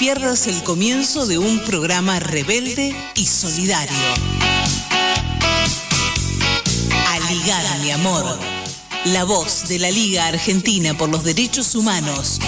pierdas el comienzo de un programa rebelde y solidario. Aligar, mi amor. La voz de la Liga Argentina por los Derechos Humanos.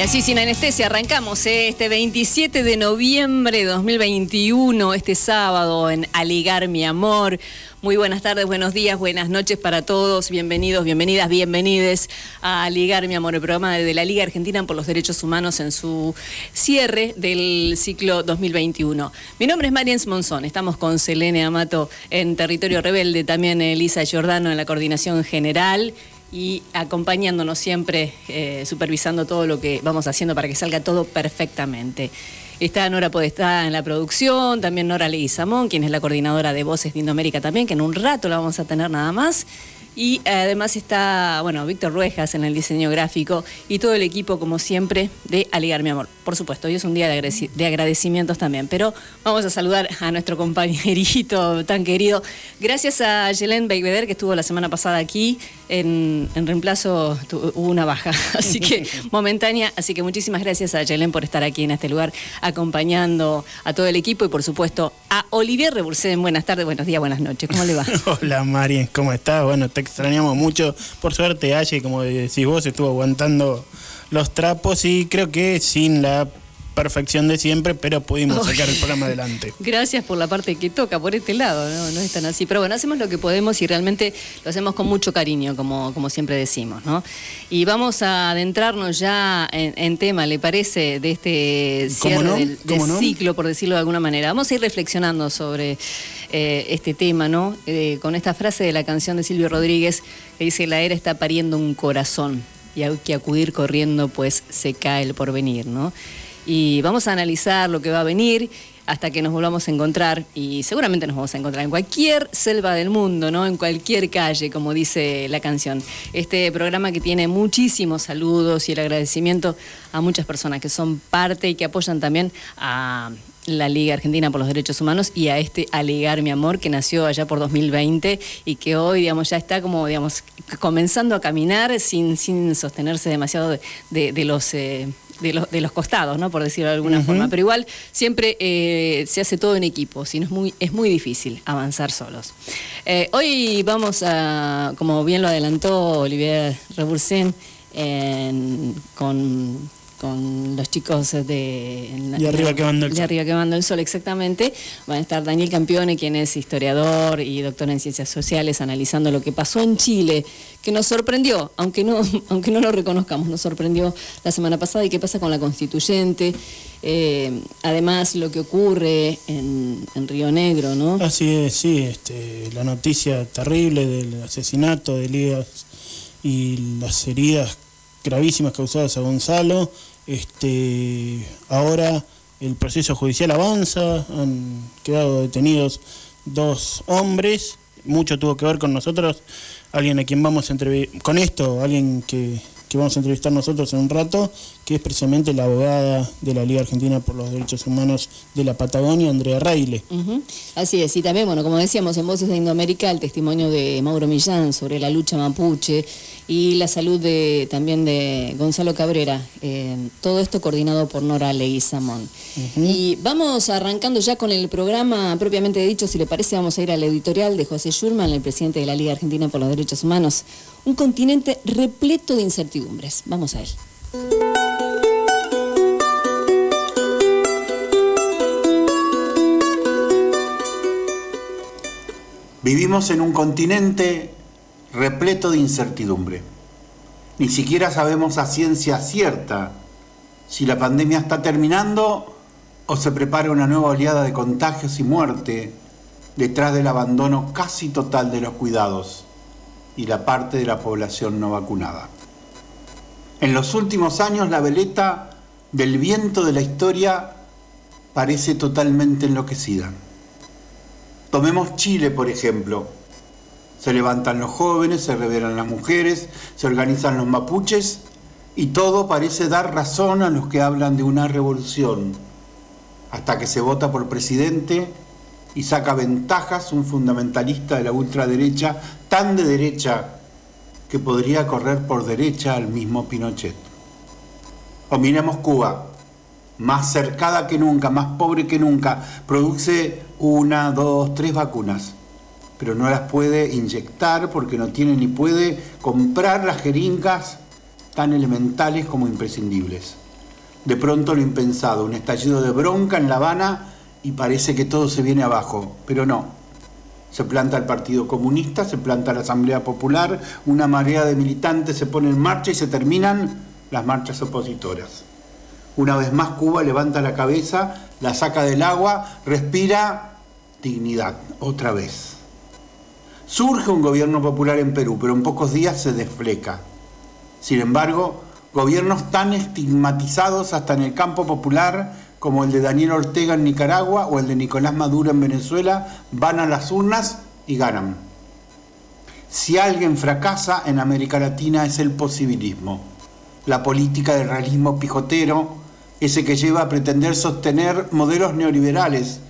Y así sin anestesia arrancamos ¿eh? este 27 de noviembre de 2021, este sábado en Aligar mi amor. Muy buenas tardes, buenos días, buenas noches para todos. Bienvenidos, bienvenidas, bienvenides a Aligar mi amor, el programa de la Liga Argentina por los Derechos Humanos en su cierre del ciclo 2021. Mi nombre es Mariens Monzón, estamos con Selene Amato en Territorio Rebelde, también Elisa Giordano en la coordinación general y acompañándonos siempre, eh, supervisando todo lo que vamos haciendo para que salga todo perfectamente. Está Nora Podestá en la producción, también Nora Leguizamón, quien es la coordinadora de Voces de Indoamérica también, que en un rato la vamos a tener nada más. Y además está, bueno, Víctor Ruejas en el diseño gráfico y todo el equipo, como siempre, de Aligar Mi Amor. Por supuesto, hoy es un día de, agradecimientos también, pero vamos a saludar a nuestro compañerito tan querido. Gracias a Yelén Beiveder, que estuvo la semana pasada aquí, en, reemplazo hubo una baja, así que momentánea. Así que muchísimas gracias a Yelén por estar aquí en este lugar, acompañando a todo el equipo y, por supuesto, a Olivier Rebursen. Buenas tardes, buenos días, buenas noches. ¿Cómo le va? Hola, Mari, ¿cómo estás? Bueno, te extrañamos mucho. Por suerte, Aye, como decís vos, estuvo aguantando los trapos y creo que sin la perfección de siempre, pero pudimos sacar el programa adelante. Gracias por la parte que toca, por este lado, ¿no? no es tan así. Pero bueno, hacemos lo que podemos y realmente lo hacemos con mucho cariño, como, como siempre decimos, ¿no? Y vamos a adentrarnos ya en, tema, ¿le parece? De este cierre del, ciclo, por decirlo de alguna manera. Vamos a ir reflexionando sobre eh, este tema, ¿no? Eh, con esta frase de la canción de Silvio Rodríguez que dice, la era está pariendo un corazón y hay que acudir corriendo, pues se cae el porvenir, ¿no? Y vamos a analizar lo que va a venir hasta que nos volvamos a encontrar y seguramente nos vamos a encontrar en cualquier selva del mundo, ¿no? En cualquier calle, como dice la canción. Este programa que tiene muchísimos saludos y el agradecimiento a muchas personas que son parte y que apoyan también a la Liga Argentina por los Derechos Humanos y a este Alegar Mi Amor que nació allá por 2020 y que hoy, digamos, ya está como, digamos, comenzando a caminar sin, sin sostenerse demasiado de, los... Eh, de, los, de los costados, ¿no? por decirlo de alguna forma. Pero igual siempre eh, se hace todo en equipo, si no es muy, es muy difícil avanzar solos. Eh, hoy vamos a, como bien lo adelantó Olivier Rebursen, con con los chicos de... y arriba quemando el sol. arriba quemando el sol, exactamente. Van a estar Daniel Campione, quien es historiador y doctor en ciencias sociales, analizando lo que pasó en Chile, que nos sorprendió, aunque no, aunque no lo reconozcamos, nos sorprendió la semana pasada y qué pasa con la constituyente. Eh, además, lo que ocurre en, Río Negro, ¿no? Así es, sí, este, la noticia terrible del asesinato de Elías y las heridas gravísimas causadas a Gonzalo este, ahora el proceso judicial avanza, han quedado detenidos dos hombres, mucho tuvo que ver con nosotros, alguien a quien vamos a entrevistar, con esto, alguien que, que vamos a entrevistar nosotros en un rato, que es precisamente la abogada de la Liga Argentina por los Derechos Humanos de la Patagonia, Andrea Raile. Así es, y también, bueno, como decíamos, en Voces de Indoamérica, el testimonio de Mauro Millán sobre la lucha mapuche y la salud de, también de Gonzalo Cabrera. Eh, todo esto coordinado por Nora Leguizamón. Y vamos arrancando ya con el programa propiamente dicho, si le parece, vamos a ir al editorial de José Schurman, el presidente de la Liga Argentina por los Derechos Humanos. Un continente repleto de incertidumbres. Vamos a él. Vivimos en un continente repleto de incertidumbre. Ni siquiera sabemos a ciencia cierta si la pandemia está terminando o se prepara una nueva oleada de contagios y muerte detrás del abandono casi total de los cuidados y la parte de la población no vacunada. En los últimos años la veleta del viento de la historia parece totalmente enloquecida. Tomemos Chile, por ejemplo. Se levantan los jóvenes, se revelan las mujeres, se organizan los mapuches y todo parece dar razón a los que hablan de una revolución. Hasta que se vota por presidente y saca ventajas un fundamentalista de la ultraderecha, tan de derecha que podría correr por derecha al mismo Pinochet. O miremos Cuba, más cercada que nunca, más pobre que nunca, produce una, dos, tres vacunas, pero no las puede inyectar porque no tiene ni puede comprar las jeringas tan elementales como imprescindibles. De pronto lo impensado, un estallido de bronca en La Habana y parece que todo se viene abajo, pero no. Se planta el Partido Comunista, se planta la Asamblea Popular, una marea de militantes se pone en marcha y se terminan las marchas opositoras. Una vez más Cuba levanta la cabeza, la saca del agua, respira dignidad, otra vez. Surge un gobierno popular en Perú, pero en pocos días se desfleca. Sin embargo, gobiernos tan estigmatizados hasta en el campo popular como el de Daniel Ortega en Nicaragua o el de Nicolás Maduro en Venezuela van a las urnas y ganan. Si alguien fracasa en América Latina es el posibilismo, la política del realismo pijotero, ese que lleva a pretender sostener modelos neoliberales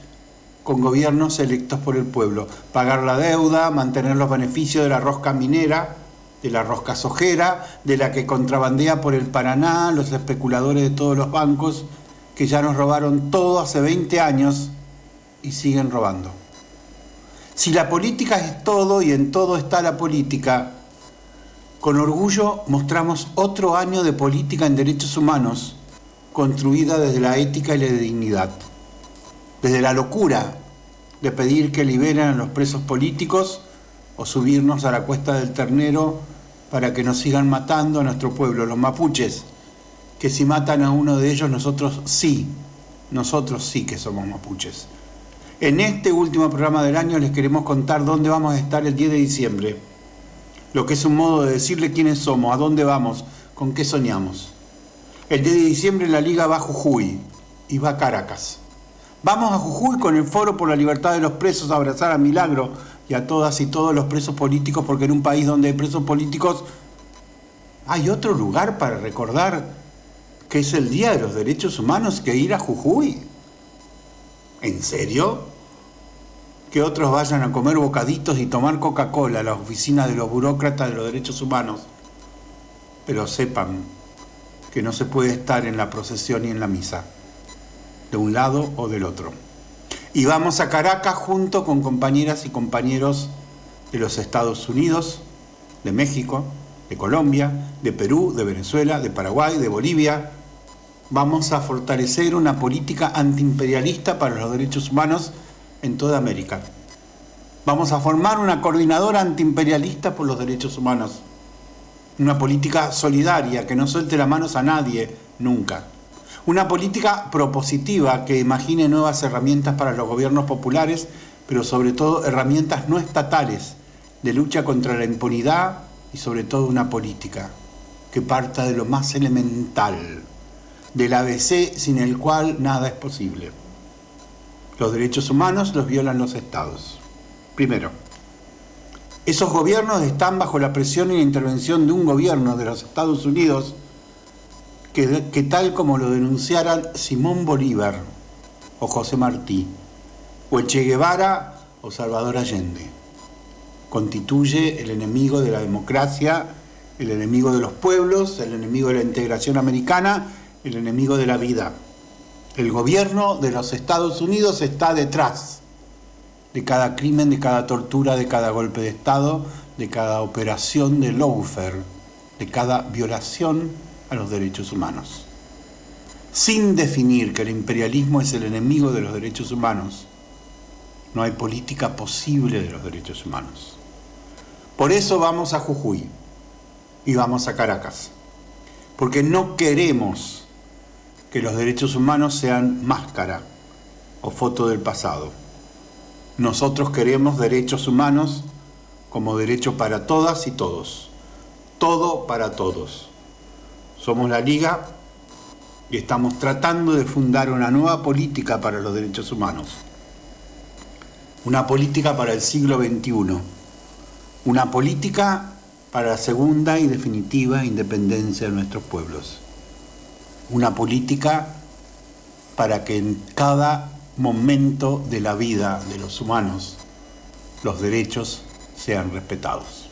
con gobiernos electos por el pueblo, pagar la deuda, mantener los beneficios de la rosca minera, de la rosca sojera, de la que contrabandea por el Paraná los especuladores de todos los bancos, que ya nos robaron todo hace 20 años y siguen robando. Si la política es todo y en todo está la política, con orgullo mostramos otro año de política en derechos humanos construida desde la ética y la dignidad, desde la locura de pedir que liberen a los presos políticos o subirnos a la cuesta del ternero para que nos sigan matando a nuestro pueblo, los mapuches, que si matan a uno de ellos nosotros sí, nosotros sí que somos mapuches. En este último programa del año les queremos contar dónde vamos a estar el 10 de diciembre, lo que es un modo de decirle quiénes somos, a dónde vamos, con qué soñamos. El 10 de diciembre la liga va a Jujuy y va a Caracas. Vamos a Jujuy con el Foro por la Libertad de los Presos a abrazar a Milagro, y a todas y todos los presos políticos, porque en un país donde hay presos políticos hay otro lugar para recordar que es el Día de los Derechos Humanos que ir a Jujuy. ¿En serio? Que otros vayan a comer bocaditos y tomar Coca-Cola a la oficina de los burócratas de los derechos humanos. Pero sepan que no se puede estar en la procesión y en la misa, de un lado o del otro y vamos a Caracas junto con compañeras y compañeros de los Estados Unidos, de México, de Colombia, de Perú, de Venezuela, de Paraguay, de Bolivia. Vamos a fortalecer una política antiimperialista para los derechos humanos en toda América. Vamos a formar una coordinadora antiimperialista por los derechos humanos. Una política solidaria que no suelte las manos a nadie, nunca. Una política propositiva que imagine nuevas herramientas para los gobiernos populares, pero sobre todo herramientas no estatales de lucha contra la impunidad y sobre todo una política que parta de lo más elemental, del ABC sin el cual nada es posible. Los derechos humanos los violan los estados. Primero, esos gobiernos están bajo la presión y la intervención de un gobierno de los Estados Unidos que, tal como lo denunciaran Simón Bolívar o José Martí, o Che Guevara o Salvador Allende, constituye el enemigo de la democracia, el enemigo de los pueblos, el enemigo de la integración americana, el enemigo de la vida. El gobierno de los Estados Unidos está detrás de cada crimen, de cada tortura, de cada golpe de Estado, de cada operación de lawfare, de cada violación a los derechos humanos. Sin definir que el imperialismo es el enemigo de los derechos humanos, no hay política posible de los derechos humanos. Por eso vamos a Jujuy y vamos a Caracas, porque no queremos que los derechos humanos sean máscara o foto del pasado. Nosotros queremos derechos humanos como derecho para todas y todos, todo para todos. Somos la Liga y estamos tratando de fundar una nueva política para los derechos humanos. Una política para el siglo XXI. Una política para la segunda y definitiva independencia de nuestros pueblos. Una política para que en cada momento de la vida de los humanos los derechos sean respetados.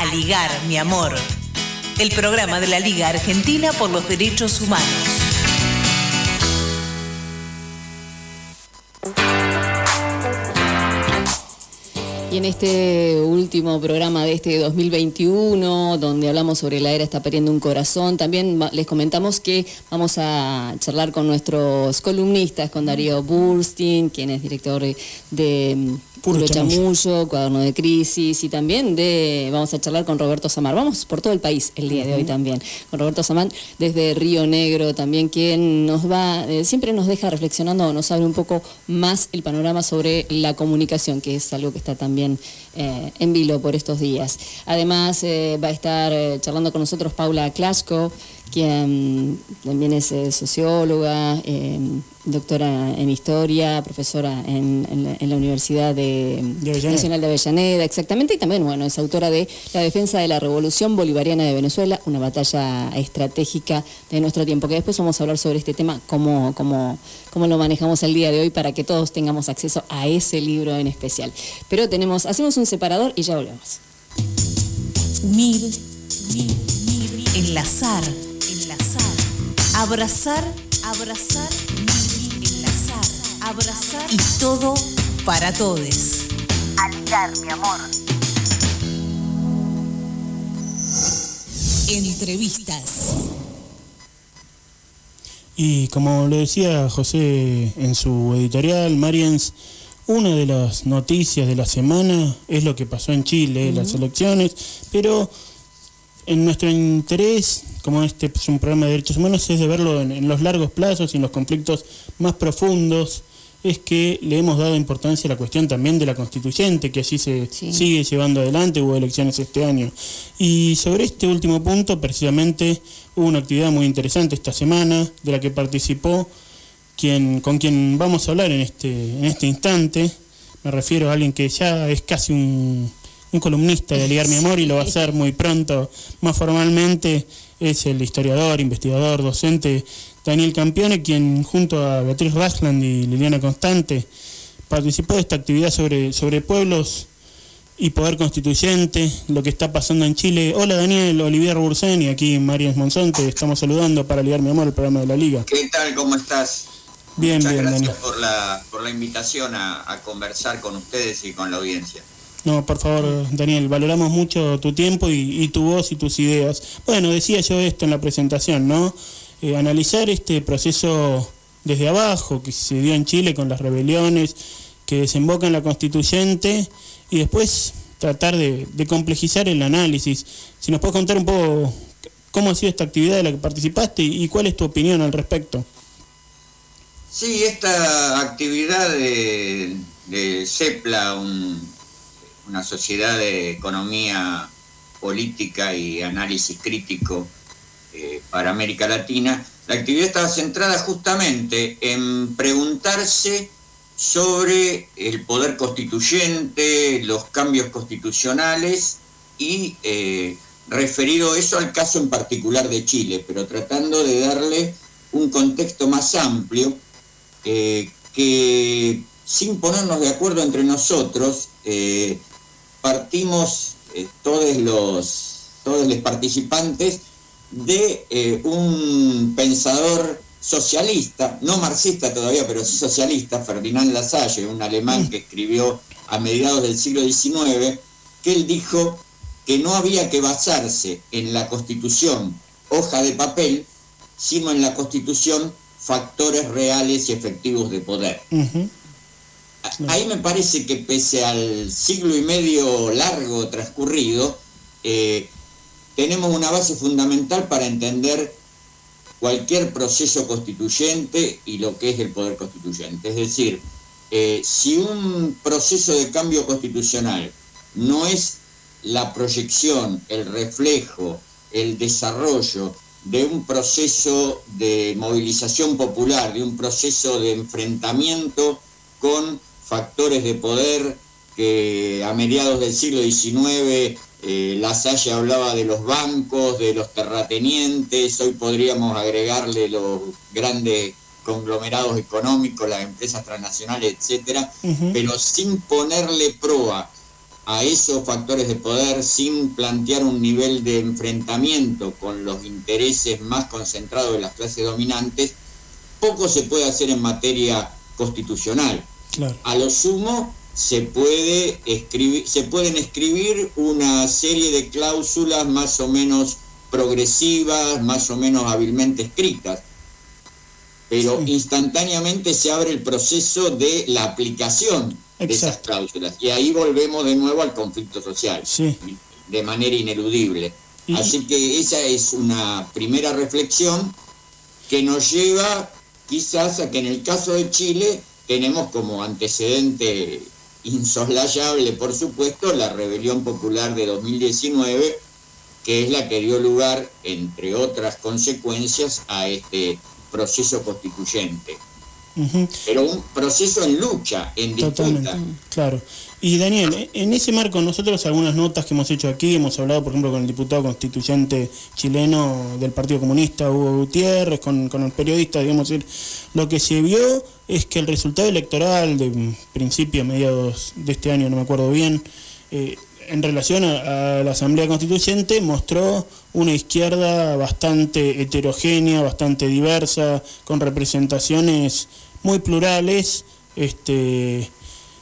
Aligar, mi amor. El programa de la Liga Argentina por los Derechos Humanos. Y en este último programa de este 2021, donde hablamos sobre la era está perdiendo un corazón, también les comentamos que vamos a charlar con nuestros columnistas, con Darío Burstein, quien es director de Puro, chamullo, cuaderno de crisis y también de, vamos a charlar con Roberto Samar. Vamos por todo el país el día de hoy también. Con Roberto Samar desde Río Negro también, quien nos va, eh, siempre nos deja reflexionando, nos abre un poco más el panorama sobre la comunicación, que es algo que está también eh, en vilo por estos días. Además eh, va a estar charlando con nosotros Paula Clasco, quien también es socióloga, doctora en historia, profesora en, la, Universidad Nacional de Avellaneda, exactamente, y también, bueno, es autora de La defensa de la Revolución Bolivariana de Venezuela, una batalla estratégica de nuestro tiempo, que después vamos a hablar sobre este tema, cómo, cómo, cómo lo manejamos el día de hoy para que todos tengamos acceso a ese libro en especial. Pero tenemos, hacemos un separador y ya volvemos. Unir, unir, unir, enlazar, enlazar, abrazar, abrazar abrazar y todo para todos. Aligar, mi amor. Entrevistas. Y como lo decía José en su editorial, Mariens, una de las noticias de la semana es lo que pasó en Chile, las elecciones, pero en nuestro interés, como este es un programa de derechos humanos, es de verlo en, en los largos plazos y en los conflictos más profundos es que le hemos dado importancia a la cuestión también de la constituyente, que así se sigue llevando adelante, hubo elecciones este año. Y sobre este último punto, precisamente, hubo una actividad muy interesante esta semana, de la que participó quien, con quien vamos a hablar en este, en este instante. Me refiero a alguien que ya es casi un, un columnista de Aliar Mi Amor y lo va a hacer muy pronto, más formalmente, es el historiador, investigador, docente Daniel Campione, quien junto a Beatriz Rasland y Liliana Constante participó de esta actividad sobre, sobre pueblos y poder constituyente, lo que está pasando en Chile. Hola Daniel, Olivier Bursen y aquí María Monzonte, estamos saludando para ligar mi amor el programa de la Liga. ¿Qué tal? ¿Cómo estás? Bien, Muchas bien, gracias por la, por la invitación a, conversar con ustedes y con la audiencia. No, por favor, Daniel, valoramos mucho tu tiempo y, tu voz y tus ideas. Bueno, decía yo esto en la presentación, ¿no? Eh, analizar este proceso desde abajo que se dio en Chile con las rebeliones que desembocan en la constituyente y después tratar de, complejizar el análisis. Si nos puedes contar un poco cómo ha sido esta actividad de la que participaste y, cuál es tu opinión al respecto. Sí, esta actividad de, CEPLA, una sociedad de economía política y análisis crítico, eh, para América Latina, la actividad estaba centrada justamente en preguntarse sobre el poder constituyente, los cambios constitucionales y eh, referido eso al caso en particular de Chile, pero tratando de darle un contexto más amplio eh, que sin ponernos de acuerdo entre nosotros, partimos todos los todos los participantes de eh, un pensador socialista, no marxista todavía, pero sí socialista, Ferdinand Lasalle, un alemán que escribió a mediados del siglo XIX, que él dijo que no había que basarse en la constitución hoja de papel, sino en la constitución factores reales y efectivos de poder. Ahí me parece que pese al siglo y medio largo transcurrido, eh, tenemos una base fundamental para entender cualquier proceso constituyente y lo que es el poder constituyente. Es decir, eh, si un proceso de cambio constitucional no es la proyección, el reflejo, el desarrollo de un proceso de movilización popular, de un proceso de enfrentamiento con factores de poder que a mediados del siglo XIX eh, La Salle hablaba de los bancos, de los terratenientes, hoy podríamos agregarle los grandes conglomerados económicos, las empresas transnacionales, etcétera, pero sin ponerle proa a esos factores de poder, sin plantear un nivel de enfrentamiento con los intereses más concentrados de las clases dominantes, poco se puede hacer en materia constitucional. A lo sumo, se, puede escribir, se pueden escribir una serie de cláusulas más o menos progresivas, más o menos hábilmente escritas, pero instantáneamente se abre el proceso de la aplicación de esas cláusulas. Y ahí volvemos de nuevo al conflicto social, de manera ineludible. Así que esa es una primera reflexión que nos lleva quizás a que en el caso de Chile tenemos como antecedente insoslayable, por supuesto, la rebelión popular de 2019, que es la que dio lugar, entre otras consecuencias, a este proceso constituyente. Pero un proceso en lucha, en disputa. claro. Y Daniel, en ese marco nosotros algunas notas que hemos hecho aquí, hemos hablado por ejemplo con el diputado constituyente chileno del Partido Comunista, Hugo Gutiérrez, con, con el periodista, digamos, lo que se vio es que el resultado electoral de principio, mediados de este año, no me acuerdo bien, eh, en relación a, la Asamblea Constituyente mostró una izquierda bastante heterogénea, bastante diversa, con representaciones muy plurales, este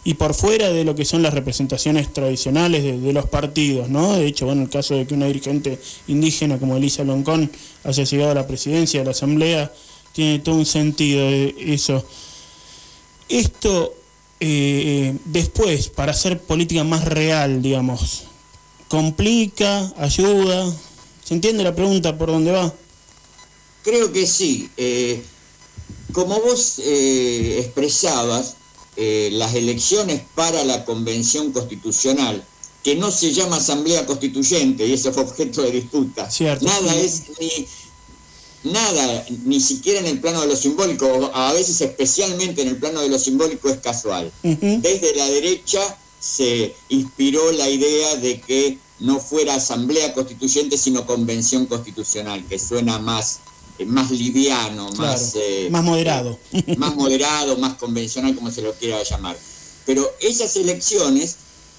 y por fuera de lo que son las representaciones tradicionales de, los partidos, ¿no? De hecho, bueno, el caso de que una dirigente indígena como Elisa Loncón haya llegado a la presidencia de la Asamblea, tiene todo un sentido de eso. Esto, eh, después, para hacer política más real, digamos, complica, ayuda. ¿Se entiende la pregunta por dónde va? Creo que sí. Eh, como vos eh, expresabas, eh, las elecciones para la convención constitucional, que no se llama asamblea constituyente, y eso fue objeto de disputa, nada es ni, nada, ni siquiera en el plano de lo simbólico, a veces especialmente en el plano de lo simbólico es casual. Desde la derecha se inspiró la idea de que no fuera asamblea constituyente, sino convención constitucional, que suena más más liviano, más, eh, más moderado. más moderado, más convencional, como se lo quiera llamar. Pero esas elecciones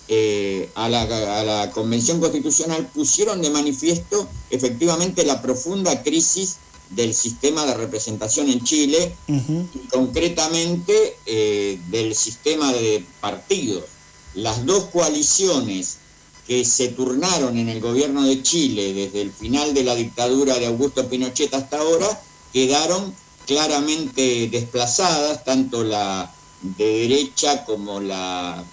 eh, a, la, Convención Constitucional pusieron de manifiesto efectivamente la profunda crisis del sistema de representación en Chile y concretamente del sistema de partidos. Las dos coaliciones que se turnaron en el gobierno de Chile desde el final de la dictadura de Augusto Pinochet hasta ahora, quedaron claramente desplazadas, tanto la de derecha como la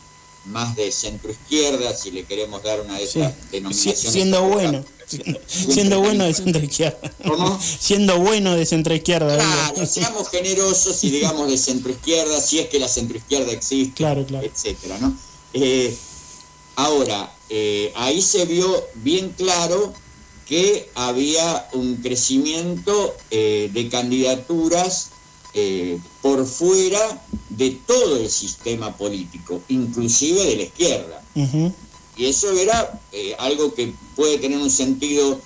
más de centro izquierda, si le queremos dar una de esas denominaciones. Siendo bueno. Siendo, bueno de centro izquierda. ¿Cómo? Siendo bueno de centro izquierda. Claro, seamos generosos y digamos de centro izquierda, si es que la centro izquierda existe, claro, claro. etcétera, ¿no? Eh, ahora, eh, ahí se vio bien claro que había un crecimiento eh, de candidaturas eh, por fuera de todo el sistema político, inclusive de la izquierda. Y eso era algo que puede tener un sentido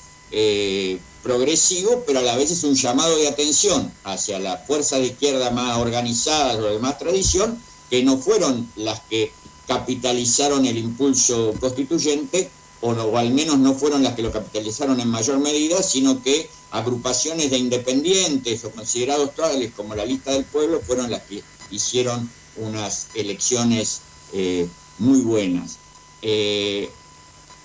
progresivo, pero a la vez es un llamado de atención hacia las fuerzas de izquierda más organizadas o de más tradición, que no fueron las que capitalizaron el impulso constituyente, o, al menos no fueron las que lo capitalizaron en mayor medida, sino que agrupaciones de independientes o considerados tales como la lista del pueblo fueron las que hicieron unas elecciones eh, muy buenas. Eh,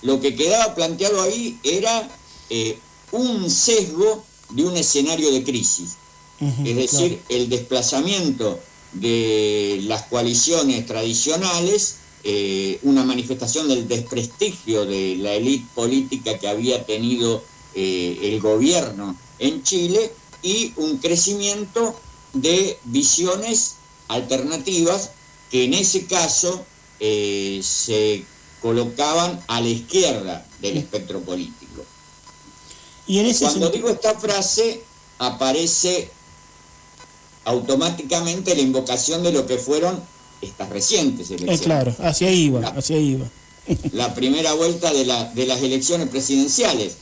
lo que quedaba planteado ahí era eh, un sesgo de un escenario de crisis, es decir, el desplazamiento de las coaliciones tradicionales, eh, una manifestación del desprestigio de la élite política que había tenido eh, el gobierno en Chile y un crecimiento de visiones alternativas que en ese caso eh, se colocaban a la izquierda del espectro político. Y en Cuando digo esta frase aparece automáticamente la invocación de lo que fueron estas recientes elecciones. Eh, claro, hacia ahí iba, hacia ahí iba. la primera vuelta de, la, de las elecciones presidenciales,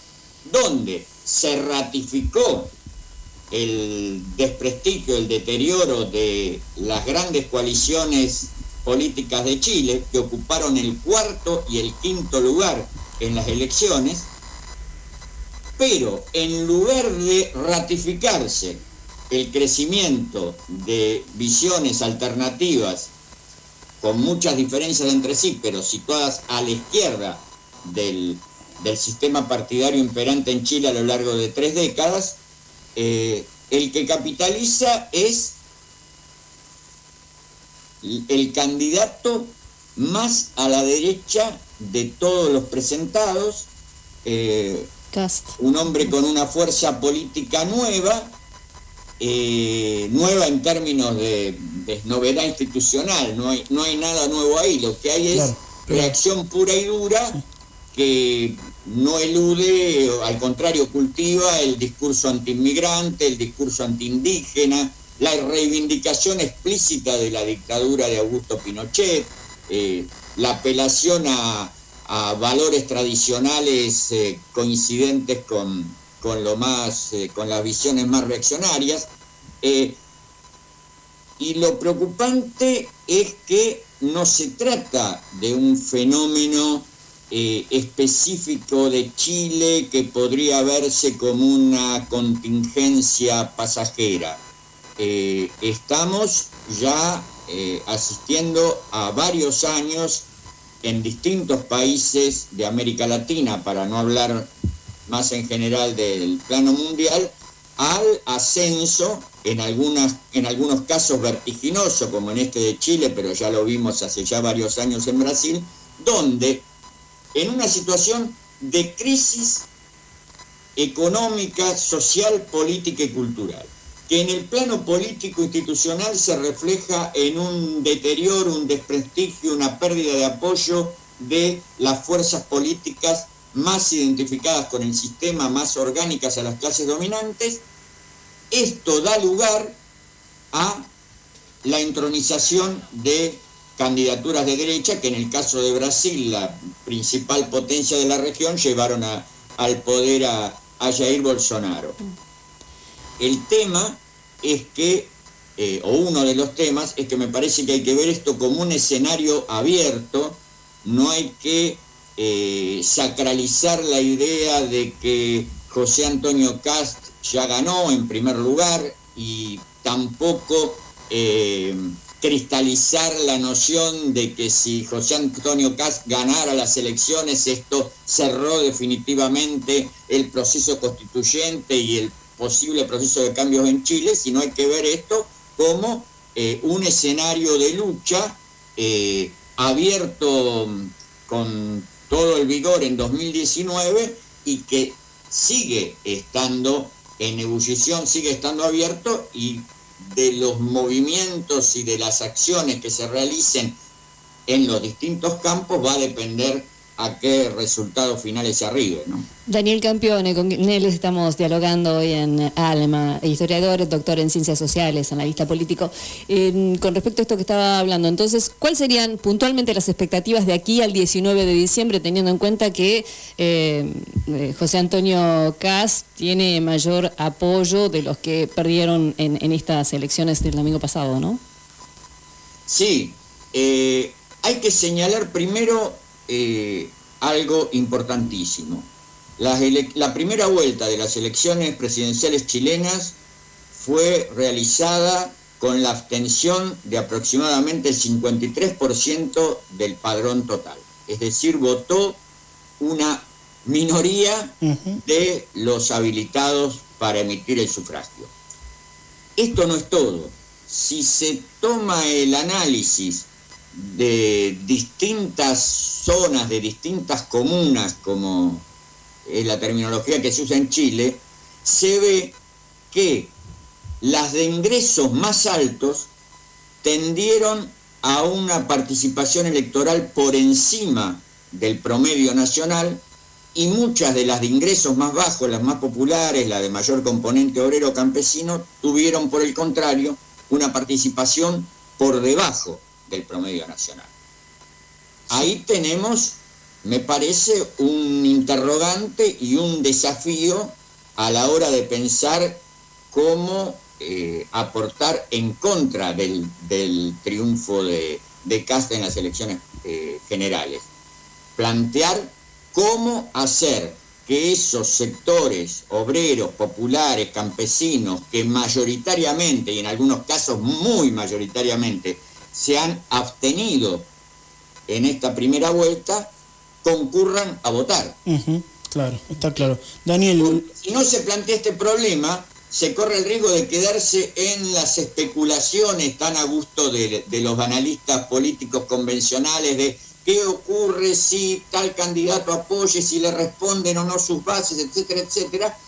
donde se ratificó el desprestigio, el deterioro de las grandes coaliciones políticas de Chile, que ocuparon el cuarto y el quinto lugar en las elecciones, pero en lugar de ratificarse el crecimiento de visiones alternativas con muchas diferencias entre sí, pero situadas a la izquierda del, sistema partidario imperante en Chile a lo largo de tres décadas, eh, el que capitaliza es el candidato más a la derecha de todos los presentados, eh, un hombre con una fuerza política nueva, eh, nueva en términos de, novedad institucional, no hay, no hay nada nuevo ahí, lo que hay es reacción pura y dura que no elude, al contrario, cultiva el discurso antiinmigrante, el discurso antiindígena, la reivindicación explícita de la dictadura de Augusto Pinochet, eh, la apelación a, valores tradicionales eh, coincidentes con, con, lo más, eh, con las visiones más reaccionarias. y lo preocupante es que no se trata de un fenómeno específico de Chile que podría verse como una contingencia pasajera. estamos ya eh, asistiendo a varios años en distintos países de América Latina, para no hablar más en general del plano mundial, al ascenso, en, algunas, en algunos casos vertiginoso, como en este de Chile, pero ya lo vimos hace ya varios años en Brasil, donde en una situación de crisis económica, social, política y cultural, que en el plano político institucional se refleja en un deterioro, un desprestigio, una pérdida de apoyo de las fuerzas políticas más identificadas con el sistema, más orgánicas a las clases dominantes, esto da lugar a la entronización de candidaturas de derecha que en el caso de Brasil, la principal potencia de la región, llevaron al poder a, Jair Bolsonaro. El tema es que, eh, o uno de los temas, es que me parece que hay que ver esto como un escenario abierto, no hay que eh, sacralizar la idea de que José Antonio Cast ya ganó en primer lugar y tampoco eh, cristalizar la noción de que si José Antonio Cast ganara las elecciones, esto cerró definitivamente el proceso constituyente y el posible proceso de cambios en Chile, sino hay que ver esto como eh, un escenario de lucha abierto con todo el vigor en 2019 y que sigue estando en ebullición, sigue estando abierto y de los movimientos y de las acciones que se realicen en los distintos campos va a depender a qué resultados finales se arribe. ¿no? Daniel Campione, con él estamos dialogando hoy en Alma, historiador, doctor en ciencias sociales, analista político. con respecto a esto que estaba hablando, entonces, ¿cuáles serían puntualmente las expectativas de aquí al 19 de diciembre, teniendo en cuenta que eh, eh, José Antonio Cas tiene mayor apoyo de los que perdieron en, estas elecciones del domingo pasado, ¿no? Sí, eh, hay que señalar primero eh, algo importantísimo. La, primera vuelta de las elecciones presidenciales chilenas fue realizada con la abstención de aproximadamente el 53% del padrón total. Es decir, votó una minoría de los habilitados para emitir el sufragio. Esto no es todo. Si se toma el análisis de distintas zonas, de distintas comunas, como es la terminología que se usa en Chile, se ve que las de ingresos más altos tendieron a una participación electoral por encima del promedio nacional y muchas de las de ingresos más bajos, las más populares, la de mayor componente obrero campesino, tuvieron por el contrario una participación por debajo del promedio nacional. Ahí tenemos, me parece, un interrogante y un desafío a la hora de pensar cómo eh, aportar en contra del, triunfo de, de Casta en las elecciones eh, generales. Plantear cómo hacer que esos sectores obreros, populares, campesinos, que mayoritariamente, y en algunos casos muy mayoritariamente, se han abstenido en esta primera vuelta, concurran a votar. claro, está claro. Daniel. si no se plantea este problema, se corre el riesgo de quedarse en las especulaciones tan a gusto de, de los analistas políticos convencionales de qué ocurre si tal candidato apoye, si le responden o no sus bases, etcétera, etcétera,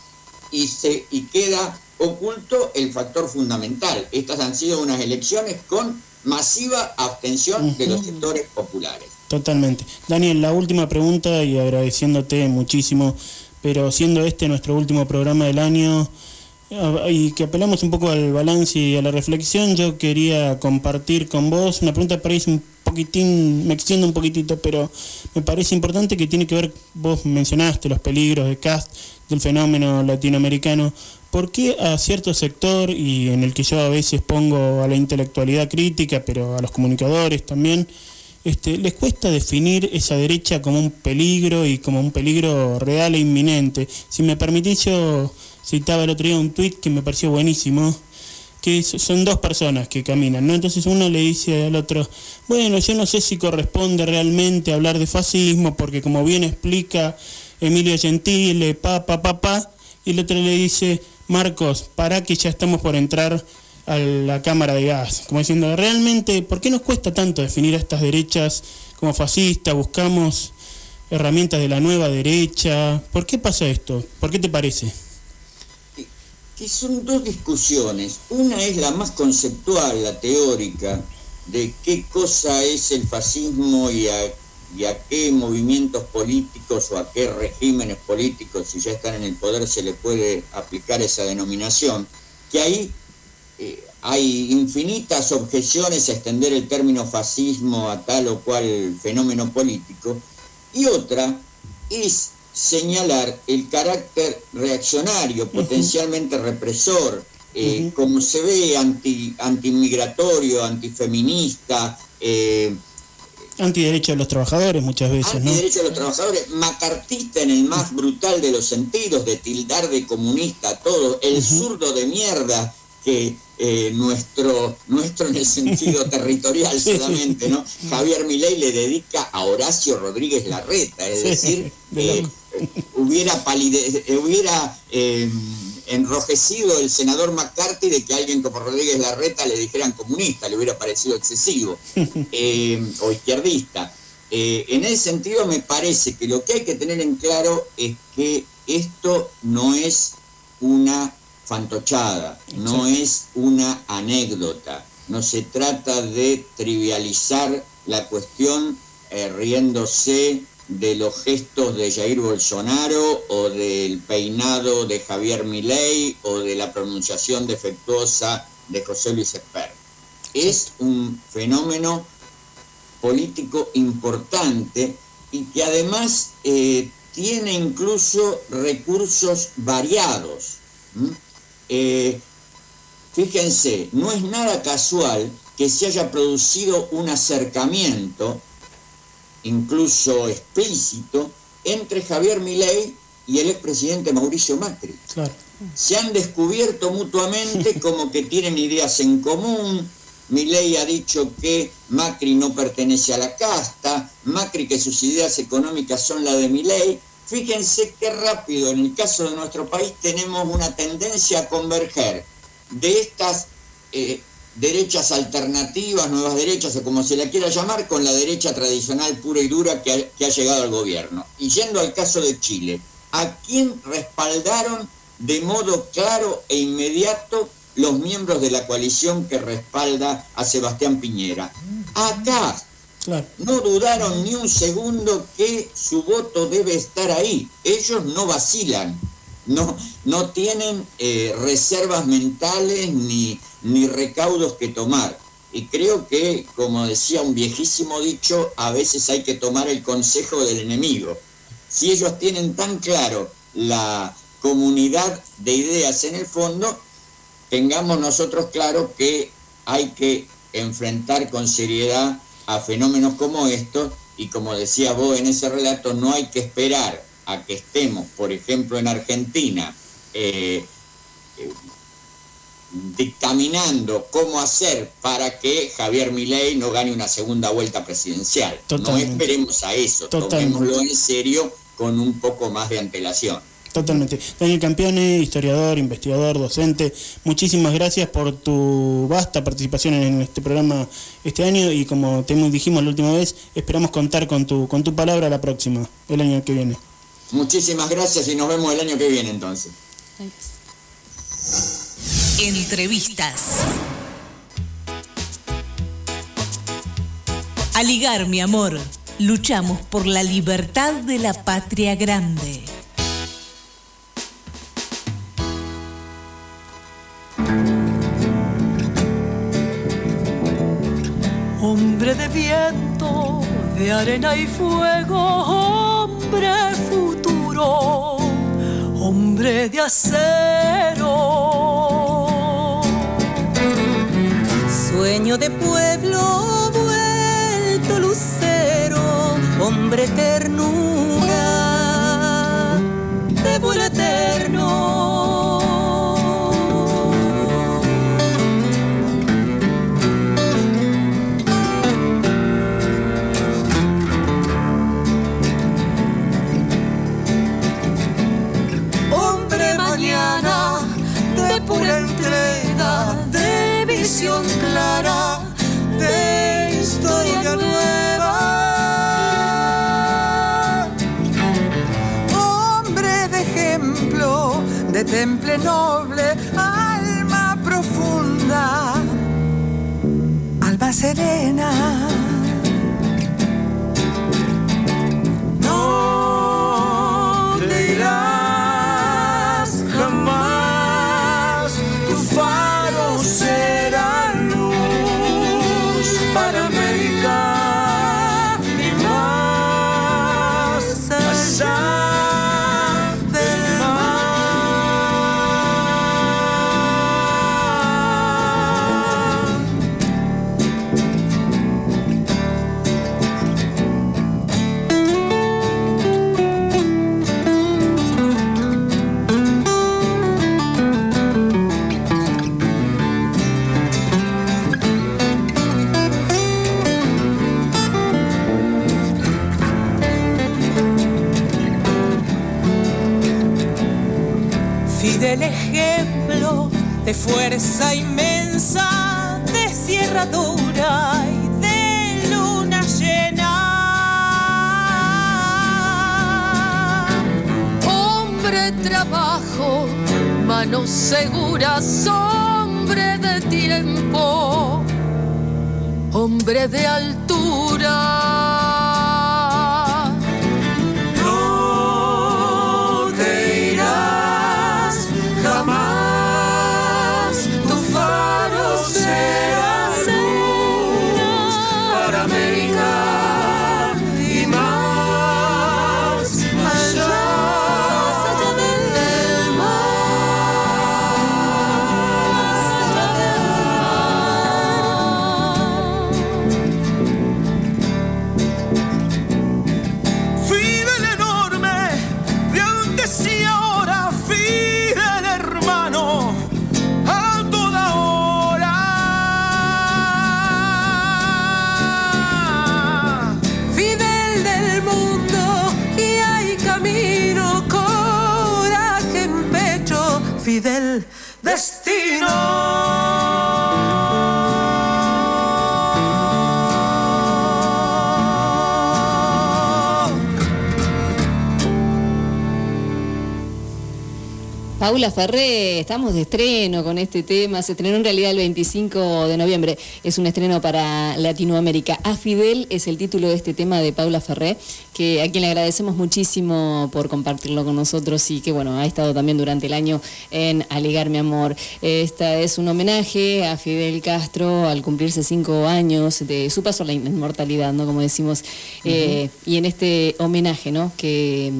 y, se, y queda oculto el factor fundamental. Estas han sido unas elecciones con masiva abstención de los sectores populares. Totalmente. Daniel, la última pregunta y agradeciéndote muchísimo, pero siendo este nuestro último programa del año y que apelamos un poco al balance y a la reflexión, yo quería compartir con vos una pregunta para ir un poquitín, me extiendo un poquitito, pero me parece importante que tiene que ver, vos mencionaste los peligros de CAST, del fenómeno latinoamericano, ¿por qué a cierto sector, y en el que yo a veces pongo a la intelectualidad crítica, pero a los comunicadores también, este, les cuesta definir esa derecha como un peligro y como un peligro real e inminente? Si me permitís, yo citaba el otro día un tuit que me pareció buenísimo, que son dos personas que caminan, ¿no? Entonces uno le dice al otro, bueno, yo no sé si corresponde realmente hablar de fascismo, porque como bien explica Emilio Gentile, pa, pa, pa, pa, y el otro le dice, Marcos, para que ya estamos por entrar a la cámara de gas, como diciendo, realmente, ¿por qué nos cuesta tanto definir a estas derechas como fascistas? Buscamos herramientas de la nueva derecha, ¿por qué pasa esto? ¿Por qué te parece? que son dos discusiones. Una es la más conceptual, la teórica, de qué cosa es el fascismo y a, qué movimientos políticos o a qué regímenes políticos, si ya están en el poder, se le puede aplicar esa denominación, que ahí eh, hay infinitas objeciones a extender el término fascismo a tal o cual fenómeno político, y otra es señalar el carácter reaccionario, potencialmente represor, eh, como se ve anti, antimigratorio, antifeminista. Eh, Antiderecho de los trabajadores muchas veces, Antiderecho de los trabajadores, macartista en el más brutal de los sentidos, de tildar de comunista todo, el zurdo de mierda que eh, nuestro, nuestro en el sentido territorial solamente, ¿no? Javier Milei le dedica a Horacio Rodríguez Larreta, es decir, eh, hubiera, eh, hubiera enrojecido el senador McCarthy de que alguien como Rodríguez Larreta le dijeran comunista, le hubiera parecido excesivo, o izquierdista. en ese sentido me parece que lo que hay que tener en claro es que esto no es una fantochada, no es una anécdota, no se trata de trivializar la cuestión eh, riéndose de los gestos de Jair Bolsonaro o del peinado de Javier Milei o de la pronunciación defectuosa de José Luis Esper. Es un fenómeno político importante y que además eh, tiene incluso recursos variados. Eh, fíjense, no es nada casual que se haya producido un acercamiento, incluso explícito, entre Javier Milei y el expresidente Mauricio Macri. Se han descubierto mutuamente como que tienen ideas en común. Milei ha dicho que Macri no pertenece a la casta, Macri que sus ideas económicas son la de Milei, Fíjense qué rápido, en el caso de nuestro país tenemos una tendencia a converger de estas eh, derechas alternativas, nuevas derechas o como se la quiera llamar, con la derecha tradicional pura y dura que ha, que ha llegado al gobierno. Y yendo al caso de Chile, ¿a quién respaldaron de modo claro e inmediato los miembros de la coalición que respalda a Sebastián Piñera? Acá no dudaron ni un segundo que su voto debe estar ahí. Ellos no vacilan, no, no tienen eh, reservas mentales ni, ni recaudos que tomar. Y creo que, como decía un viejísimo dicho, a veces hay que tomar el consejo del enemigo. Si ellos tienen tan claro la comunidad de ideas en el fondo, tengamos nosotros claro que hay que enfrentar con seriedad a fenómenos como estos y como decía vos en ese relato, no hay que esperar a que estemos, por ejemplo, en Argentina, eh, eh, dictaminando cómo hacer para que Javier Milei no gane una segunda vuelta presidencial. No esperemos a eso, tomémoslo en serio con un poco más de antelación. Totalmente. Daniel Campione, historiador, investigador, docente, muchísimas gracias por tu vasta participación en este programa este año y como te dijimos la última vez, esperamos contar con tu, con tu palabra la próxima, el año que viene. Muchísimas gracias y nos vemos el año que viene entonces. Entrevistas. Aligar, mi amor. Luchamos por la libertad de la patria grande. Hombre de viento, de arena y fuego, hombre futuro, hombre de acero. Sueño de pueblo vuelto lucero, hombre ternura, noble, alma profunda, alma serena. Fuerza inmensa, de sierra dura y de luna llena. Hombre trabajo, manos seguras, hombre de tiempo, hombre de altura. Paula Ferré, estamos de estreno con este tema, se estrenó en realidad el 25 de noviembre, es un estreno para Latinoamérica. A Fidel es el título de este tema de Paula Ferré, que a quien le agradecemos muchísimo por compartirlo con nosotros y que bueno, ha estado también durante el año en Alegar mi amor. Esta es un homenaje a Fidel Castro al cumplirse cinco años de su paso a la inmortalidad, ¿no? Como decimos, eh, y en este homenaje, ¿no? Que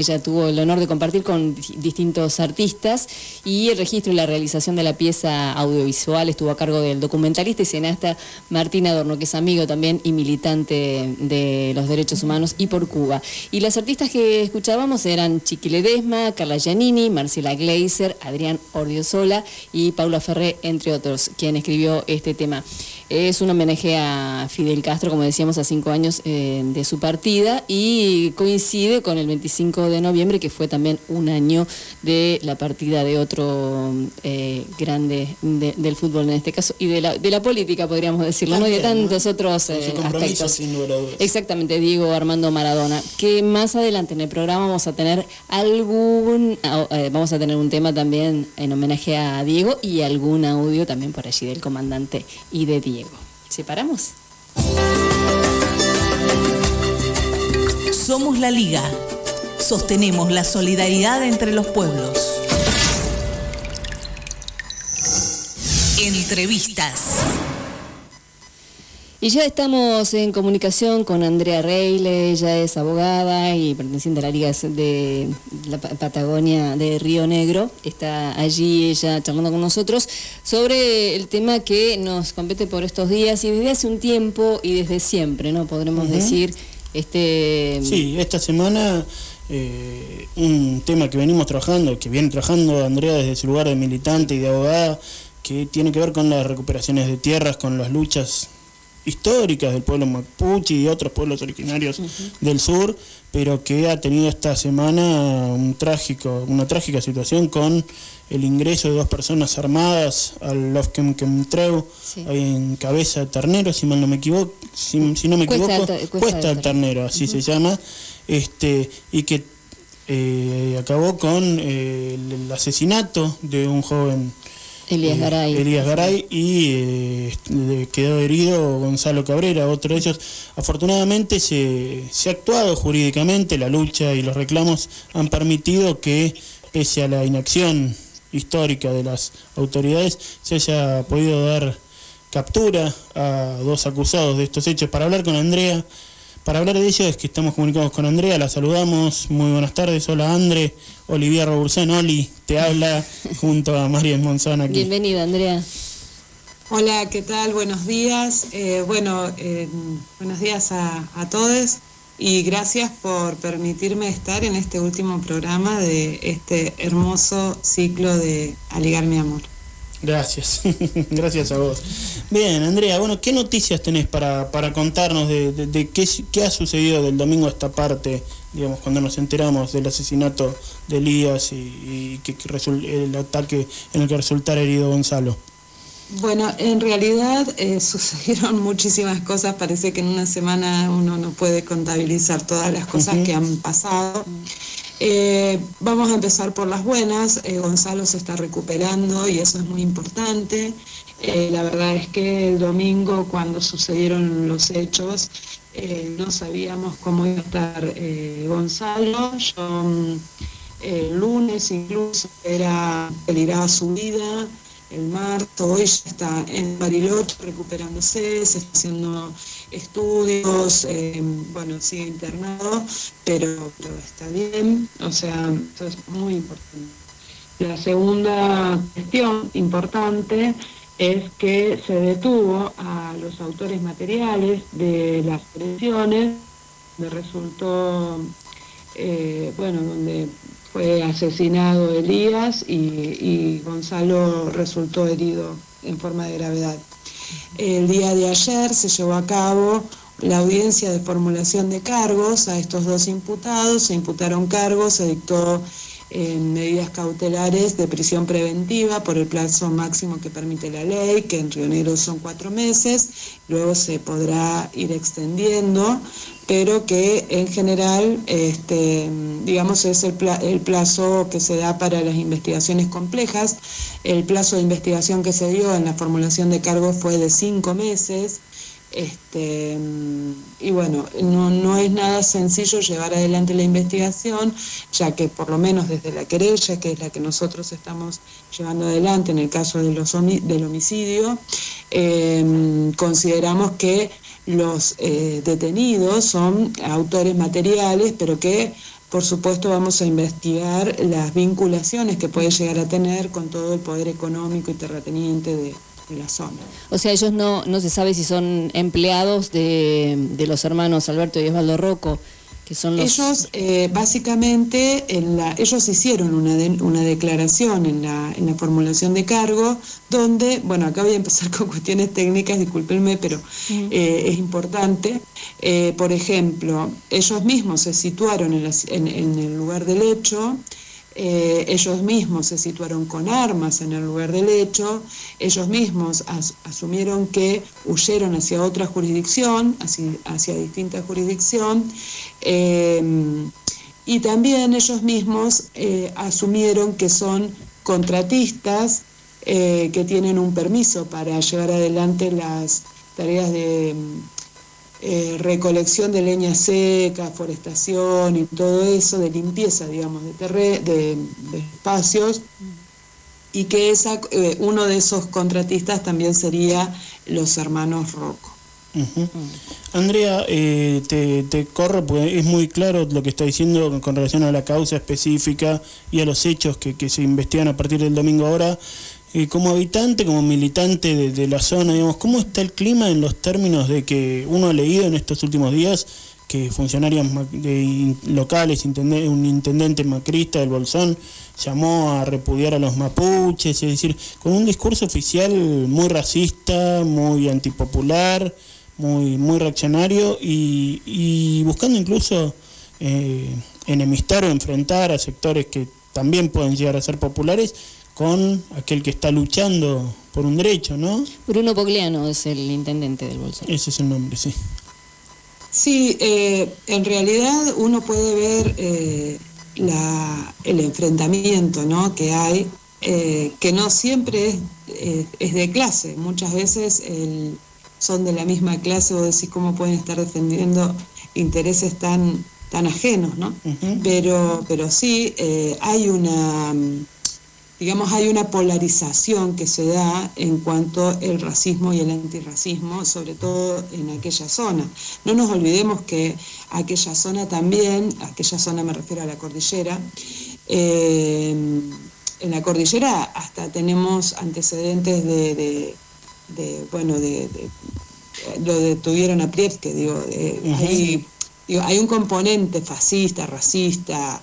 ella tuvo el honor de compartir con distintos artistas y el registro y la realización de la pieza audiovisual estuvo a cargo del documentalista y cineasta Martín Adorno, que es amigo también y militante de los derechos humanos y por Cuba. Y las artistas que escuchábamos eran Chiqui Ledesma, Carla Giannini, Marcela Gleiser, Adrián Ordiosola y Paula Ferré, entre otros, quien escribió este tema. Es un homenaje a Fidel Castro, como decíamos, a cinco años eh, de su partida y coincide con el 25 de noviembre, que fue también un año de la partida de otro eh, grande del fútbol en este caso y de la, de la política, podríamos decirlo, ¿no? y de tantos otros eh, aspectos. Exactamente, Diego Armando Maradona. Que más adelante en el programa vamos a tener algún, vamos a tener un tema también en homenaje a Diego y algún audio también por allí del comandante y de Diego. ¿Separamos? Somos la Liga. Sostenemos la solidaridad entre los pueblos. Entrevistas. Y ya estamos en comunicación con Andrea Reile, ella es abogada y perteneciente a la Liga de la Patagonia de Río Negro. Está allí ella charlando con nosotros sobre el tema que nos compete por estos días y desde hace un tiempo y desde siempre, ¿no? Podremos decir. Este... Sí, esta semana eh, un tema que venimos trabajando, que viene trabajando Andrea desde su lugar de militante y de abogada, que tiene que ver con las recuperaciones de tierras, con las luchas históricas del pueblo mapuche y de otros pueblos originarios del sur, pero que ha tenido esta semana un trágico, una trágica situación con el ingreso de dos personas armadas al Lofkem Kemtreu, en cabeza de ternero, si mal no me equivoco, si, no me equivoco, cuesta, del ternero, así se llama, este, y que eh, acabó con eh, el asesinato de un joven Elías Garay. Elías Garay y eh, quedó herido Gonzalo Cabrera, otro de ellos. Afortunadamente se, se ha actuado jurídicamente, la lucha y los reclamos han permitido que, pese a la inacción histórica de las autoridades, se haya podido dar captura a dos acusados de estos hechos. Para hablar con Andrea, para hablar de ello es que estamos comunicados con Andrea, la saludamos. Muy buenas tardes, hola André. Olivier Robursén, Oli, te habla junto a María Monzón aquí. Bienvenida, Andrea. Hola, ¿qué tal? Buenos días. Eh, bueno, eh, buenos días a, a todos y gracias por permitirme estar en este último programa de este hermoso ciclo de Aligar mi amor. Gracias, gracias a vos. Bien, Andrea, bueno, ¿qué noticias tenés para, para contarnos de, qué, qué, ha sucedido del domingo a esta parte, digamos, cuando nos enteramos del asesinato de Elías y, que, el ataque en el que resultara herido Gonzalo? Bueno, en realidad eh, sucedieron muchísimas cosas, parece que en una semana uno no puede contabilizar todas las cosas que han pasado. Eh, vamos a empezar por las buenas. Eh, Gonzalo se está recuperando y eso es muy importante. Eh, la verdad es que el domingo, cuando sucedieron los hechos, no sabíamos cómo iba a estar Gonzalo. Yo el lunes incluso era peligraba su vida el martes, hoy está en Bariloche recuperándose, se está haciendo estudios, eh, bueno, sigue internado, pero, está bien, o sea, eso es muy importante. La segunda cuestión importante es que se detuvo a los autores materiales de las presiones, donde resultó, eh, bueno, donde fue asesinado Elías y Gonzalo resultó herido en forma de gravedad. El día de ayer se llevó a cabo la audiencia de formulación de cargos a estos dos imputados, se imputaron cargos, se dictó en medidas cautelares de prisión preventiva por el plazo máximo que permite la ley, que en Río Negro son cuatro meses, luego se podrá ir extendiendo, pero que en general, este, digamos, es el, plazo que se da para las investigaciones complejas. El plazo de investigación que se dio en la formulación de cargos fue de cinco meses. Este, y bueno, no, no, es nada sencillo llevar adelante la investigación, ya que por lo menos desde la querella, que es la que nosotros estamos llevando adelante en el caso del homicidio, eh, consideramos que los eh, detenidos son autores materiales, pero que por supuesto vamos a investigar las vinculaciones que puede llegar a tener con todo el poder económico y terrateniente de, la zona. O sea, ellos no, no se sabe si son empleados de, de los hermanos Alberto y Osvaldo Rocco, que son los... Ellos, eh, básicamente, en la, ellos hicieron una, de, una declaración en la, en la formulación de cargo, donde, bueno, acá voy a empezar con cuestiones técnicas, discúlpenme, pero eh, es importante. Eh, por ejemplo, ellos mismos se situaron en, la, en, en el lugar del hecho, eh, ellos mismos se situaron con armas en el lugar del hecho, ellos mismos as, asumieron que huyeron hacia otra jurisdicción, hacia, hacia distinta jurisdicción, eh, y también ellos mismos eh, asumieron que son contratistas que tienen un permiso para llevar adelante las tareas de eh, recolección de leña seca, forestación y todo eso, de limpieza, digamos, de, de, de espacios, y que esa, eh, uno de esos contratistas también sería los hermanos Rocco. Andrea, eh, te, corro porque es muy claro lo que está diciendo con relación a la causa específica y a los hechos que se investigan a partir del domingo ahora. Como habitante, como militante de, la zona, digamos, ¿cómo está el clima en los términos de que uno ha leído en estos últimos días que funcionarios de, locales, un intendente macrista del Bolsón, llamó a repudiar a los mapuches, es decir, con un discurso oficial muy racista, muy antipopular, muy, muy reaccionario y, y buscando incluso eh, enemistar o enfrentar a sectores que también pueden llegar a ser populares con aquel que está luchando por un derecho, ¿no? Bruno Pogliano es el intendente del Bolsón. Ese es el nombre, sí. Sí, eh, en realidad uno puede ver eh, la, el enfrentamiento ¿no? que hay, eh, que no siempre es, es, de clase, muchas veces el, son de la misma clase, o decís cómo pueden estar defendiendo intereses tan, tan ajenos, ¿no? Uh -huh. pero, pero sí, hay una digamos, hay una polarización que se da en cuanto al racismo y el antirracismo, sobre todo en aquella zona. No nos olvidemos que aquella zona también, aquella zona me refiero a la cordillera, eh, en la cordillera hasta tenemos antecedentes de, de, de bueno, de, lo detuvieron a Prievsky, digo, hay, digo, hay un componente fascista, racista,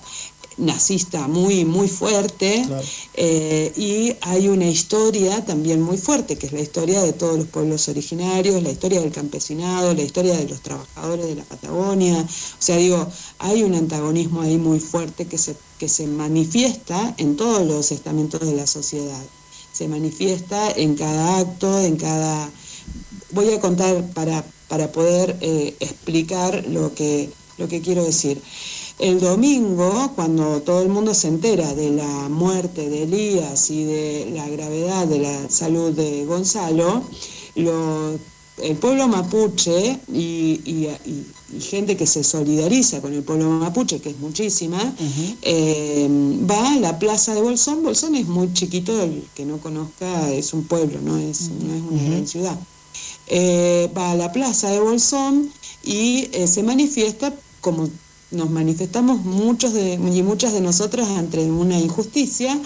nazista muy, muy fuerte claro. eh, y hay una historia también muy fuerte, que es la historia de todos los pueblos originarios, la historia del campesinado, la historia de los trabajadores de la Patagonia. O sea, digo, hay un antagonismo ahí muy fuerte que se, que se manifiesta en todos los estamentos de la sociedad. Se manifiesta en cada acto, en cada... Voy a contar para, para poder eh, explicar lo que, lo que quiero decir. El domingo, cuando todo el mundo se entera de la muerte de Elías y de la gravedad de la salud de Gonzalo, lo, el pueblo mapuche y, y, y, y, gente que se solidariza con el pueblo mapuche, que es muchísima, uh -huh. eh, va a la plaza de Bolsón. Bolsón es muy chiquito, el que no conozca es un pueblo, no es, no es una uh -huh. gran ciudad. Eh, va a la plaza de Bolsón y eh, se manifiesta como nos manifestamos muchos de, y muchas de nosotras ante una injusticia,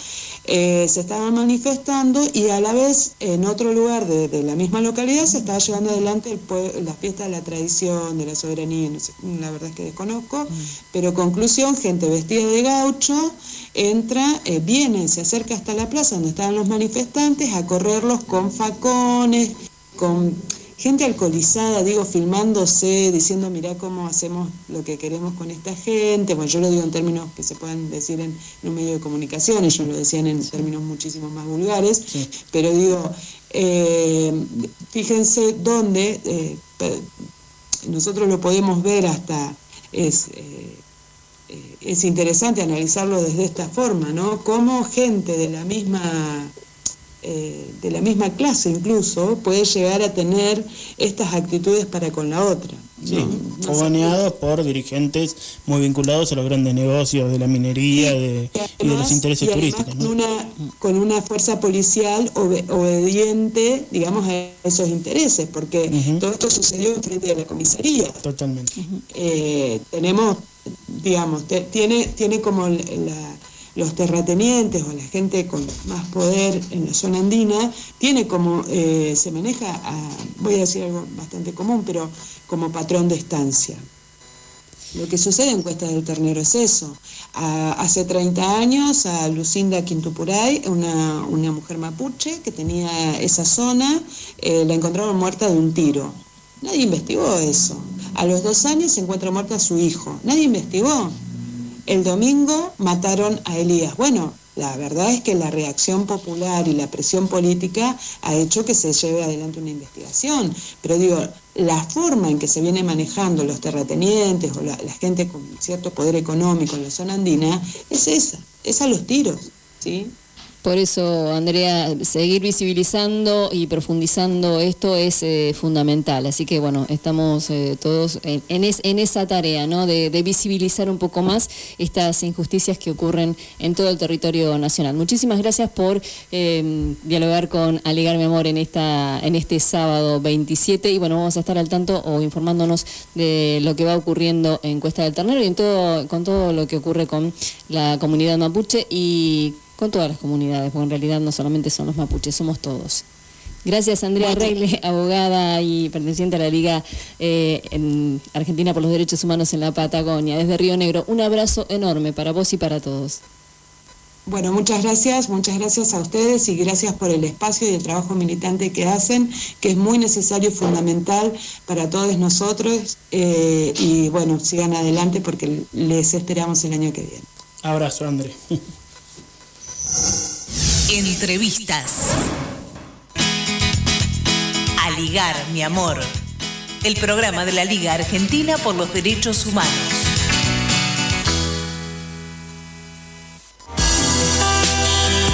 eh, se estaban manifestando y a la vez en otro lugar de, de la misma localidad se estaba llevando adelante el, la fiesta de la tradición, de la soberanía, no sé, la verdad es que desconozco, mm. pero conclusión, gente vestida de gaucho entra, eh, viene, se acerca hasta la plaza donde estaban los manifestantes a correrlos con facones, con gente alcoholizada, digo, filmándose, diciendo, mirá cómo hacemos lo que queremos con esta gente. Bueno, yo lo digo en términos que se pueden decir en, un medio de comunicación, ellos lo decían en términos muchísimo más vulgares, pero digo, eh, fíjense dónde, eh, nosotros lo podemos ver hasta, es, eh, es interesante analizarlo desde esta forma, ¿no? Cómo gente de la misma eh, de la misma clase incluso puede llegar a tener estas actitudes para con la otra. Sí, por dirigentes muy vinculados a los grandes negocios de la minería de, y, de los intereses turísticos. Con, una, con una fuerza policial obediente, digamos, a esos intereses, porque todo esto sucedió en frente de la comisaría. Totalmente. Eh, tenemos, digamos, tiene, tiene como la los terratenientes o la gente con más poder en la zona andina, tiene como, eh, se maneja, a, voy a decir algo bastante común, pero como patrón de estancia. Lo que sucede en Cuesta del Ternero es eso. hace 30 años a Lucinda Quintupuray, una, una mujer mapuche que tenía esa zona, eh, la encontraron muerta de un tiro. Nadie investigó eso. A los dos años se encuentra muerta su hijo. Nadie investigó. El domingo mataron a Elías. Bueno, la verdad es que la reacción popular y la presión política ha hecho que se lleve adelante una investigación. Pero digo, la forma en que se viene manejando los terratenientes o la, gente con cierto poder económico en la zona andina es esa, es a los tiros. ¿sí? Por eso, Andrea, seguir visibilizando y profundizando esto es eh, fundamental. Así que, bueno, estamos eh, todos en, esa tarea, ¿no? De, visibilizar un poco más estas injusticias que ocurren en todo el territorio nacional. Muchísimas gracias por eh, dialogar con Alegar Mi Amor en, esta, en este sábado 27. Y, bueno, vamos a estar al tanto o informándonos de lo que va ocurriendo en Cuesta del Ternero y en todo, con todo lo que ocurre con la comunidad mapuche y con todas las comunidades, porque en realidad no solamente son los mapuches, somos todos. Gracias Andrea Reile, abogada y perteneciente a la Liga eh, en Argentina por los Derechos Humanos en la Patagonia, desde Río Negro. Un abrazo enorme para vos y para todos. Bueno, muchas gracias, muchas gracias a ustedes y gracias por el espacio y el trabajo militante que hacen, que es muy necesario y fundamental para todos nosotros. Eh, y bueno, sigan adelante porque les esperamos el año que viene. Abrazo, André. Entrevistas. A ligar, mi amor. El programa de la Liga Argentina por los Derechos Humanos.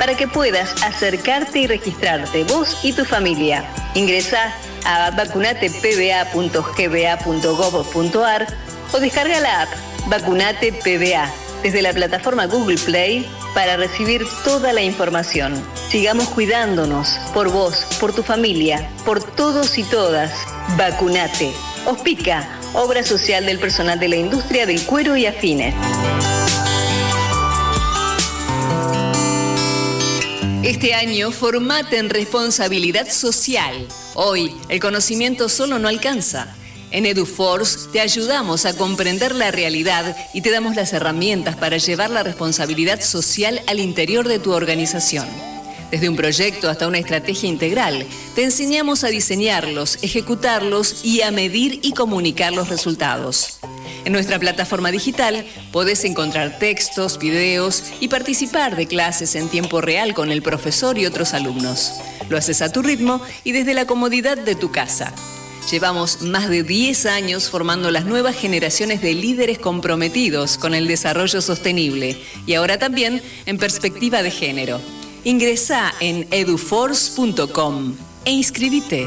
para que puedas acercarte y registrarte vos y tu familia. Ingresa a vacunatepba.gba.gov.ar o descarga la app Vacunate PBA desde la plataforma Google Play para recibir toda la información. Sigamos cuidándonos por vos, por tu familia, por todos y todas. Vacunate. Ospica, obra social del personal de la industria del cuero y afines. Este año formate en responsabilidad social. Hoy, el conocimiento solo no alcanza. En EduForce te ayudamos a comprender la realidad y te damos las herramientas para llevar la responsabilidad social al interior de tu organización. Desde un proyecto hasta una estrategia integral, te enseñamos a diseñarlos, ejecutarlos y a medir y comunicar los resultados. En nuestra plataforma digital podés encontrar textos, videos y participar de clases en tiempo real con el profesor y otros alumnos. Lo haces a tu ritmo y desde la comodidad de tu casa. Llevamos más de 10 años formando las nuevas generaciones de líderes comprometidos con el desarrollo sostenible y ahora también en perspectiva de género. Ingresa en eduforce.com e inscribite.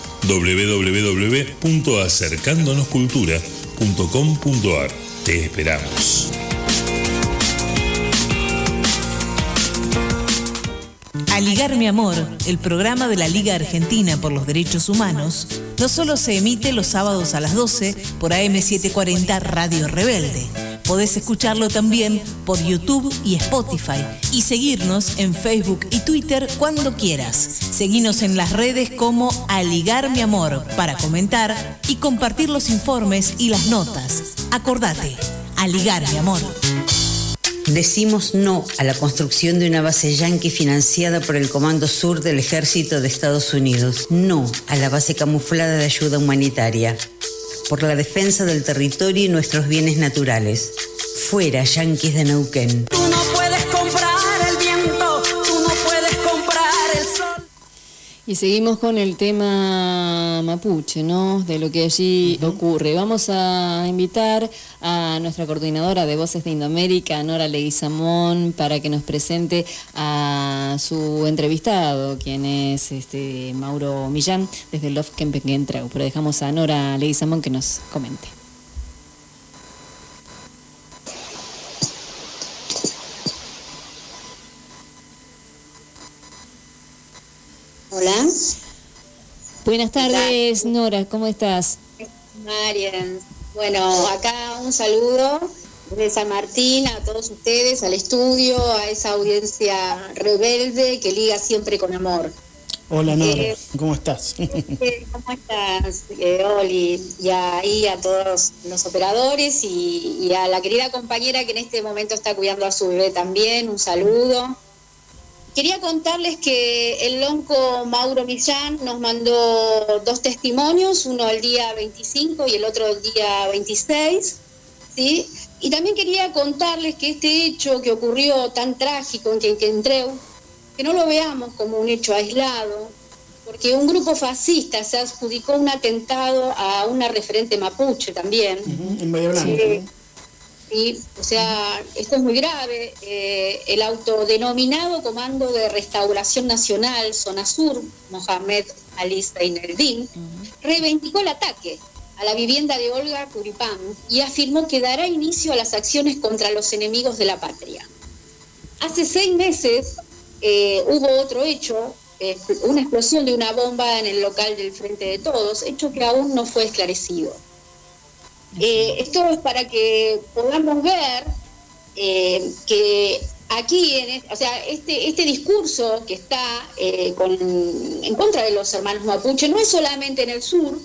www.acercándonoscultura.com.ar. Te esperamos. Aligar mi amor, el programa de la Liga Argentina por los Derechos Humanos, no solo se emite los sábados a las 12 por AM740 Radio Rebelde. Podés escucharlo también por YouTube y Spotify y seguirnos en Facebook y Twitter cuando quieras. Seguinos en las redes como Aligar mi amor para comentar y compartir los informes y las notas. Acordate, Aligar mi amor. Decimos no a la construcción de una base yanqui financiada por el Comando Sur del Ejército de Estados Unidos. No a la base camuflada de ayuda humanitaria. Por la defensa del territorio y nuestros bienes naturales. Fuera, yanquis de Neuquén. Tú no puedes comprar el viento, tú no puedes comprar el sol. Y seguimos con el tema mapuche, ¿no? De lo que allí ocurre. Vamos a invitar a nuestra coordinadora de Voces de Indoamérica, Nora Leguizamón, para que nos presente a su entrevistado, quien es este Mauro Millán, desde el Love Treu. Pero dejamos a Nora Leguizamón que nos comente. Hola. Buenas tardes, Nora, ¿cómo estás? Marian. Bueno, acá un saludo desde San Martín a todos ustedes, al estudio, a esa audiencia rebelde que liga siempre con amor. Hola Nora, Eh, ¿cómo estás? Eh, ¿Cómo estás, eh, Oli? Y ahí a todos los operadores y, y a la querida compañera que en este momento está cuidando a su bebé también, un saludo. Quería contarles que el lonco Mauro Millán nos mandó dos testimonios, uno el día 25 y el otro el día 26, ¿sí? Y también quería contarles que este hecho que ocurrió tan trágico en Quenquentreu, que no lo veamos como un hecho aislado, porque un grupo fascista se adjudicó un atentado a una referente mapuche también. en Bahía Blanca. Sí. Sí, o sea, esto es muy grave. Eh, el autodenominado Comando de Restauración Nacional, Zona Sur, Mohamed Ali Zaineldin, reivindicó el ataque a la vivienda de Olga Curipán y afirmó que dará inicio a las acciones contra los enemigos de la patria. Hace seis meses eh, hubo otro hecho, eh, una explosión de una bomba en el local del Frente de Todos, hecho que aún no fue esclarecido. Eh, esto es para que podamos ver eh, que aquí, en, o sea, este, este discurso que está eh, con- en contra de los hermanos mapuche no es solamente en el sur,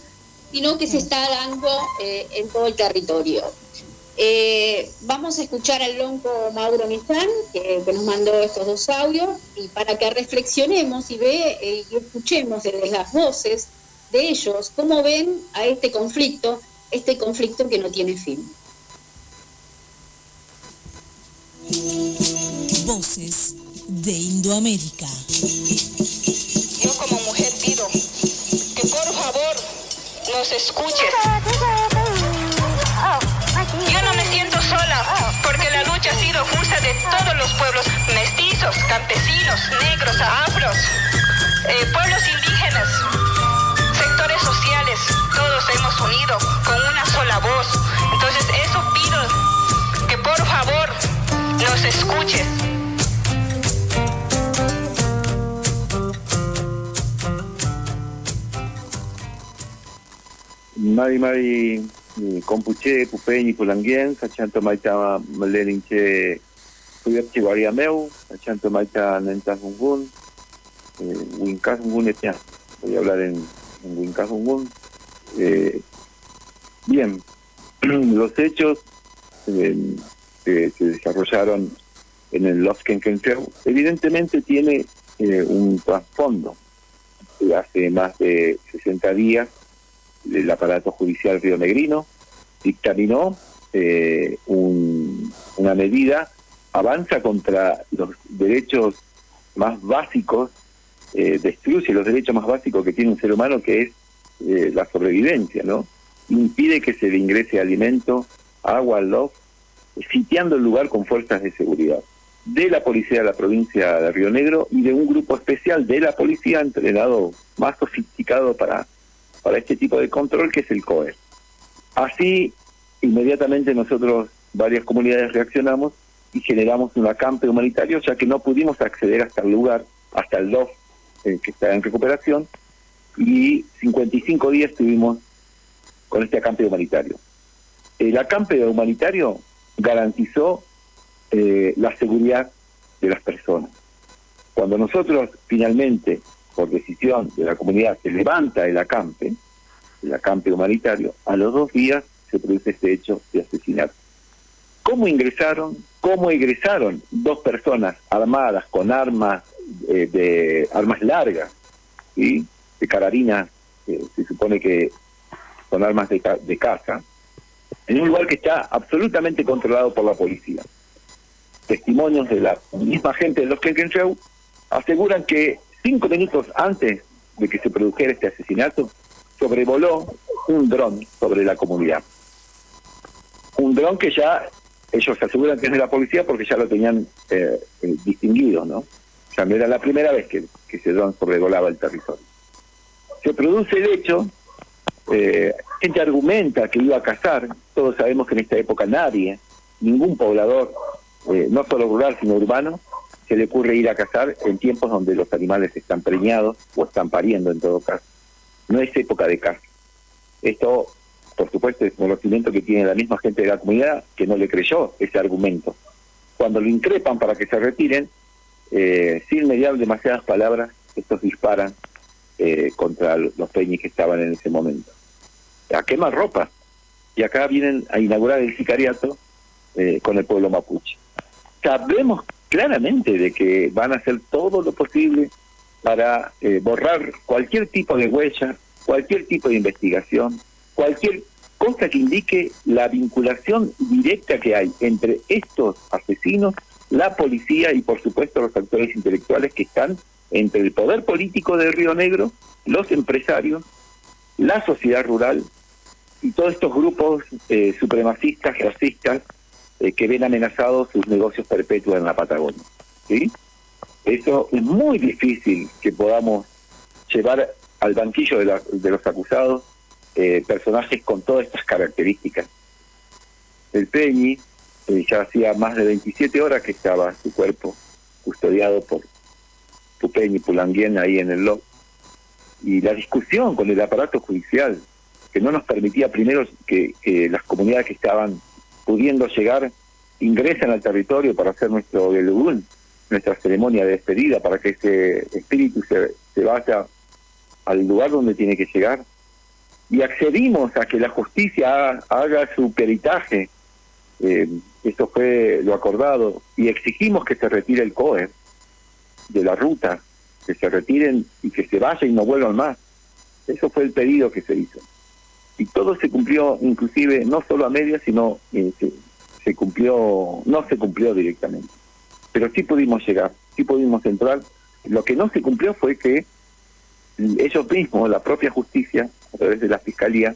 sino que se está dando en todo el territorio. Vamos a escuchar al lonco Mauro Mizán, que, que nos mandó estos dos audios, y para que reflexionemos y, ve, y escuchemos desde las voces de ellos cómo ven a este conflicto, este conflicto que no tiene fin. Voces de Indoamérica. Yo como mujer pido que por favor nos escuches. Yo no me siento sola porque la lucha ha sido justa de todos los pueblos, mestizos, campesinos, negros, afros, eh, pueblos indígenas, todos hemos unido con una sola voz. Entonces eso pido que por favor nos escuches. Mari Mari Compuche, Pupeñi, Pulanguien, Sachanto Maita Maleninche, Puyapchi Guariameu, Sachanto Maita Etia. Voy a hablar en, en Wincajungun. Eh, bien, los hechos eh, que se desarrollaron en el Lofkenkenkeu evidentemente tiene eh, un trasfondo. Hace más de 60 días el aparato judicial rionegrino dictaminó eh, un- una medida, avanza contra los derechos más básicos, eh, destruye los derechos más básicos que tiene un ser humano, que es eh, la sobrevivencia, ¿no? impide que se le ingrese alimento, agua al LOF, sitiando el lugar con fuerzas de seguridad de la policía de la provincia de Río Negro y de un grupo especial de la policía entrenado más sofisticado para, para este tipo de control que es el COE. Así, inmediatamente nosotros, varias comunidades, reaccionamos y generamos un acampe humanitario, ya que no pudimos acceder hasta el lugar, hasta el DOF, eh, que está en recuperación, y 55 días estuvimos con este acampe humanitario. El acampe humanitario garantizó eh, la seguridad de las personas. Cuando nosotros finalmente, por decisión de la comunidad, se levanta el acampe, el acampe humanitario, a los dos días se produce este hecho de asesinato. ¿Cómo ingresaron? ¿Cómo ingresaron dos personas armadas con armas eh, de armas largas, y de carabina, se supone que son armas de, de caza, en un lugar que está absolutamente controlado por la policía? testimonios de la misma gente de los Show aseguran que cinco minutos antes de que se produjera este asesinato, sobrevoló un dron sobre la comunidad. Un dron que ya ellos aseguran que es de la policía porque ya lo tenían eh, eh, distinguido, ¿no? Ya no era la primera vez que, que ese dron sobrevolaba el territorio. Se produce el hecho, eh, gente argumenta que iba a cazar, todos sabemos que en esta época nadie, ningún poblador eh, no solo rural, sino urbano, se le ocurre ir a cazar en tiempos donde los animales están preñados o están pariendo en todo caso. No es época de caza. Esto, por supuesto, es conocimiento que tiene la misma gente de la comunidad que no le creyó ese argumento. Cuando lo increpan para que se retiren, eh, sin mediar demasiadas palabras, estos disparan eh, contra los peñis que estaban en ese momento. A quemar ropa. Y acá vienen a inaugurar el sicariato con el pueblo mapuche sabemos claramente de que van a hacer todo lo posible para eh, borrar cualquier tipo de huella, cualquier tipo de investigación, cualquier cosa que indique la vinculación directa que hay entre estos asesinos, la policía y por supuesto los actores intelectuales que están entre el poder político de Río Negro, los empresarios, la sociedad rural y todos estos grupos eh, supremacistas, racistas, eh, que ven amenazados sus negocios perpetuos en la Patagonia. ¿sí? Eso es muy difícil que podamos llevar al banquillo de, de los acusados eh, personajes con todas estas características. El Peñi eh, ya hacía más de 27 horas que estaba su cuerpo custodiado por Peñi Pulanguien ahí en el LOC. Y la discusión con el aparato judicial, que no nos permitía primero que, que las comunidades que estaban pudiendo llegar, ingresan al territorio para hacer nuestro Gelugún, nuestra ceremonia de despedida, para que ese espíritu se, se vaya al lugar donde tiene que llegar. Y accedimos a que la justicia haga su peritaje, eh, esto fue lo acordado, y exigimos que se retire el COE de la ruta, que se retiren y que se vaya y no vuelvan más. Eso fue el pedido que se hizo. Y todo se cumplió inclusive no solo a medias sino eh, se, cumplió no se cumplió directamente. Pero sí pudimos llegar sí pudimos entrar. Lo que no se cumplió fue que ellos mismos la propia justicia a través de la fiscalía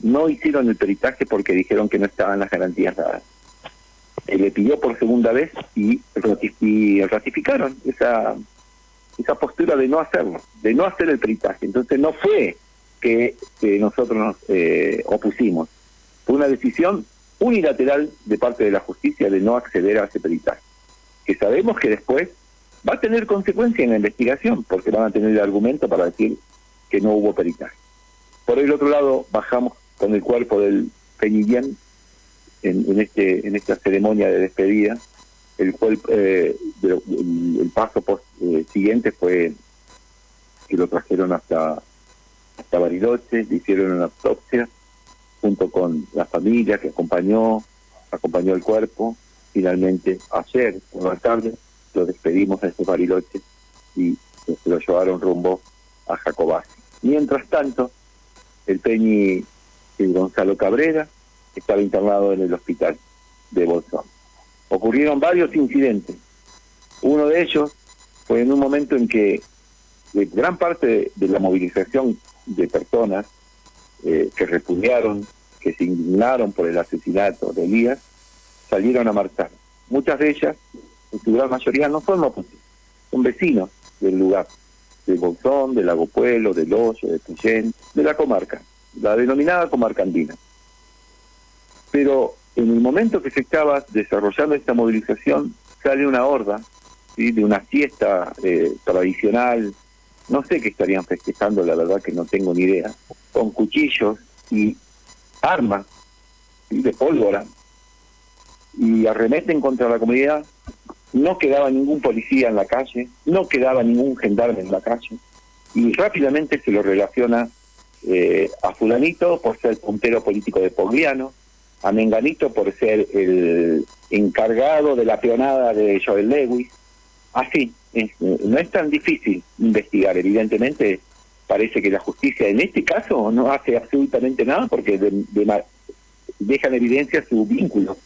no hicieron el peritaje porque dijeron que no estaban las garantías dadas eh, le pidió por segunda vez y, ratificaron esa esa postura de no hacerlo de no hacer el peritaje entonces no fue que nosotros nos eh, opusimos. Fue una decisión unilateral de parte de la justicia de no acceder a ese peritaje, que sabemos que después va a tener consecuencia en la investigación, porque van a tener el argumento para decir que no hubo peritaje. Por el otro lado, bajamos con el cuerpo del Peñillán en, este, en esta ceremonia de despedida. El, cual, eh, el, paso eh, siguiente fue que lo trajeron hasta hasta Bariloche, le hicieron una autopsia junto con la familia que acompañó, acompañó el cuerpo. Finalmente, ayer por la tarde, lo despedimos a este Bariloche y se lo llevaron rumbo a Jacobasi. Mientras tanto, el Peñi el Gonzalo Cabrera estaba internado en el hospital de Bolsón. Ocurrieron varios incidentes. Uno de ellos fue en un momento en que gran parte de la movilización de personas eh, que repudiaron, que se indignaron por el asesinato de Elías, salieron a marchar. Muchas de ellas, en su gran mayoría, no son mapuches, son vecinos del lugar, de Bolsón, de Lago Pueblo, de Loyo, de Tuyén, de la comarca, la denominada comarca andina. Pero en el momento que se estaba desarrollando esta movilización, sale una horda ¿sí? de una fiesta eh, tradicional, no sé qué estarían festejando, la verdad que no tengo ni idea, con cuchillos y armas de pólvora, y arremeten contra la comunidad, no quedaba ningún policía en la calle, no quedaba ningún gendarme en la calle, y rápidamente se lo relaciona eh, a fulanito por ser puntero político de Pogliano, a Menganito por ser el encargado de la peonada de Joel Lewis. Así, no es tan difícil investigar, evidentemente parece que la justicia en este caso no hace absolutamente nada porque deja en evidencia su vínculo.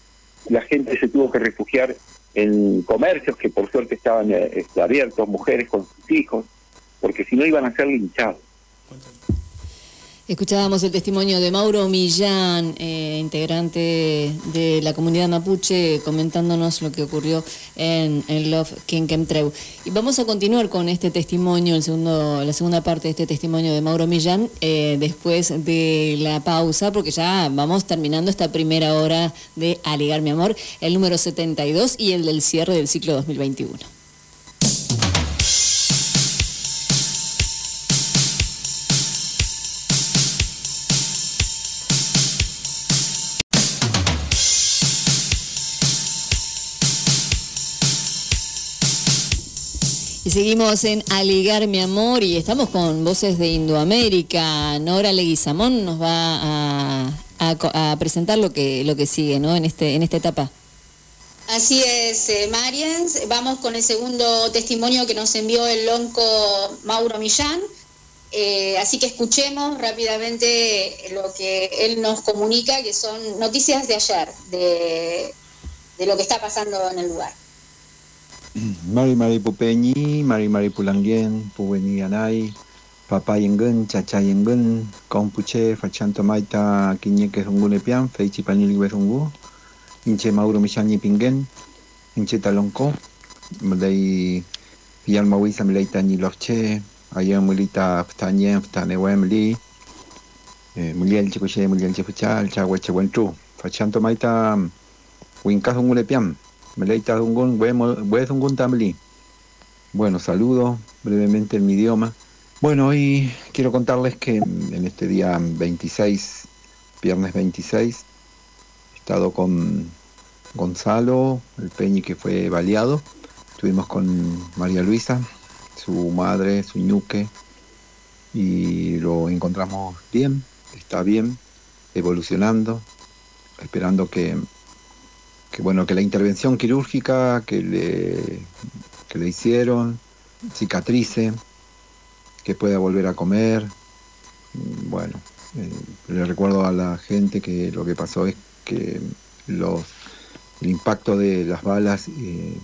La gente se tuvo que refugiar en comercios que por suerte estaban eh, este, abiertos, mujeres con sus hijos, porque si no iban a ser linchados. Escuchábamos el testimonio de Mauro Millán, eh, integrante de la comunidad mapuche, comentándonos lo que ocurrió en, en Love Treu. Y vamos a continuar con este testimonio, la segunda parte de este testimonio de Mauro Millán, eh, después de la pausa, porque ya vamos terminando esta primera hora de Aligar mi amor, el número 72 y el del cierre del ciclo 2021. Seguimos en Aligar mi amor y estamos con voces de Indoamérica. Nora Leguizamón nos va a, presentar lo que, lo que sigue ¿no? en, este, en esta etapa. Así es, eh, Marian. Vamos con el segundo testimonio que nos envió el lonco Mauro Millán. Eh, así que escuchemos rápidamente lo que él nos comunica, que son noticias de ayer, de lo que está pasando en el lugar. Mari mari pu penyi, mari mari pulangien, langgen, pu weni anai, papa yenggen, caca yenggen, kong pu che, facan to mai ta, kinye ke hongu ne pian, fei chi pani inche mauro mi shani pingen, inche talonko, mulei mulai pian maui sam lei tani lor che, ayam muli ta ptanye, ptane we muli, muli el che ku che, muli el che pu cha, cha we che wen tu, mai ta, ne pian, bueno, saludo brevemente en mi idioma. Bueno, hoy quiero contarles que en este día 26, viernes 26, he estado con Gonzalo, el Peñi que fue baleado. Estuvimos con María Luisa, su madre, su ñuque, y lo encontramos bien, está bien, evolucionando, esperando que que bueno, que la intervención quirúrgica que le, que le hicieron cicatrice, que pueda volver a comer. Mm, bueno, eh, le recuerdo a la gente que lo que pasó es que los, el impacto de las balas eh,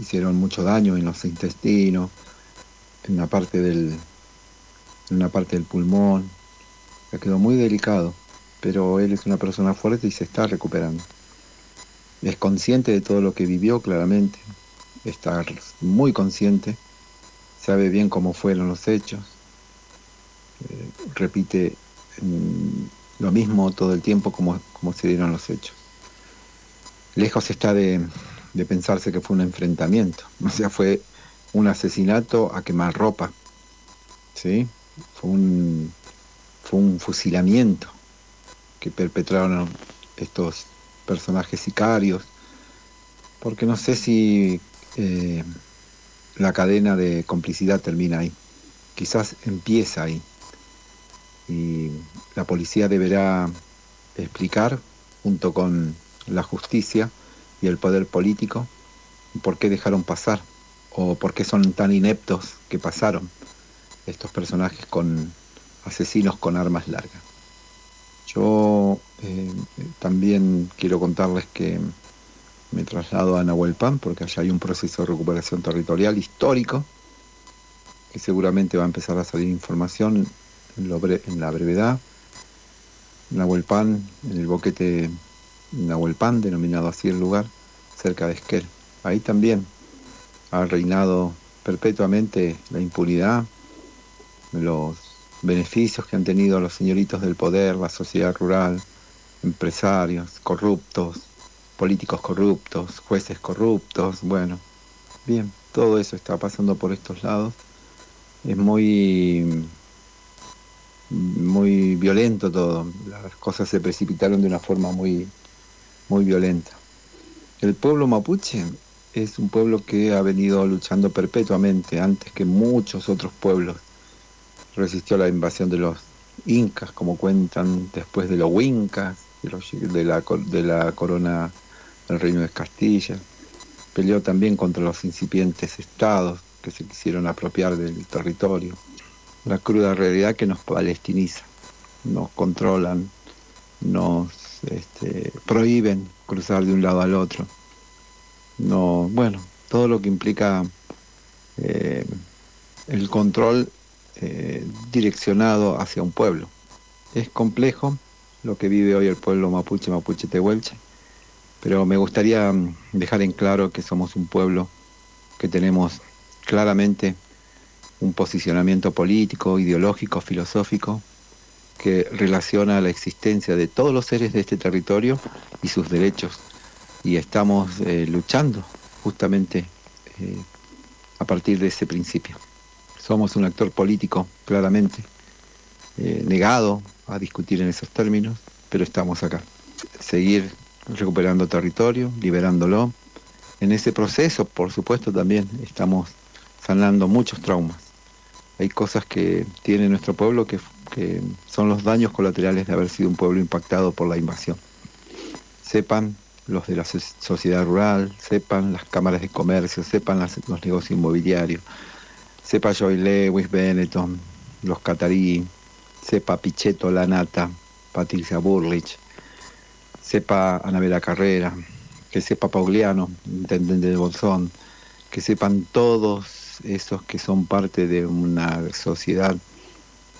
hicieron mucho daño en los intestinos, en una parte del, en parte del pulmón. Quedó muy delicado, pero él es una persona fuerte y se está recuperando es consciente de todo lo que vivió claramente, está muy consciente, sabe bien cómo fueron los hechos, eh, repite mm, lo mismo todo el tiempo como, como se dieron los hechos. Lejos está de, de pensarse que fue un enfrentamiento, o sea, fue un asesinato a quemar ropa, ¿sí? Fue un, fue un fusilamiento que perpetraron estos personajes sicarios, porque no sé si eh, la cadena de complicidad termina ahí. Quizás empieza ahí. Y la policía deberá explicar, junto con la justicia y el poder político, por qué dejaron pasar o por qué son tan ineptos que pasaron estos personajes con asesinos con armas largas. Yo eh, también quiero contarles que me traslado a Nahuelpan porque allá hay un proceso de recuperación territorial histórico que seguramente va a empezar a salir información en, la brevedad. Nahuelpan, en el boquete Nahuelpan, denominado así el lugar, cerca de Esquel. Ahí también ha reinado perpetuamente la impunidad, los beneficios que han tenido los señoritos del poder, la sociedad rural, empresarios corruptos, políticos corruptos, jueces corruptos, bueno, bien, todo eso está pasando por estos lados. Es muy muy violento todo, las cosas se precipitaron de una forma muy muy violenta. El pueblo mapuche es un pueblo que ha venido luchando perpetuamente antes que muchos otros pueblos. Resistió la invasión de los incas, como cuentan, después de los huincas, de, la corona del reino de Castilla. Peleó también contra los incipientes estados que se quisieron apropiar del territorio. La cruda realidad que nos palestiniza, nos controlan, nos este, prohíben cruzar de un lado al otro. No, bueno, todo lo que implica eh, el control eh, direccionado hacia un pueblo. Es complejo lo que vive hoy el pueblo mapuche, mapuche tehuelche, pero me gustaría mm, dejar en claro que somos un pueblo que tenemos claramente un posicionamiento político, ideológico, filosófico, que relaciona la existencia de todos los seres de este territorio y sus derechos. Y estamos eh, luchando justamente eh, a partir de ese principio. Somos un actor político, claramente, eh, negado a discutir en esos términos, pero estamos acá. Seguir recuperando territorio, liberándolo. En ese proceso, por supuesto, también estamos sanando muchos traumas. Hay cosas que tiene nuestro pueblo que, que son los daños colaterales de haber sido un pueblo impactado por la invasión. Sepan los de la so- sociedad rural, sepan las cámaras de comercio, sepan los negocios inmobiliarios, sepa Joy Lewis, Benetton, los catarí, sepa Pichetto Lanata, Patricia Burlich, sepa Anabela Carrera, que sepa Pauliano, intendente de Bolsón, que sepan todos esos que son parte de una sociedad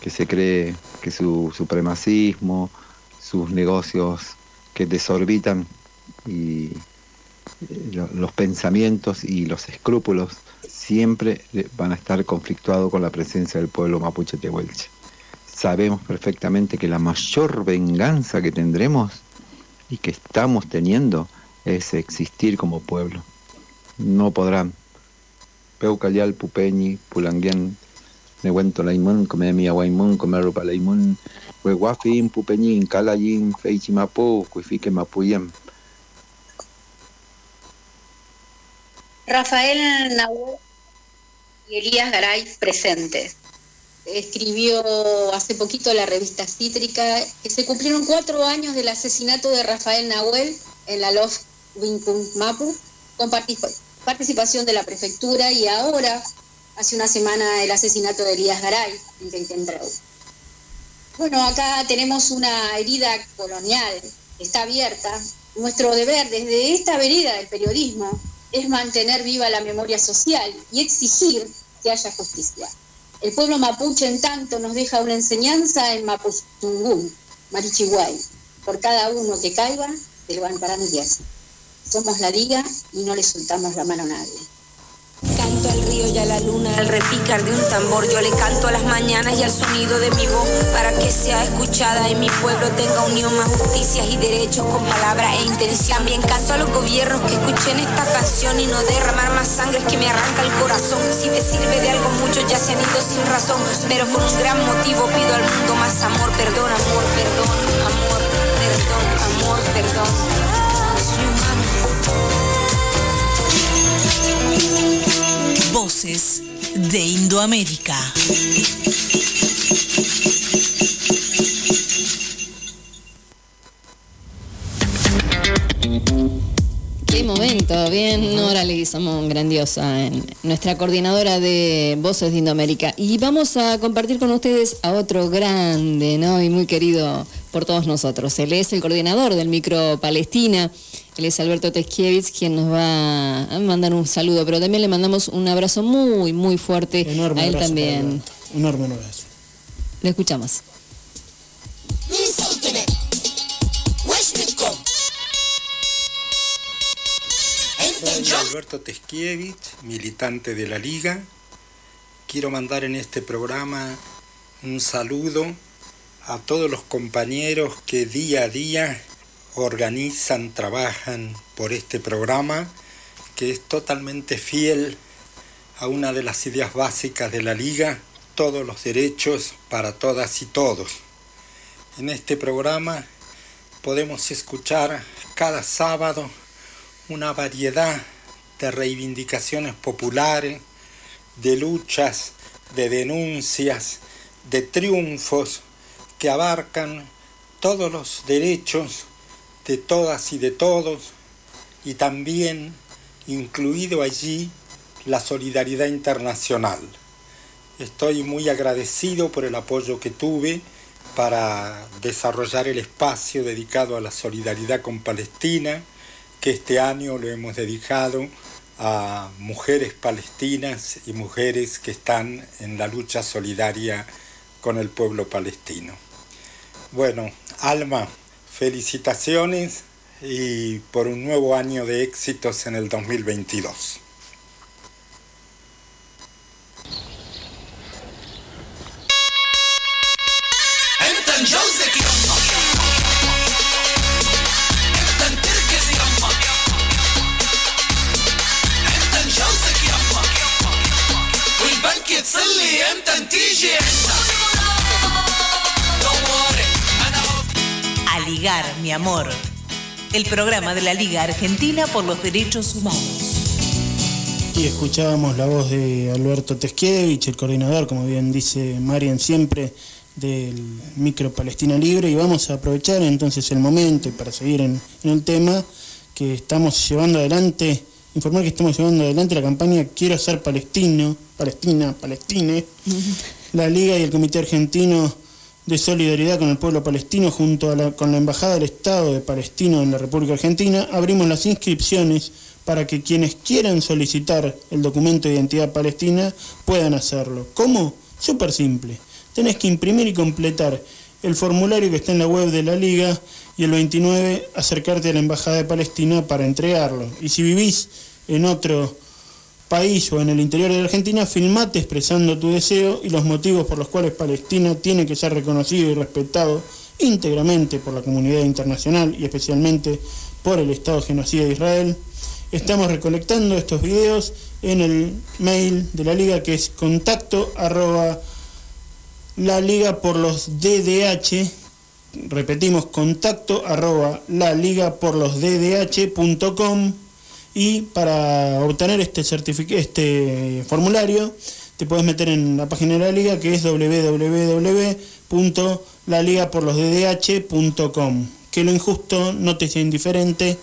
que se cree que su supremacismo, sus negocios que desorbitan y eh, lo- los pensamientos y los escrúpulos siempre eh, van a estar conflictuados con la presencia del pueblo mapuche tehuelche. Sabemos perfectamente que la mayor venganza que tendremos y que estamos teniendo es existir como pueblo. No podrán. Peucayal, Pupeñi, Pulanguián, Nehuento Laimun, Comemi Aguaimun, Comerupa Laimun, Hueguafin, Pupeñín, Calayin, Feichimapu, Cuifique Mapuyem. Rafael Nahuel y Elías Garay presentes. Escribió hace poquito la revista Cítrica que se cumplieron cuatro años del asesinato de Rafael Nahuel en la Lof Wincum Mapu, con partic- participación de la prefectura y ahora, hace una semana, el asesinato de Elías Garay en Quenquentreu. Bueno, acá tenemos una herida colonial está abierta. Nuestro deber desde esta vereda del periodismo es mantener viva la memoria social y exigir que haya justicia. El pueblo mapuche, en tanto, nos deja una enseñanza en Mapuzungún, Marichihuay. Por cada uno que caiga, se levantarán diez. Somos la liga y no le soltamos la mano a nadie. Al río y a la luna, al repicar de un tambor. Yo le canto a las mañanas y al sonido de mi voz para que sea escuchada y mi pueblo tenga unión, más justicias y derechos con palabra e intención. También canto a los gobiernos que escuchen esta canción y no derramar más sangre que me arranca el corazón. Si te sirve de algo, muchos ya se han ido sin razón, pero por un gran motivo pido al mundo más amor, perdón, amor, perdón, amor, perdón, amor, perdón. De Indoamérica. Qué momento, bien, Nora Leguizamón, grandiosa, en nuestra coordinadora de Voces de Indoamérica. Y vamos a compartir con ustedes a otro grande, ¿no? Y muy querido por todos nosotros. Él es el coordinador del Micro Palestina, él es Alberto Teskiewicz, quien nos va a mandar un saludo, pero también le mandamos un abrazo muy, muy fuerte Enorme a él también. Alberto. Enorme abrazo. Lo escuchamos. Soy Alberto Teskiewicz, militante de la Liga. Quiero mandar en este programa un saludo a todos los compañeros que día a día organizan, trabajan por este programa, que es totalmente fiel a una de las ideas básicas de la Liga, todos los derechos para todas y todos. En este programa podemos escuchar cada sábado una variedad de reivindicaciones populares, de luchas, de denuncias, de triunfos que abarcan todos los derechos de todas y de todos y también incluido allí la solidaridad internacional. Estoy muy agradecido por el apoyo que tuve para desarrollar el espacio dedicado a la solidaridad con Palestina, que este año lo hemos dedicado a mujeres palestinas y mujeres que están en la lucha solidaria con el pueblo palestino. Bueno, Alma, felicitaciones y por un nuevo año de éxitos en el 2022. انت نجوزك يما انت Ligar, mi amor. El programa de la Liga Argentina por los Derechos Humanos. Y escuchábamos la voz de Alberto Teskiewicz, el coordinador, como bien dice Marian siempre, del Micro Palestina Libre. Y vamos a aprovechar entonces el momento y para seguir en, en el tema que estamos llevando adelante, informar que estamos llevando adelante la campaña Quiero ser palestino, Palestina, Palestine. La Liga y el Comité Argentino de Solidaridad con el Pueblo Palestino junto a la- con la Embajada del Estado de Palestino en la República Argentina abrimos las inscripciones para que quienes quieran solicitar el documento de identidad palestina puedan hacerlo. ¿Cómo? Súper simple. Tenés que imprimir y completar el formulario que está en la web de la Liga y el 29 acercarte a la Embajada de Palestina para entregarlo. Y si vivís en otro país o en el interior de la Argentina, filmate expresando tu deseo y los motivos por los cuales Palestina tiene que ser reconocido y respetado íntegramente por la comunidad internacional y especialmente por el Estado genocida de Israel. Estamos recolectando estos videos en el mail de la liga que es contacto arroba la liga por los DDH repetimos contacto arroba la liga por los DDH.com y para obtener este este formulario te puedes meter en la página de la liga que es www.laligaporlosddh.com que lo injusto no te sea indiferente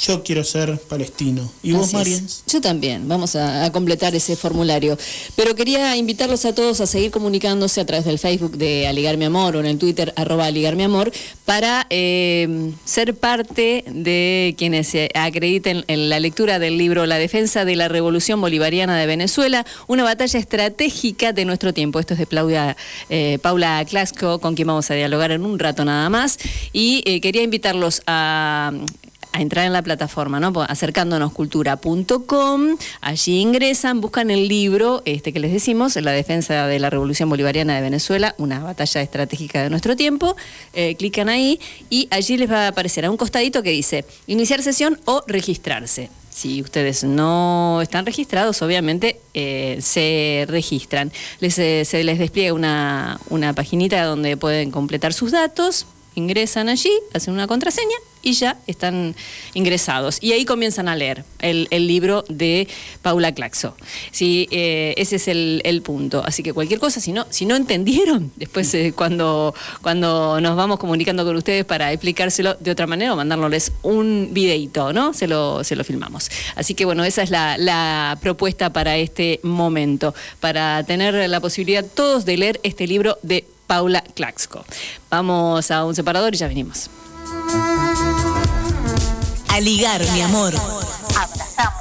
yo quiero ser palestino y vos. Marian Yo también, vamos a, a completar ese formulario. Pero quería invitarlos a todos a seguir comunicándose a través del Facebook de Aligar Mi Amor o en el Twitter arroba Aligar Mi Amor para eh, ser parte de quienes se acrediten en la lectura del libro La defensa de la revolución bolivariana de Venezuela, una batalla estratégica de nuestro tiempo. Esto es de Paula, eh, Paula Clasco, con quien vamos a dialogar en un rato nada más. Y eh, quería invitarlos a a entrar en la plataforma, ¿no? acercándonoscultura.com, allí ingresan, buscan el libro este que les decimos, La defensa de la revolución bolivariana de Venezuela, una batalla estratégica de nuestro tiempo, eh, clican ahí y allí les va a aparecer a un costadito que dice iniciar sesión o registrarse. Si ustedes no están registrados, obviamente eh, se registran. Eh, se les despliega una, una paginita donde pueden completar sus datos, ingresan allí, hacen una contraseña y ya están ingresados. Y ahí comienzan a leer el, el libro de Paula Claxo. Sí, eh, ese es el, el punto. Así que cualquier cosa, si no, si no entendieron, después eh, cuando, cuando nos vamos comunicando con ustedes para explicárselo de otra manera o mandárnosles un videito, ¿no? Se lo, se lo filmamos. Así que bueno, esa es la, la propuesta para este momento, para tener la posibilidad todos de leer este libro de Paula Claxco. Vamos a un separador y ya venimos. A ligar, mi amor. Abrazamos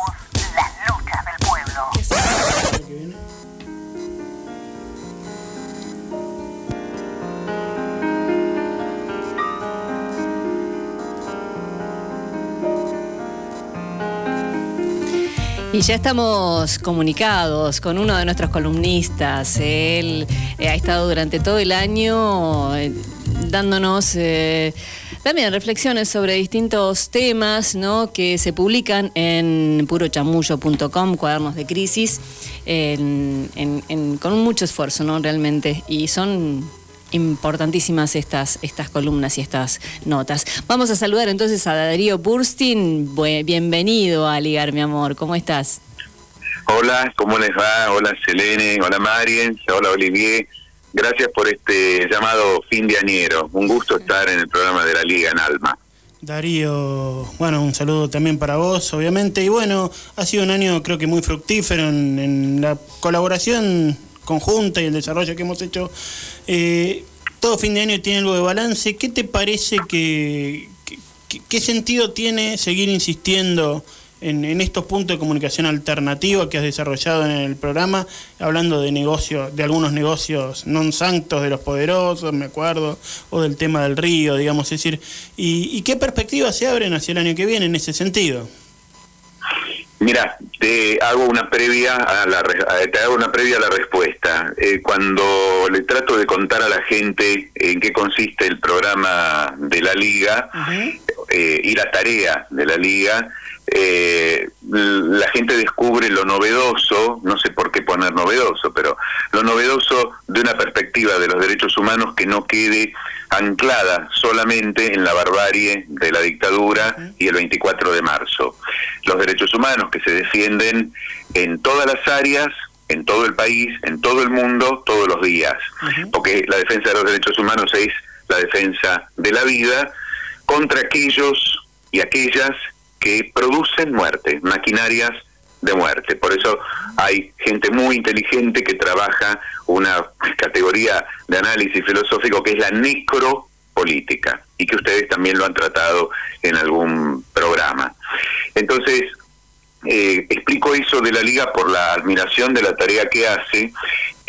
Y ya estamos comunicados con uno de nuestros columnistas. Él eh, ha estado durante todo el año eh, dándonos eh, también reflexiones sobre distintos temas ¿no? que se publican en purochamullo.com, cuadernos de crisis, con mucho esfuerzo, ¿no? Realmente. Y son importantísimas estas, estas columnas y estas notas. Vamos a saludar entonces a Darío Burstin. Bue- bienvenido a Ligar, mi amor. ¿Cómo estás? Hola, ¿cómo les va? Hola Selene, hola Marien, hola Olivier. Gracias por este llamado fin de añero. Un gusto estar en el programa de la Liga en Alma. Darío, bueno, un saludo también para vos, obviamente. Y bueno, ha sido un año creo que muy fructífero en, en la colaboración conjunta y el desarrollo que hemos hecho. Eh, todo fin de año tiene algo de balance. ¿Qué te parece que, qué sentido tiene seguir insistiendo en, en estos puntos de comunicación alternativa que has desarrollado en el programa, hablando de negocios, de algunos negocios non sanctos de los poderosos, me acuerdo, o del tema del río, digamos, es decir, y, y qué perspectivas se abren hacia el año que viene en ese sentido? Mira, te hago una previa a la te hago una previa a la respuesta. Eh, cuando le trato de contar a la gente en qué consiste el programa de la liga eh, y la tarea de la liga, eh, la gente descubre lo novedoso, no sé por qué poner novedoso, pero lo novedoso de una perspectiva de los derechos humanos que no quede anclada solamente en la barbarie de la dictadura y el 24 de marzo. Los derechos humanos que se defienden en todas las áreas, en todo el país, en todo el mundo, todos los días. Porque la defensa de los derechos humanos es la defensa de la vida contra aquellos y aquellas que producen muerte, maquinarias de muerte. Por eso hay gente muy inteligente que trabaja una categoría de análisis filosófico que es la necropolítica y que ustedes también lo han tratado en algún programa. Entonces, eh, explico eso de la liga por la admiración de la tarea que hace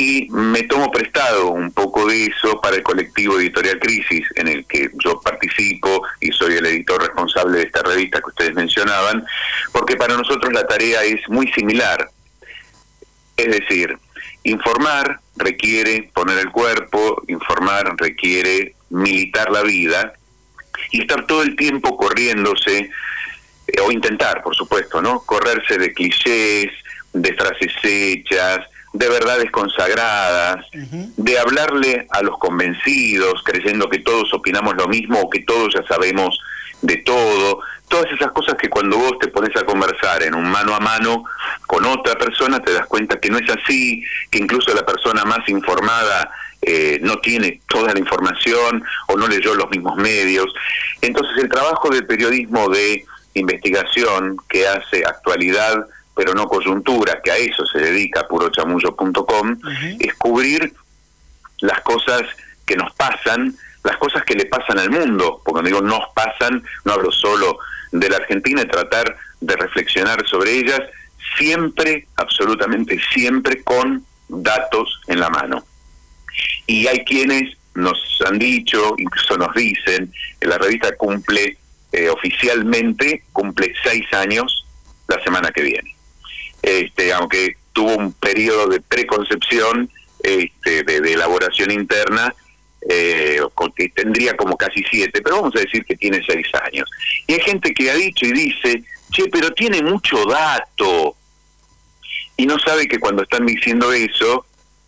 y me tomo prestado un poco de eso para el colectivo Editorial Crisis, en el que yo participo y soy el editor responsable de esta revista que ustedes mencionaban, porque para nosotros la tarea es muy similar. Es decir, informar requiere poner el cuerpo, informar requiere militar la vida y estar todo el tiempo corriéndose eh, o intentar, por supuesto, ¿no? Correrse de clichés, de frases hechas, de verdades consagradas, de hablarle a los convencidos, creyendo que todos opinamos lo mismo o que todos ya sabemos de todo. Todas esas cosas que cuando vos te pones a conversar en un mano a mano con otra persona te das cuenta que no es así, que incluso la persona más informada eh, no tiene toda la información o no leyó los mismos medios. Entonces el trabajo del periodismo de investigación que hace actualidad pero no coyuntura, que a eso se dedica purochamullo.com, es cubrir las cosas que nos pasan, las cosas que le pasan al mundo, porque cuando digo nos pasan, no hablo solo de la Argentina, y tratar de reflexionar sobre ellas, siempre, absolutamente siempre, con datos en la mano. Y hay quienes nos han dicho, incluso nos dicen, que la revista cumple eh, oficialmente, cumple seis años la semana que viene. Este, aunque tuvo un periodo de preconcepción, este, de, de elaboración interna, eh, que tendría como casi siete, pero vamos a decir que tiene seis años. Y hay gente que ha dicho y dice, che, pero tiene mucho dato. Y no sabe que cuando están diciendo eso,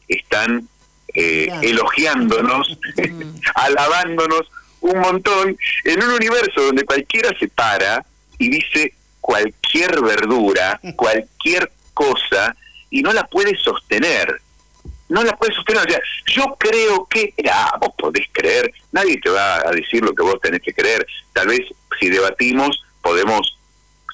están eh, elogiándonos, alabándonos un montón, en un universo donde cualquiera se para y dice cualquier verdura, cualquier cosa, y no la puede sostener. No la puede sostener. O sea, yo creo que, ah, vos podés creer, nadie te va a decir lo que vos tenés que creer. Tal vez si debatimos podemos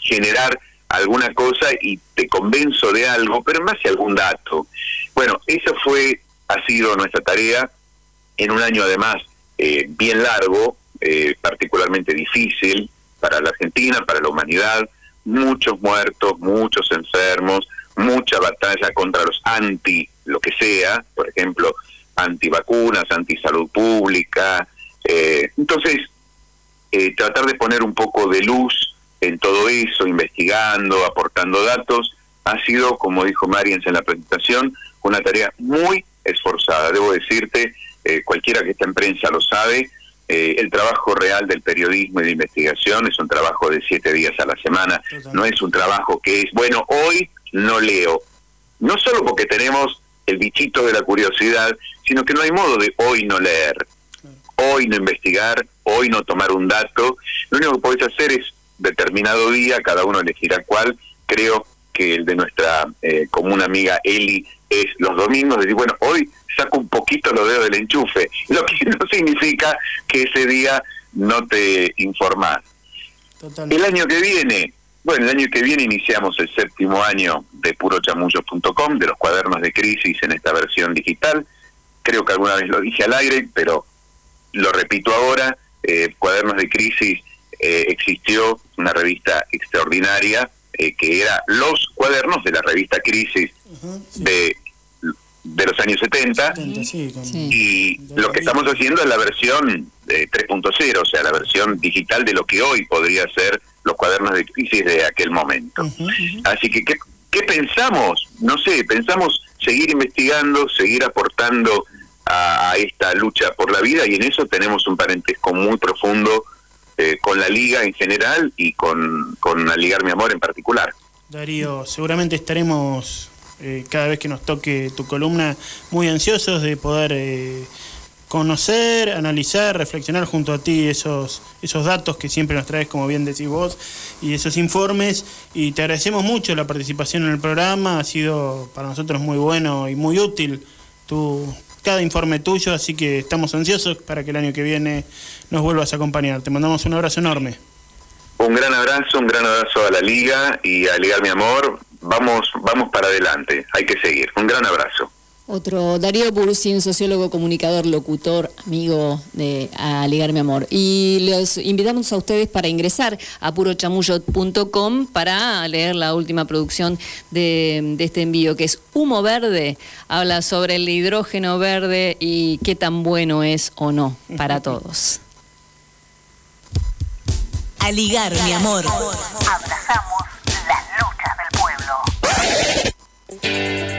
generar alguna cosa y te convenzo de algo, pero en base a algún dato. Bueno, esa fue, ha sido nuestra tarea en un año además eh, bien largo, eh, particularmente difícil para la Argentina, para la humanidad, muchos muertos, muchos enfermos, mucha batalla contra los anti, lo que sea, por ejemplo, antivacunas, antisalud pública. eh, entonces, eh, tratar de poner un poco de luz en todo eso, investigando, aportando datos, ha sido, como dijo Mariens en la presentación, una tarea muy esforzada. Debo decirte, eh, cualquiera que está en prensa lo sabe, eh, el trabajo real del periodismo y de investigación es un trabajo de siete días a la semana, no es un trabajo que es, bueno, hoy no leo, no solo porque tenemos el bichito de la curiosidad, sino que no hay modo de hoy no leer, hoy no investigar, hoy no tomar un dato, lo único que podés hacer es determinado día, cada uno elegirá cuál, creo que el de nuestra eh, común amiga Eli es los domingos, decir, bueno, hoy saco un poquito los dedos del enchufe, lo que no significa que ese día no te informás. El año que viene, bueno, el año que viene iniciamos el séptimo año de purochamullos.com, de los cuadernos de crisis en esta versión digital. Creo que alguna vez lo dije al aire, pero lo repito ahora, eh, Cuadernos de Crisis eh, existió una revista extraordinaria eh, que era los cuadernos de la revista Crisis de, de los años 70 y lo que estamos haciendo es la versión eh, 3.0, o sea, la versión digital de lo que hoy podría ser los cuadernos de crisis de aquel momento. Así que, ¿qué, ¿qué pensamos? No sé, pensamos seguir investigando, seguir aportando a, a esta lucha por la vida y en eso tenemos un parentesco muy profundo eh, con la liga en general y con, con Aligar Mi Amor en particular. Darío, seguramente estaremos eh, cada vez que nos toque tu columna muy ansiosos de poder eh, conocer, analizar, reflexionar junto a ti esos, esos datos que siempre nos traes, como bien decís vos, y esos informes. Y te agradecemos mucho la participación en el programa, ha sido para nosotros muy bueno y muy útil tu, cada informe tuyo, así que estamos ansiosos para que el año que viene nos vuelvas a acompañar. Te mandamos un abrazo enorme. Un gran abrazo, un gran abrazo a la liga y a Ligar Mi Amor. Vamos, vamos para adelante, hay que seguir. Un gran abrazo. Otro, Darío Bursin, sociólogo, comunicador, locutor, amigo de a Ligar Mi Amor. Y los invitamos a ustedes para ingresar a purochamullo.com para leer la última producción de, de este envío, que es Humo Verde. Habla sobre el hidrógeno verde y qué tan bueno es o no para todos. A ligar, mi amor. Abrazamos pueblo.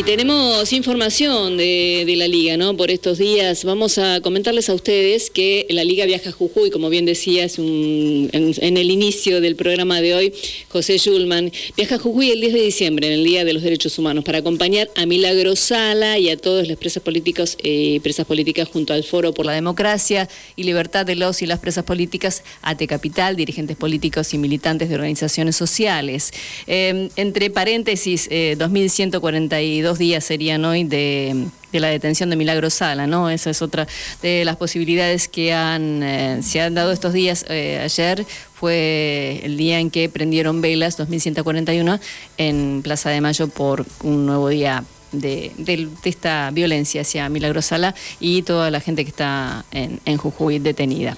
Y tenemos información de, la liga, ¿no? Por estos días vamos a comentarles a ustedes que la liga viaja a Jujuy, como bien decías en, el inicio del programa de hoy, José Schulman, viaja a Jujuy el 10 de diciembre, en el Día de los Derechos Humanos, para acompañar a Milagro Sala y a todos los presos políticos eh, y presas políticas junto al Foro por la Democracia y Libertad de los y las presas políticas, AT Capital, dirigentes políticos y militantes de organizaciones sociales. Eh, entre paréntesis, eh, 2.142 días serían hoy de, la detención de Milagro Sala, ¿no? Esa es otra de las posibilidades que han, eh, se han dado estos días. Eh, ayer fue el día en que prendieron velas, 2.141, en Plaza de Mayo por un nuevo día de, de- esta violencia hacia Milagro Sala y toda la gente que está en, en Jujuy detenida.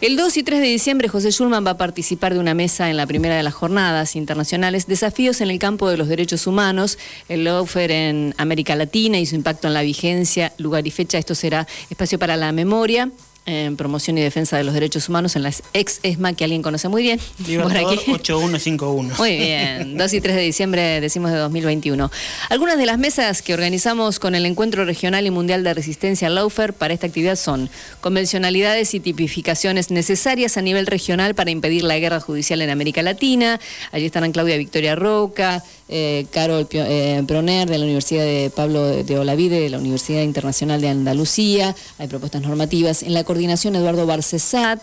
El 2 y 3 de diciembre, José Schulman va a participar de una mesa en la primera de las jornadas internacionales Desafíos en el campo de los derechos humanos, el lawfare en América Latina y su impacto en la vigencia, lugar y fecha. Esto será espacio para la memoria. En promoción y defensa de los derechos humanos en la ex ESMA, que alguien conoce muy bien. Libertador aquí. 8151. Muy bien, 2 y 3 de diciembre decimos de 2021. Algunas de las mesas que organizamos con el Encuentro Regional y Mundial de Resistencia Laufer para esta actividad son convencionalidades y tipificaciones necesarias a nivel regional para impedir la guerra judicial en América Latina. Allí estarán Claudia Victoria Roca, eh, Carol Pio- eh, Proner de la Universidad de Pablo de Olavide, de la Universidad Internacional de Andalucía. Hay propuestas normativas. En la coordinación Eduardo Barcesat,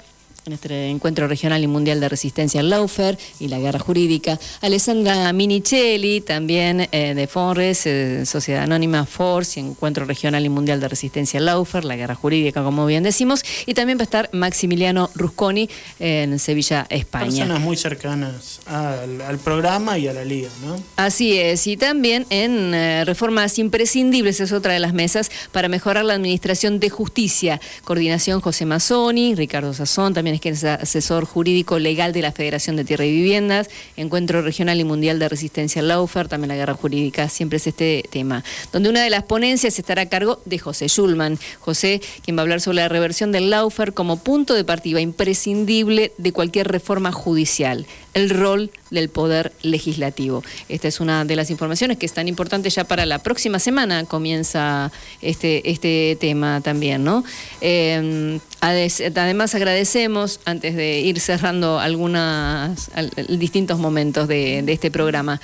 en este encuentro regional y mundial de resistencia al Laufer y la guerra jurídica. Alessandra Minichelli, también eh, de Forres, eh, Sociedad Anónima Force, encuentro regional y mundial de resistencia al Laufer, la guerra jurídica, como bien decimos. Y también va a estar Maximiliano Rusconi en Sevilla, España. Personas muy cercanas al, al programa y a la liga, ¿no? Así es, y también en eh, reformas imprescindibles es otra de las mesas para mejorar la administración de justicia. Coordinación José Mazzoni, Ricardo Sazón, también Martínez, que es asesor jurídico legal de la Federación de Tierra y Viviendas, Encuentro Regional y Mundial de Resistencia al Laufer, también la guerra jurídica, siempre es este tema, donde una de las ponencias estará a cargo de José Schulman. José, quien va a hablar sobre la reversión del Laufer como punto de partida imprescindible de cualquier reforma judicial, el rol del poder legislativo. Esta es una de las informaciones que es tan importante ya para la próxima semana comienza este, este tema también, ¿no? Eh, además agradecemos, antes de ir cerrando algunos distintos momentos de este programa,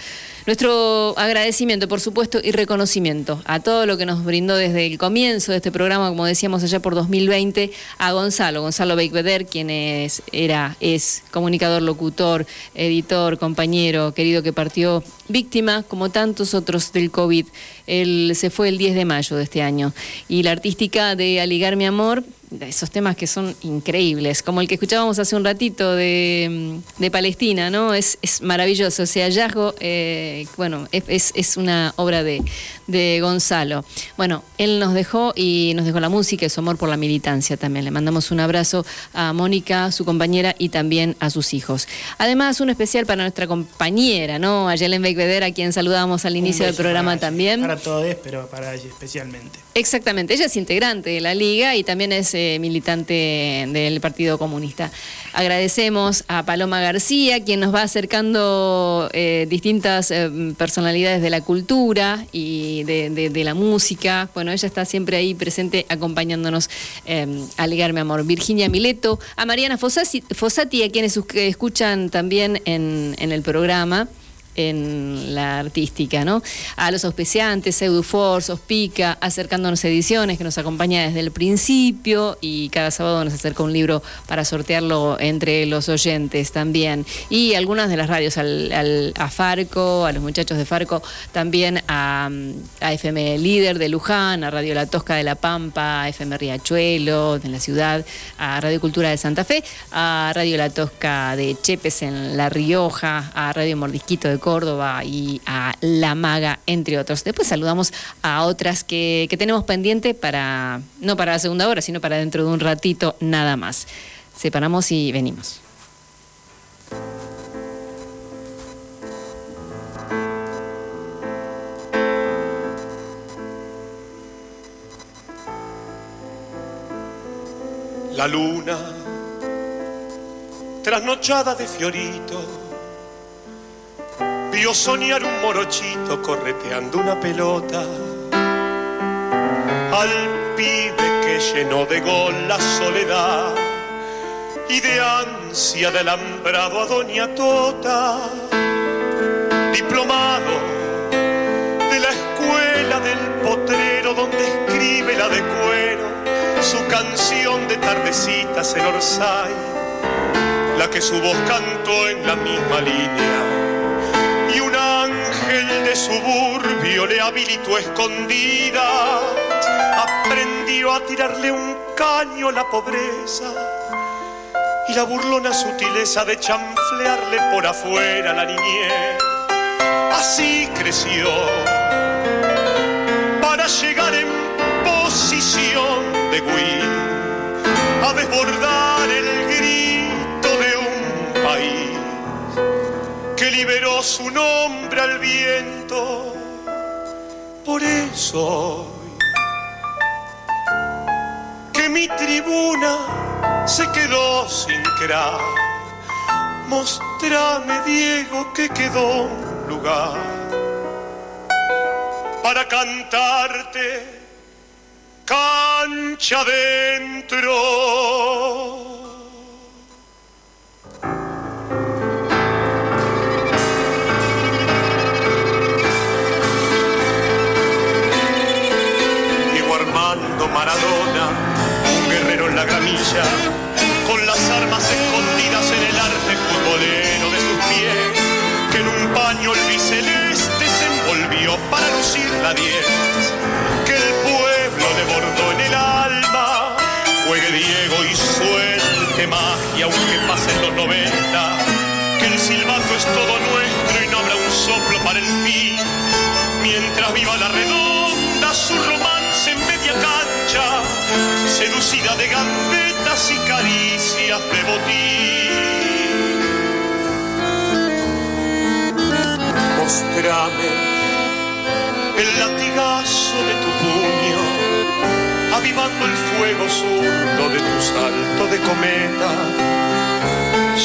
nuestro agradecimiento, por supuesto, y reconocimiento a todo lo que nos brindó desde el comienzo de este programa, como decíamos allá por 2020, a Gonzalo, Gonzalo Beikbeder, quien es, era, es comunicador, locutor, editor, compañero, querido que partió víctima, como tantos otros del COVID. Él se fue el 10 de mayo de este año. Y la artística de Aligar mi amor esos temas que son increíbles, como el que escuchábamos hace un ratito de, de Palestina, ¿no? Es, es, maravilloso, ese hallazgo, eh, bueno, es, es, una obra de, de, Gonzalo. Bueno, él nos dejó y nos dejó la música y su amor por la militancia también. Le mandamos un abrazo a Mónica, su compañera, y también a sus hijos. Además, un especial para nuestra compañera, ¿no? A Yelen a quien saludamos al inicio del programa también. Para todos, pero para ella especialmente. Exactamente, ella es integrante de la liga y también es eh, militante del Partido Comunista. Agradecemos a Paloma García, quien nos va acercando eh, distintas eh, personalidades de la cultura y de, la música. Bueno, ella está siempre ahí presente acompañándonos a ligar mi amor. Virginia Mileto, a Mariana Fossati, a quienes escuchan también en el programa en la artística, ¿no? A los auspiciantes, Euduforce, Ospica, acercándonos ediciones que nos acompaña desde el principio y cada sábado nos acerca un libro para sortearlo entre los oyentes también. Y algunas de las radios, al, a Farco, a los muchachos de Farco, también a, FM Líder de Luján, a Radio La Tosca de La Pampa, a FM Riachuelo de la ciudad, a Radio Cultura de Santa Fe, a Radio La Tosca de Chepes en La Rioja, a Radio Mordisquito de Córdoba y a La Maga, entre otros. Después saludamos a otras que, tenemos pendiente para, no para la segunda hora, sino para dentro de un ratito nada más. Separamos y venimos. La luna, trasnochada de fiorito vio soñar un morochito correteando una pelota. Al pibe que llenó de gol la soledad y de ansia de alambrado a Doña Tota, diplomado de la escuela del potrero donde escribe la de cuero su canción de tardecitas en Orsay, la que su voz cantó en la misma línea suburbio le habilitó escondida. Aprendió a tirarle un caño a la pobreza y la burlona sutileza de chanflearle por afuera la niñez. Así creció para llegar en posición de Wii a desbordar el liberó su nombre al viento. Por eso que mi tribuna se quedó sin crack. Mostrame, Diego, que quedó un lugar para cantarte cancha Maradona, un guerrero en la gramilla, con las armas escondidas en el arte futbolero de sus pies, que en un paño albiceleste se envolvió para lucir la diez, que el pueblo le bordó en el alma, juegue Diego y suelte magia aunque pasen los 90, que el silbato es todo nuestro y no habrá un soplo para el fin, mientras viva la redonda seducida de gambetas y caricias de botín. Mostrame el latigazo de tu puño, avivando el fuego zurdo de tu salto de cometa.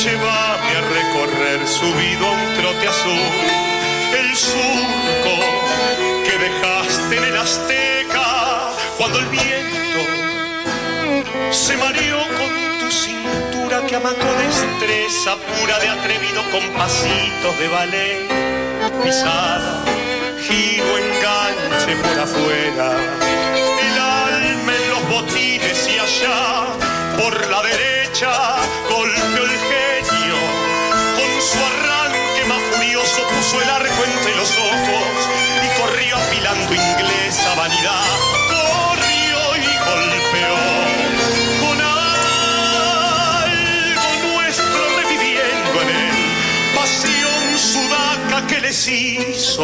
Llévame a recorrer subido a un trote azul, el surco que dejaste en el Azteca cuando el viento se mareó con tu cintura que amacó destreza pura de atrevido con pasitos de ballet, pisada, giro, enganche por afuera, el alma en los botines y allá por la derecha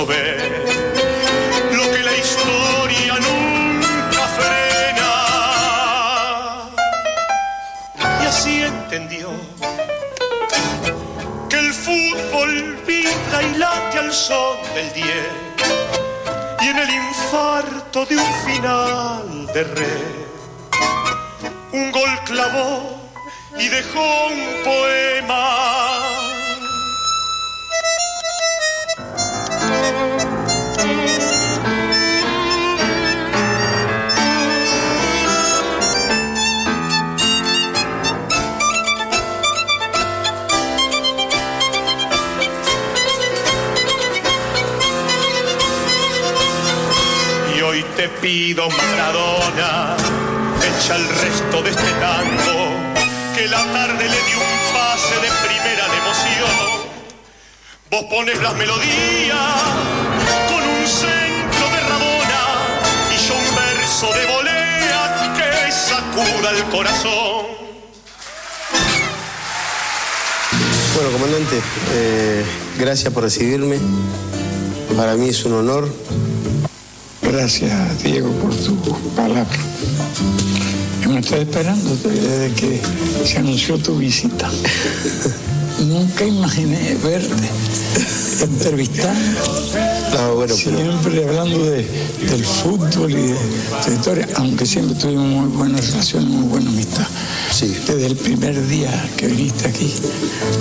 ver lo que la historia nunca frena. Y así entendió que el fútbol vibra y late al son del 10 y en el infarto de un final de red. Un gol clavó y dejó un poema te pido, Maradona, echa el resto de este tango, que la tarde le dio Vos pones las melodías con un centro de Rabona y yo un verso de volea que sacuda el corazón. Bueno, comandante, eh, gracias por recibirme. Para mí es un honor. Gracias, Diego, por tu palabra. Hemos estado esperándote desde que se anunció tu visita. Nunca imaginé verte entrevistando, No, bueno, pero siempre hablando de, del fútbol y de tu historia, aunque siempre tuvimos muy buena relación, muy buena amistad. Desde el primer día que viniste aquí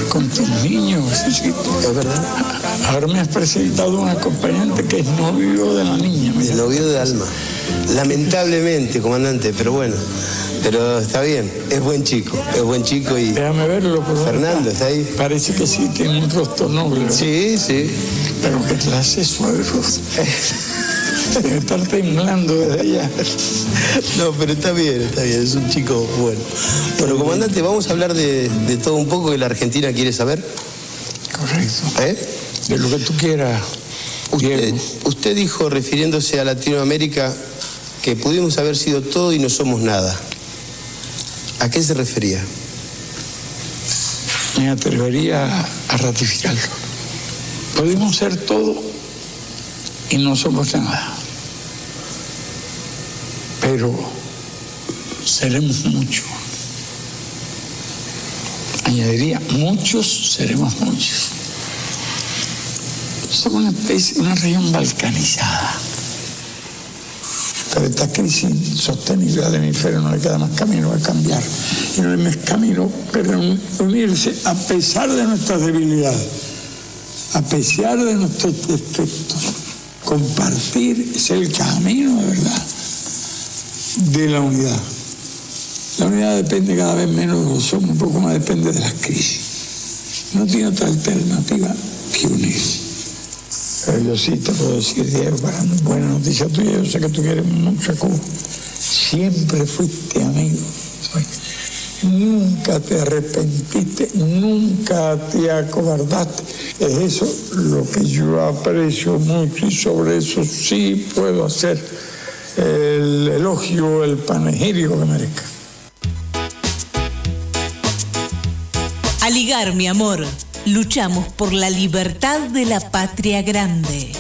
con tus niños. Es verdad. Ahora me has presentado un acompañante que es novio de la niña. el novio de Alma. Lamentablemente, comandante, pero bueno. Pero está bien, es buen chico, es buen chico y... Déjame verlo, por favor. Fernando, ¿está ahí? Parece que sí, tiene un rostro noble. Sí, sí. Pero qué clase. Debe estar temblando desde allá. No, pero está bien, está bien, es un chico bueno. Bueno, comandante, vamos a hablar de, de todo un poco que la Argentina quiere saber. Correcto. ¿Eh? De lo que tú quieras. Usted, usted dijo, refiriéndose a Latinoamérica, que pudimos haber sido todo y no somos nada. ¿A qué se refería? Me atrevería a ratificarlo. Podemos ser todo y no somos nada. Pero seremos mucho. Añadiría, muchos seremos muchos. Somos una especie, una región balcanizada. Pero esta crisis sostenible al hemisferio no le queda más camino a cambiar. Y no hay más camino que unirse a pesar de nuestras debilidades, a pesar de nuestros defectos. Compartir es el camino de verdad de la unidad. La unidad depende cada vez menos de los hombres, un poco más depende de las crisis. No tiene otra alternativa que unirse. Pero yo sí te puedo decir, Diego, para buena noticia tuya, yo sé que tú quieres mucho a Cuba. Siempre fuiste amigo. Nunca te arrepentiste, nunca te acobardaste. Es eso lo que yo aprecio mucho y sobre eso sí puedo hacer el elogio, el panegírico que merezca. Aligar, mi amor. Luchamos por la libertad de la patria grande.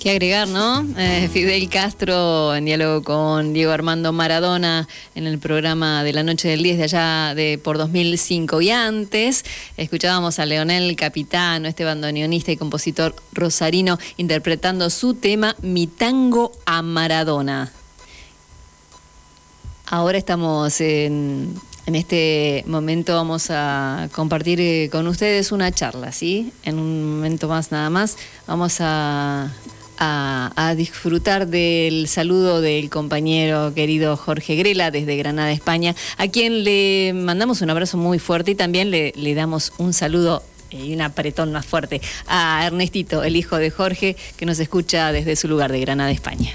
¿Qué agregar, no? Eh, Fidel Castro en diálogo con Diego Armando Maradona en el programa de la noche del 10 de allá de por 2005. Y antes escuchábamos a Leonel Capitano, este bandoneonista y compositor rosarino, interpretando su tema Mi tango a Maradona. Ahora estamos en, en este momento vamos a compartir eh, con ustedes una charla, ¿sí? En un momento más nada más vamos a, disfrutar del saludo del compañero querido Jorge Grela desde Granada, España, a quien le mandamos un abrazo muy fuerte y también le, le damos un saludo y un apretón más fuerte a Ernestito, el hijo de Jorge, que nos escucha desde su lugar de Granada, España.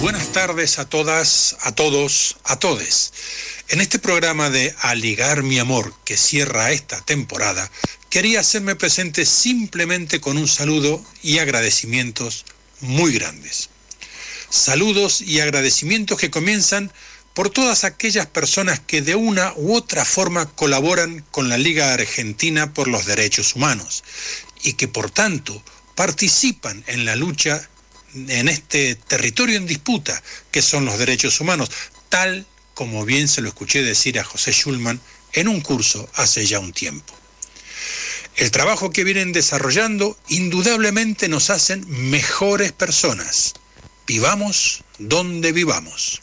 Buenas tardes a todas, a todos, a todes. En este programa de Aligar mi amor que cierra esta temporada, quería hacerme presente simplemente con un saludo y agradecimientos muy grandes. Saludos y agradecimientos que comienzan por todas aquellas personas que de una u otra forma colaboran con la Liga Argentina por los Derechos Humanos y que por tanto participan en la lucha en este territorio en disputa que son los derechos humanos, tal como bien se lo escuché decir a José Schulman en un curso hace ya un tiempo. El trabajo que vienen desarrollando indudablemente nos hacen mejores personas. Vivamos donde vivamos.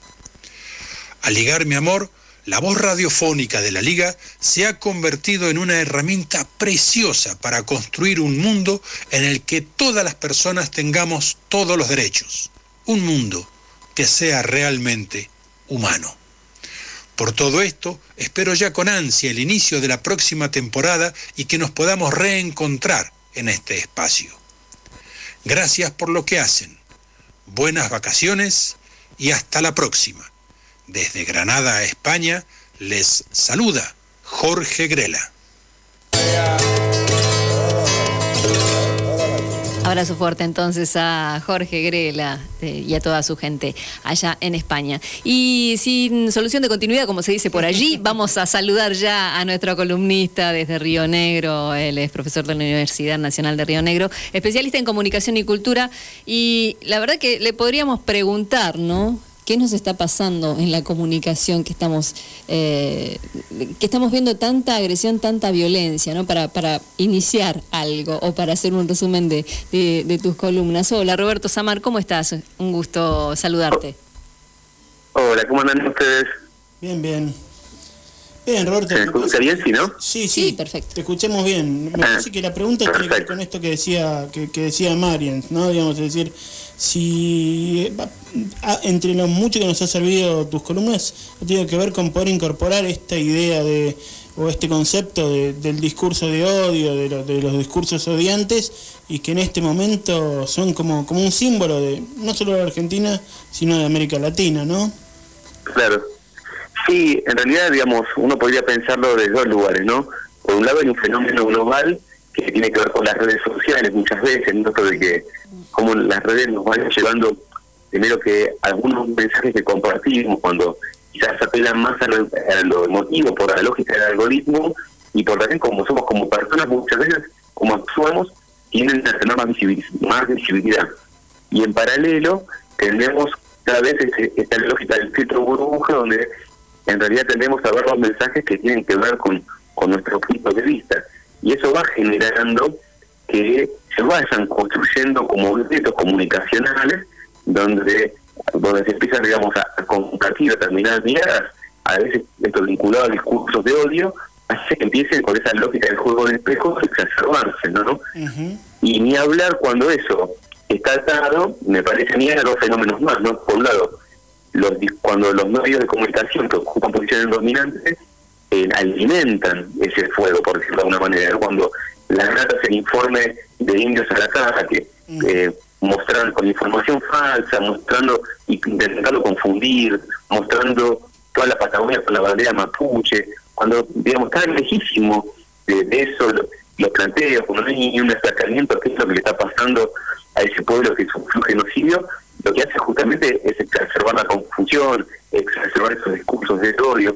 Al ligar mi amor, la voz radiofónica de la Liga se ha convertido en una herramienta preciosa para construir un mundo en el que todas las personas tengamos todos los derechos. Un mundo que sea realmente humano. Por todo esto, espero ya con ansia el inicio de la próxima temporada y que nos podamos reencontrar en este espacio. Gracias por lo que hacen. Buenas vacaciones y hasta la próxima. Desde Granada, España, les saluda Jorge Grela. Abrazo fuerte entonces a Jorge Grela eh, y a toda su gente allá en España. Y sin solución de continuidad, como se dice por allí, vamos a saludar ya a nuestro columnista desde Río Negro. Él es profesor de la Universidad Nacional de Río Negro, especialista en comunicación y cultura. Y la verdad que le podríamos preguntar, ¿no? ¿Qué nos está pasando en la comunicación que estamos, eh, que estamos viendo tanta agresión, tanta violencia, ¿no? Para, para iniciar algo o para hacer un resumen de, de- de tus columnas. Hola Roberto Samar, ¿cómo estás? Un gusto saludarte. Hola, ¿cómo andan ustedes? Bien, bien. Bien, Roberto. ¿Se escucha bien, sí, no? Sí, sí, perfecto. Te escuchamos bien. Me parece que la pregunta tiene que ver con esto que decía que, que decía Marian, ¿no? Digamos, es decir, si eh, entre lo mucho que nos ha servido tus columnas, tiene que ver con poder incorporar esta idea de o este concepto de- del discurso de odio, de los discursos odiantes, y que en este momento son como, como un símbolo de no solo de Argentina, sino de América Latina, ¿no? Claro. Sí, en realidad, digamos, uno podría pensarlo de dos lugares, ¿no? Por un lado hay un fenómeno global que tiene que ver con las redes sociales muchas veces, ¿no? Esto de que como las redes nos van llevando, primero que algunos mensajes que compartimos cuando quizás apelan más a lo, a emotivo por la lógica del algoritmo y por también como somos como personas muchas veces, como actuamos, tienen a tener más visibilidad. Y en paralelo tenemos cada vez esta lógica del filtro burbuja donde en realidad tendemos a ver los mensajes que tienen que ver con, con nuestro punto de vista. Y eso va generando que se vayan construyendo como objetos comunicacionales donde, donde se empiezan, digamos, a, a compartir determinadas miradas, a veces esto vinculado a discursos de odio, hace que empiece con esa lógica del juego de espejos a exacerbarse, ¿no? ¿no? Y ni hablar cuando eso está atado, me parece a mí hay dos fenómenos más, ¿no? Por un lado, los, cuando los medios de comunicación que ocupan posiciones dominantes eh, alimentan ese fuego, por decirlo de alguna manera, cuando las ratas el informe de indios al ataque, eh, mostrando con información falsa, mostrando y intentando confundir, mostrando toda la Patagonia con la bandera mapuche, cuando digamos está lejísimo de, de eso lo- los planteos, cuando no hay ni un destacamiento qué es lo que le está pasando a ese pueblo que sufrió un genocidio, lo que hace justamente es exacerbar la confusión, exacerbar esos discursos de odio.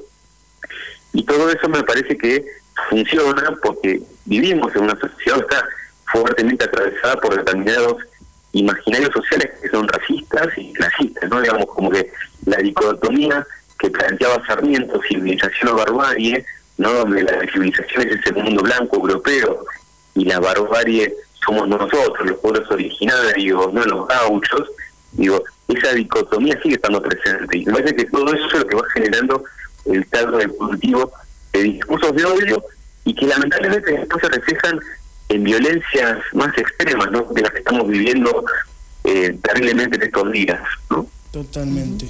Y todo eso me parece que funciona porque vivimos en una sociedad que está fuertemente atravesada por determinados imaginarios sociales que son racistas y clasistas, ¿no? Digamos, como que la dicotomía que planteaba Sarmiento, civilización o barbarie, ¿no? Donde la civilización es ese mundo blanco europeo y la barbarie somos nosotros, los pueblos originarios, no los gauchos, digo, esa dicotomía sigue estando presente. Y me parece que todo eso es lo que va generando el caldo de cultivo de discursos de odio y que lamentablemente después se reflejan en violencias más extremas. De las que estamos viviendo eh, terriblemente en estos días, ¿no? Totalmente.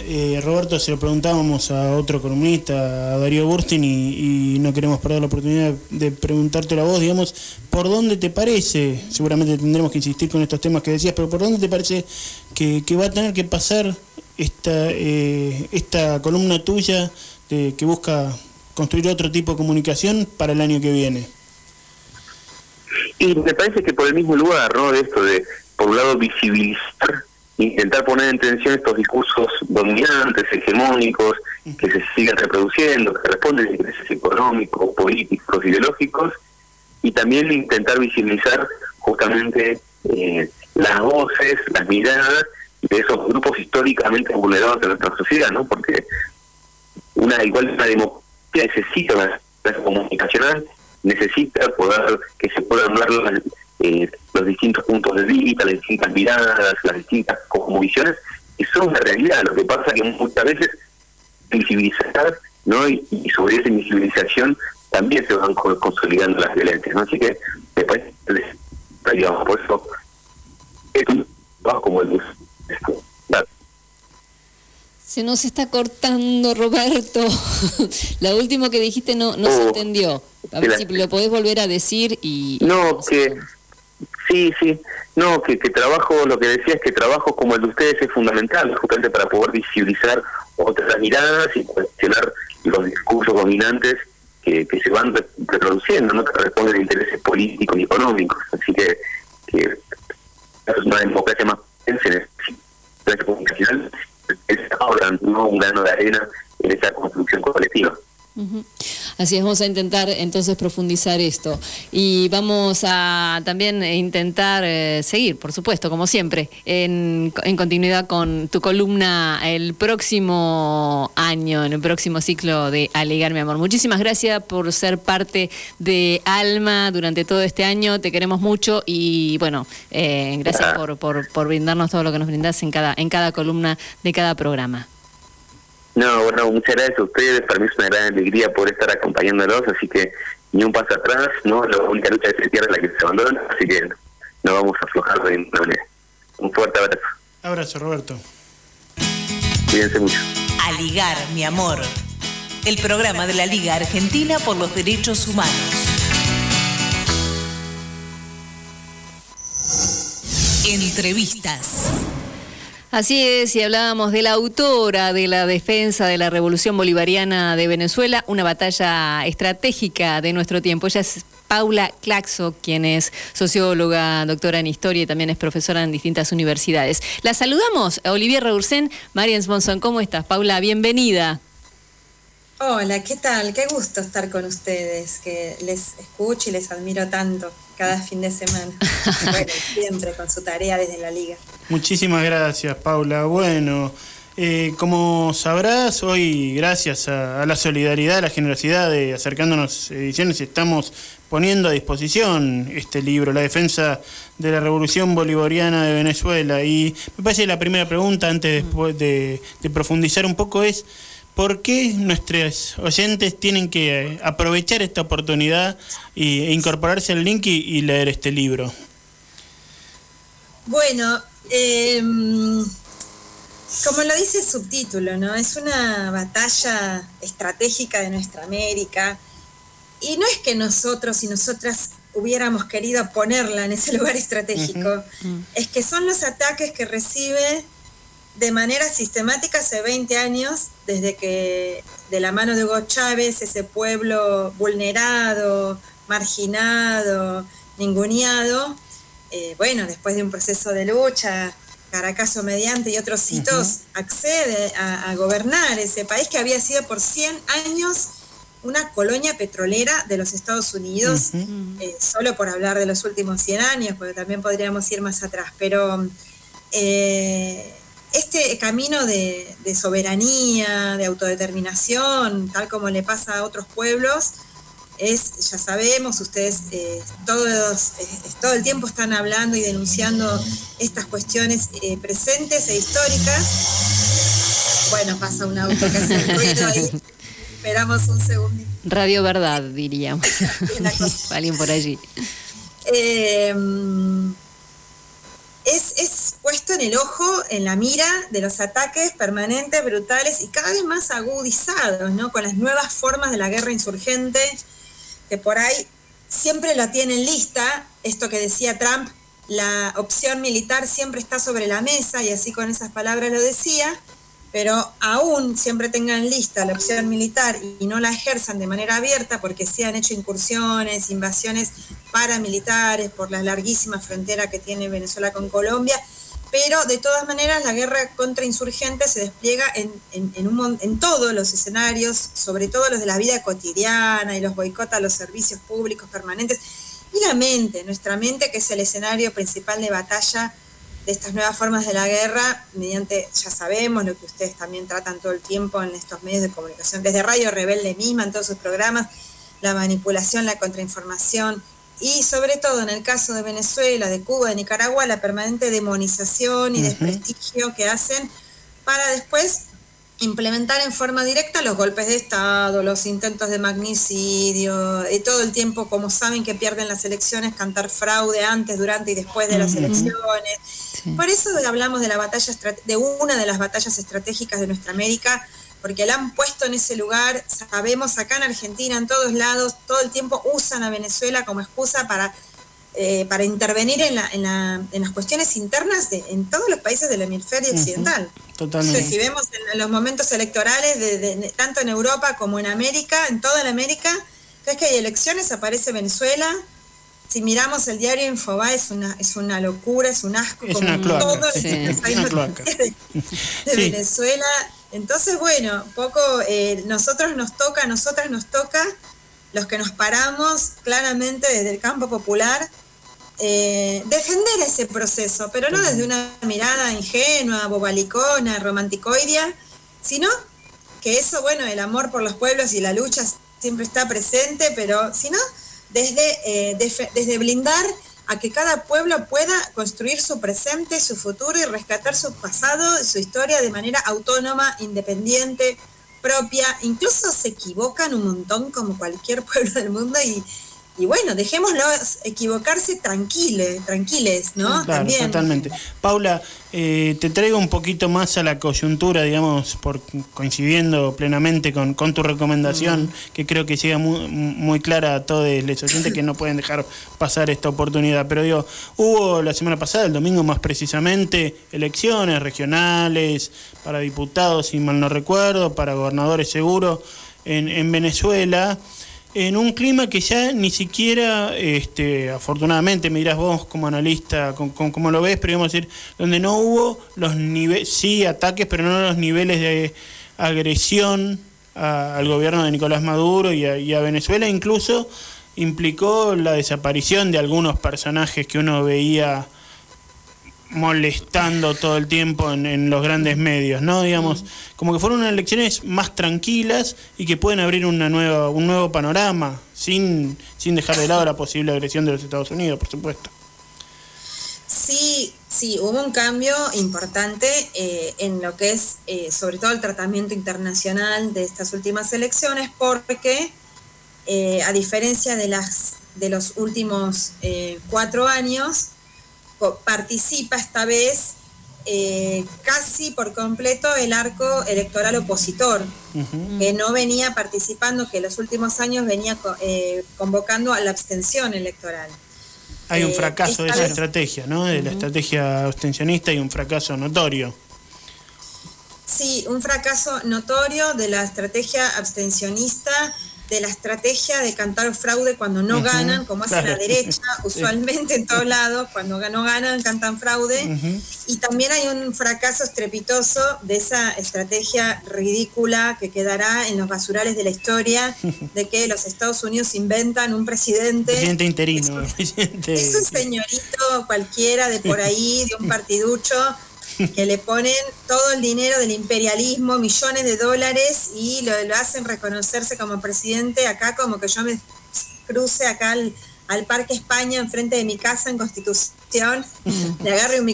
Eh, Roberto, se lo preguntábamos a otro columnista, a Darío Burstein, y, no queremos perder la oportunidad de preguntarte a vos, digamos, ¿por dónde te parece, seguramente tendremos que insistir con estos temas que decías, pero ¿por dónde te parece que, va a tener que pasar esta, eh, esta columna tuya de, que busca construir otro tipo de comunicación para el año que viene? Y me parece que por el mismo lugar, ¿no? De esto de, por un lado, visibilizar intentar poner en tensión estos discursos dominantes, hegemónicos, que se siguen reproduciendo, que responden a intereses económicos, políticos, ideológicos, y también intentar visibilizar justamente eh, las voces, las miradas de esos grupos históricamente vulnerados de nuestra sociedad, ¿no? Porque una igual una democracia necesita una comunicacional, necesita poder que se puedan dar las, eh, los distintos puntos de vista, las distintas miradas, las distintas visiones, y son una realidad. Lo que pasa es que muchas veces visibilizar, ¿no? Y, sobre esa invisibilización también se van consolidando las violencias, ¿no? Así que me parece, digamos, por es un como el Se nos está cortando, Roberto. La última que dijiste no, no se oh, entendió. A ver si lo podés volver a decir y... No, que Sí, sí. No, que, que trabajo, lo que decía es que trabajo como el de ustedes es fundamental, justamente para poder visibilizar otras miradas y cuestionar los discursos dominantes que, que se van reproduciendo, ¿no? que responden a intereses políticos y económicos. Así que, que es una democracia más potente comunicacional ahora ¿no? un grano de arena en esa construcción colectiva. Así es, vamos a intentar entonces profundizar esto y vamos a también intentar eh, seguir, por supuesto, como siempre, en, continuidad con tu columna el próximo año, en el próximo ciclo de Alegar mi amor. Muchísimas gracias por ser parte de Alma durante todo este año, te queremos mucho y bueno, eh, gracias por, por, por brindarnos todo lo que nos brindas en cada, en cada columna de cada programa. No, bueno, muchas gracias a ustedes. Para mí es una gran alegría poder estar acompañándolos, así que ni un paso atrás, ¿no? La única lucha que se pierde es la que se abandona, así que no vamos a aflojar de ninguna manera. Un fuerte abrazo. Abrazo, Roberto. Cuídense mucho. A ligar, mi amor. El programa de la Liga Argentina por los Derechos Humanos. Entrevistas. Así es, y hablábamos de la autora de la defensa de la Revolución Bolivariana de Venezuela, una batalla estratégica de nuestro tiempo. Ella es Paula Claxo, quien es socióloga, doctora en historia y también es profesora en distintas universidades. La saludamos, Olivier Reursen, Marian Smonson. ¿Cómo estás, Paula? Bienvenida. Hola, ¿qué tal? Qué gusto estar con ustedes, que les escucho y les admiro tanto cada fin de semana. siempre con su tarea desde la liga. Muchísimas gracias, Paula. Bueno, eh, como sabrás, hoy, gracias a, la solidaridad, a la generosidad de Acercándonos Ediciones, estamos poniendo a disposición este libro, La defensa de la Revolución Bolivariana de Venezuela. Y me parece que la primera pregunta, antes de, de profundizar un poco, es ¿Por qué nuestros oyentes tienen que aprovechar esta oportunidad e incorporarse al link y, leer este libro? Bueno, em, como lo dice el subtítulo, ¿no? Es una batalla estratégica de nuestra América. Y no es que nosotros y nosotras hubiéramos querido ponerla en ese lugar estratégico, es que son los ataques que recibe de manera sistemática hace 20 años, desde que de la mano de Hugo Chávez, ese pueblo vulnerado, marginado, ninguneado, eh, bueno, después de un proceso de lucha, Caracaso mediante y otros hitos, accede a, gobernar ese país que había sido por 100 años una colonia petrolera de los Estados Unidos, eh, solo por hablar de los últimos 100 años, porque también podríamos ir más atrás, pero eh, este camino de, de soberanía, de autodeterminación, tal como le pasa a otros pueblos, es, ya sabemos, ustedes eh, todos, eh, todo el tiempo están hablando y denunciando estas cuestiones eh, presentes e históricas. Bueno, pasa un auto que hace ruido ahí. Esperamos un segundo. Radio Verdad, diríamos. Alguien por allí. Es, es puesto en el ojo, en la mira de los ataques permanentes, brutales y cada vez más agudizados, ¿no? Con las nuevas formas de la guerra insurgente, que por ahí siempre la tienen lista, esto que decía Trump, la opción militar siempre está sobre la mesa, y así con esas palabras lo decía, pero aún siempre tengan lista la opción militar y no la ejerzan de manera abierta porque se han hecho incursiones, invasiones paramilitares por la larguísima frontera que tiene Venezuela con Colombia, pero de todas maneras la guerra contra insurgentes se despliega en, en, todos los escenarios, sobre todo los de la vida cotidiana y los boicota a los servicios públicos permanentes. Y la mente, nuestra mente, que es el escenario principal de batalla de estas nuevas formas de la guerra, mediante, ya sabemos, lo que ustedes también tratan todo el tiempo en estos medios de comunicación, desde Radio Rebelde misma, en todos sus programas, la manipulación, la contrainformación, y sobre todo en el caso de Venezuela, de Cuba, de Nicaragua, la permanente demonización y desprestigio que hacen para después implementar en forma directa los golpes de Estado, los intentos de magnicidio, y todo el tiempo, como saben que pierden las elecciones, cantar fraude antes, durante y después de las elecciones. Por eso hablamos de la batalla de una de las batallas estratégicas de nuestra América, porque la han puesto en ese lugar, sabemos acá en Argentina, en todos lados, todo el tiempo usan a Venezuela como excusa para, eh, para intervenir en, la, en, la, en, las cuestiones internas de, en todos los países del hemisferio occidental. Totalmente. si vemos en, los momentos electorales, de, tanto en Europa como en América, en toda la América, es que hay elecciones, aparece Venezuela. Si miramos el diario Infobae es una, es una locura, es un asco, es como cloaca, todo sí, cloaca. de, Venezuela. Entonces, bueno, poco eh, nosotros nos toca, nosotras nos toca, los que nos paramos claramente desde el campo popular, eh, defender ese proceso, pero no desde una mirada ingenua, bobalicona, romanticoidea, sino que eso, bueno, el amor por los pueblos y la lucha siempre está presente, pero sino desde, eh, desde blindar a que cada pueblo pueda construir su presente, su futuro y rescatar su pasado, su historia de manera autónoma, independiente, propia. Incluso se equivocan un montón como cualquier pueblo del mundo y, y bueno, dejémoslos equivocarse tranquiles, tranquiles, ¿no? Claro, También. totalmente. Paula, eh, te traigo un poquito más a la coyuntura, digamos, por coincidiendo plenamente con, con tu recomendación, que creo que llega muy, muy clara a todos los oyentes que no pueden dejar pasar esta oportunidad. Pero digo, hubo la semana pasada, el domingo más precisamente, elecciones regionales para diputados, si mal no recuerdo, para gobernadores seguro en, en Venezuela en un clima que ya ni siquiera, este, afortunadamente, me dirás vos como analista, con, cómo lo ves, pero digamos decir, donde no hubo los niveles, sí ataques, pero no los niveles de agresión al gobierno de Nicolás Maduro y a, Venezuela, incluso implicó la desaparición de algunos personajes que uno veía molestando todo el tiempo en, los grandes medios, ¿no? Digamos, como que fueron unas elecciones más tranquilas y que pueden abrir una nueva, un nuevo panorama, sin, sin dejar de lado la posible agresión de los Estados Unidos, por supuesto. Sí, sí, hubo un cambio importante eh, en lo que es, eh, sobre todo, el tratamiento internacional de estas últimas elecciones, porque eh, a diferencia de las de los últimos cuatro años, participa esta vez eh, casi por completo el arco electoral opositor, que no venía participando, que en los últimos años venía eh, convocando a la abstención electoral. Hay un Eh, fracaso de esa vez- estrategia, ¿no? De la estrategia abstencionista y un fracaso notorio. Sí, un fracaso notorio de la estrategia abstencionista de la estrategia de cantar fraude cuando no ganan, como hace la derecha, usualmente en todos lados, cuando no ganan cantan fraude. Y también hay un fracaso estrepitoso de esa estrategia ridícula que quedará en los basurales de la historia, de que los Estados Unidos inventan un presidente. Presidente interino. presidente- es un señorito cualquiera de por ahí, de un partiducho, que le ponen todo el dinero del imperialismo, millones de dólares, y lo, hacen reconocerse como presidente acá, como que yo me cruce acá al, al Parque España, enfrente de mi casa en Constitución, le agarre un,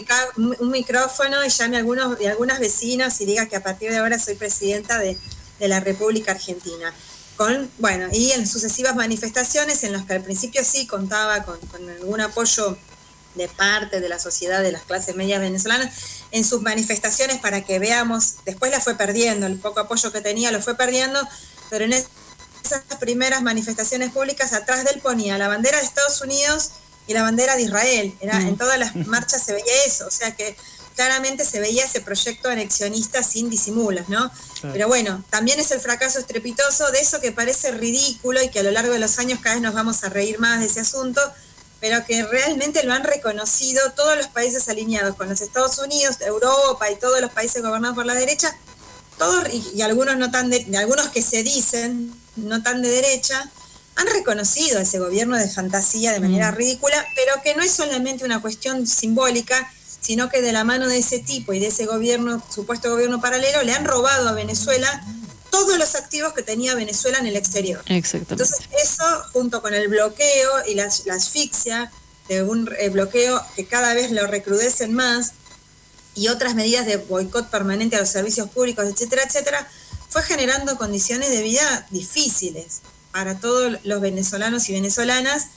micrófono y llame a algunos, y algunas vecinos y diga que a partir de ahora soy presidenta de, de la República Argentina. Con, bueno, y en sucesivas manifestaciones en las que al principio sí contaba con, con algún apoyo de parte de la sociedad de las clases medias venezolanas en sus manifestaciones para que veamos, después la fue perdiendo, el poco apoyo que tenía lo fue perdiendo, pero en esas primeras manifestaciones públicas atrás de él ponía la bandera de Estados Unidos y la bandera de Israel. Era, En todas las marchas se veía eso, o sea que claramente se veía ese proyecto anexionista sin disimulos, ¿no? Claro. Pero bueno, también es el fracaso estrepitoso de eso que parece ridículo y que a lo largo de los años cada vez nos vamos a reír más de ese asunto, pero que realmente lo han reconocido todos los países alineados con los Estados Unidos, Europa y todos los países gobernados por la derecha, todos y, y algunos no tan de, algunos que se dicen no tan de derecha, han reconocido ese gobierno de fantasía de manera ridícula, pero que no es solamente una cuestión simbólica, sino que de la mano de ese tipo y de ese gobierno, supuesto gobierno paralelo, le han robado a Venezuela todos los activos que tenía Venezuela en el exterior. Exactamente. Entonces, eso, junto con el bloqueo y la, la asfixia de un eh, bloqueo que cada vez lo recrudecen más, y otras medidas de boicot permanente a los servicios públicos, etcétera, etcétera, fue generando condiciones de vida difíciles para todos los venezolanos y venezolanas,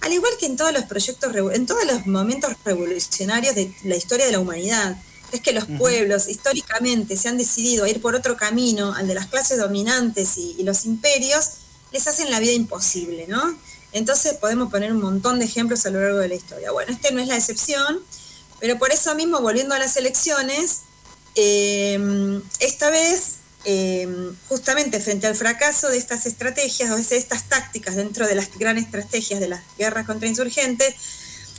al igual que en todos los proyectos, en todos los momentos revolucionarios de la historia de la humanidad. Es que los pueblos históricamente se han decidido a ir por otro camino, al de las clases dominantes y, y los imperios, les hacen la vida imposible, ¿no? Entonces podemos poner un montón de ejemplos a lo largo de la historia. Bueno, este no es la excepción, pero por eso mismo, volviendo a las elecciones, eh, esta vez, eh, justamente frente al fracaso de estas estrategias o de estas tácticas dentro de las grandes estrategias de las guerras contra insurgentes,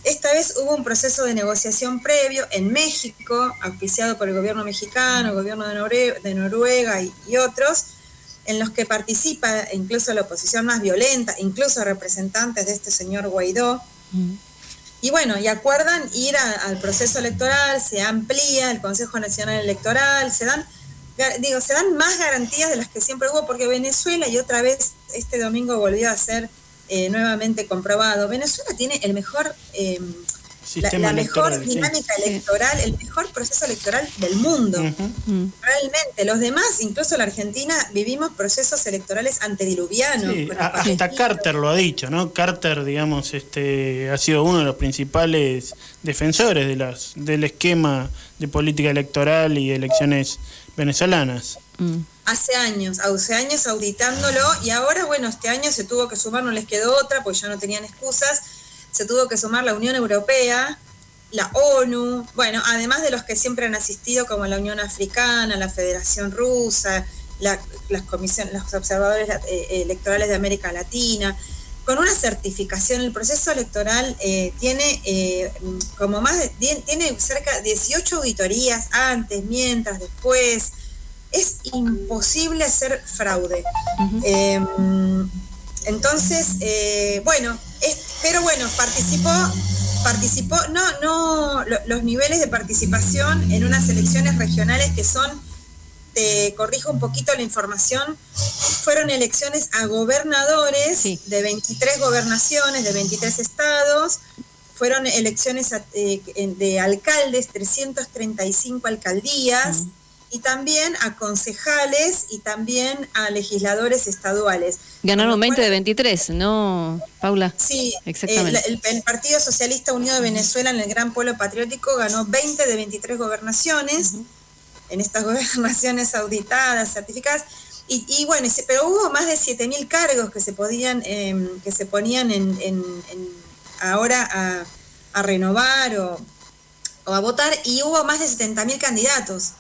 esta vez hubo un proceso de negociación previo en México, auspiciado por el gobierno mexicano, el gobierno de, Noruega y, y otros, en los que participa incluso la oposición más violenta, incluso representantes de este señor Guaidó. Y bueno, y acuerdan ir a- al proceso electoral, se amplía el Consejo Nacional Electoral, se dan, digo, se dan más garantías de las que siempre hubo, porque Venezuela, y otra vez este domingo volvió a ser eh, nuevamente comprobado, Venezuela tiene el mejor, eh, la, la mejor sí. dinámica electoral, el mejor proceso electoral del mundo. Realmente, los demás, incluso la Argentina, vivimos procesos electorales antediluvianos. Sí, hasta Carter lo ha dicho, ¿no? Carter, digamos, este, ha sido uno de los principales defensores de las, del esquema de política electoral y elecciones venezolanas. Hace años, hace años auditándolo y ahora, bueno, este año se tuvo que sumar, no les quedó otra, porque ya no tenían excusas, se tuvo que sumar la Unión Europea, la ONU, bueno, además de los que siempre han asistido como la Unión Africana, la Federación Rusa, la- las los observadores eh, electorales de América Latina, con una certificación, el proceso electoral eh, tiene eh, como más de, tiene cerca de 18 auditorías antes, mientras, después, es imposible hacer fraude. Eh, entonces, eh, bueno, es- pero bueno, participó, participó, no, no, lo- los niveles de participación en unas elecciones regionales que son, te corrijo un poquito la información, fueron elecciones a gobernadores de 23 gobernaciones, de 23 estados, fueron elecciones a- eh, de alcaldes, 335 alcaldías, y también a concejales y también a legisladores estaduales. Ganaron 20 de 23, ¿no, Paula? Sí, exactamente. El, Partido Socialista Unido de Venezuela en el Gran Pueblo Patriótico ganó 20 de 23 gobernaciones, en estas gobernaciones auditadas, certificadas, y, y bueno, pero hubo más de 7.000 cargos que se podían, em, que se ponían en, en- en- ahora a, a renovar o, o a votar, y hubo más de 70.000 candidatos.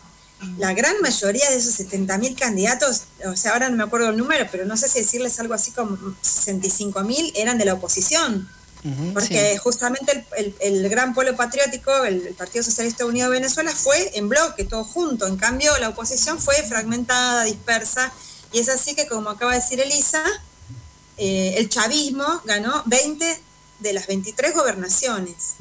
La gran mayoría de esos 70.000 candidatos, o sea, ahora no me acuerdo el número, pero no sé si decirles algo así como 65.000 eran de la oposición. Porque justamente el, el, gran pueblo patriótico, el, Partido Socialista Unido de Venezuela, fue en bloque, todo junto. En cambio, la oposición fue fragmentada, dispersa. Y es así que, como acaba de decir Elisa, eh, el chavismo ganó 20 de las 23 gobernaciones.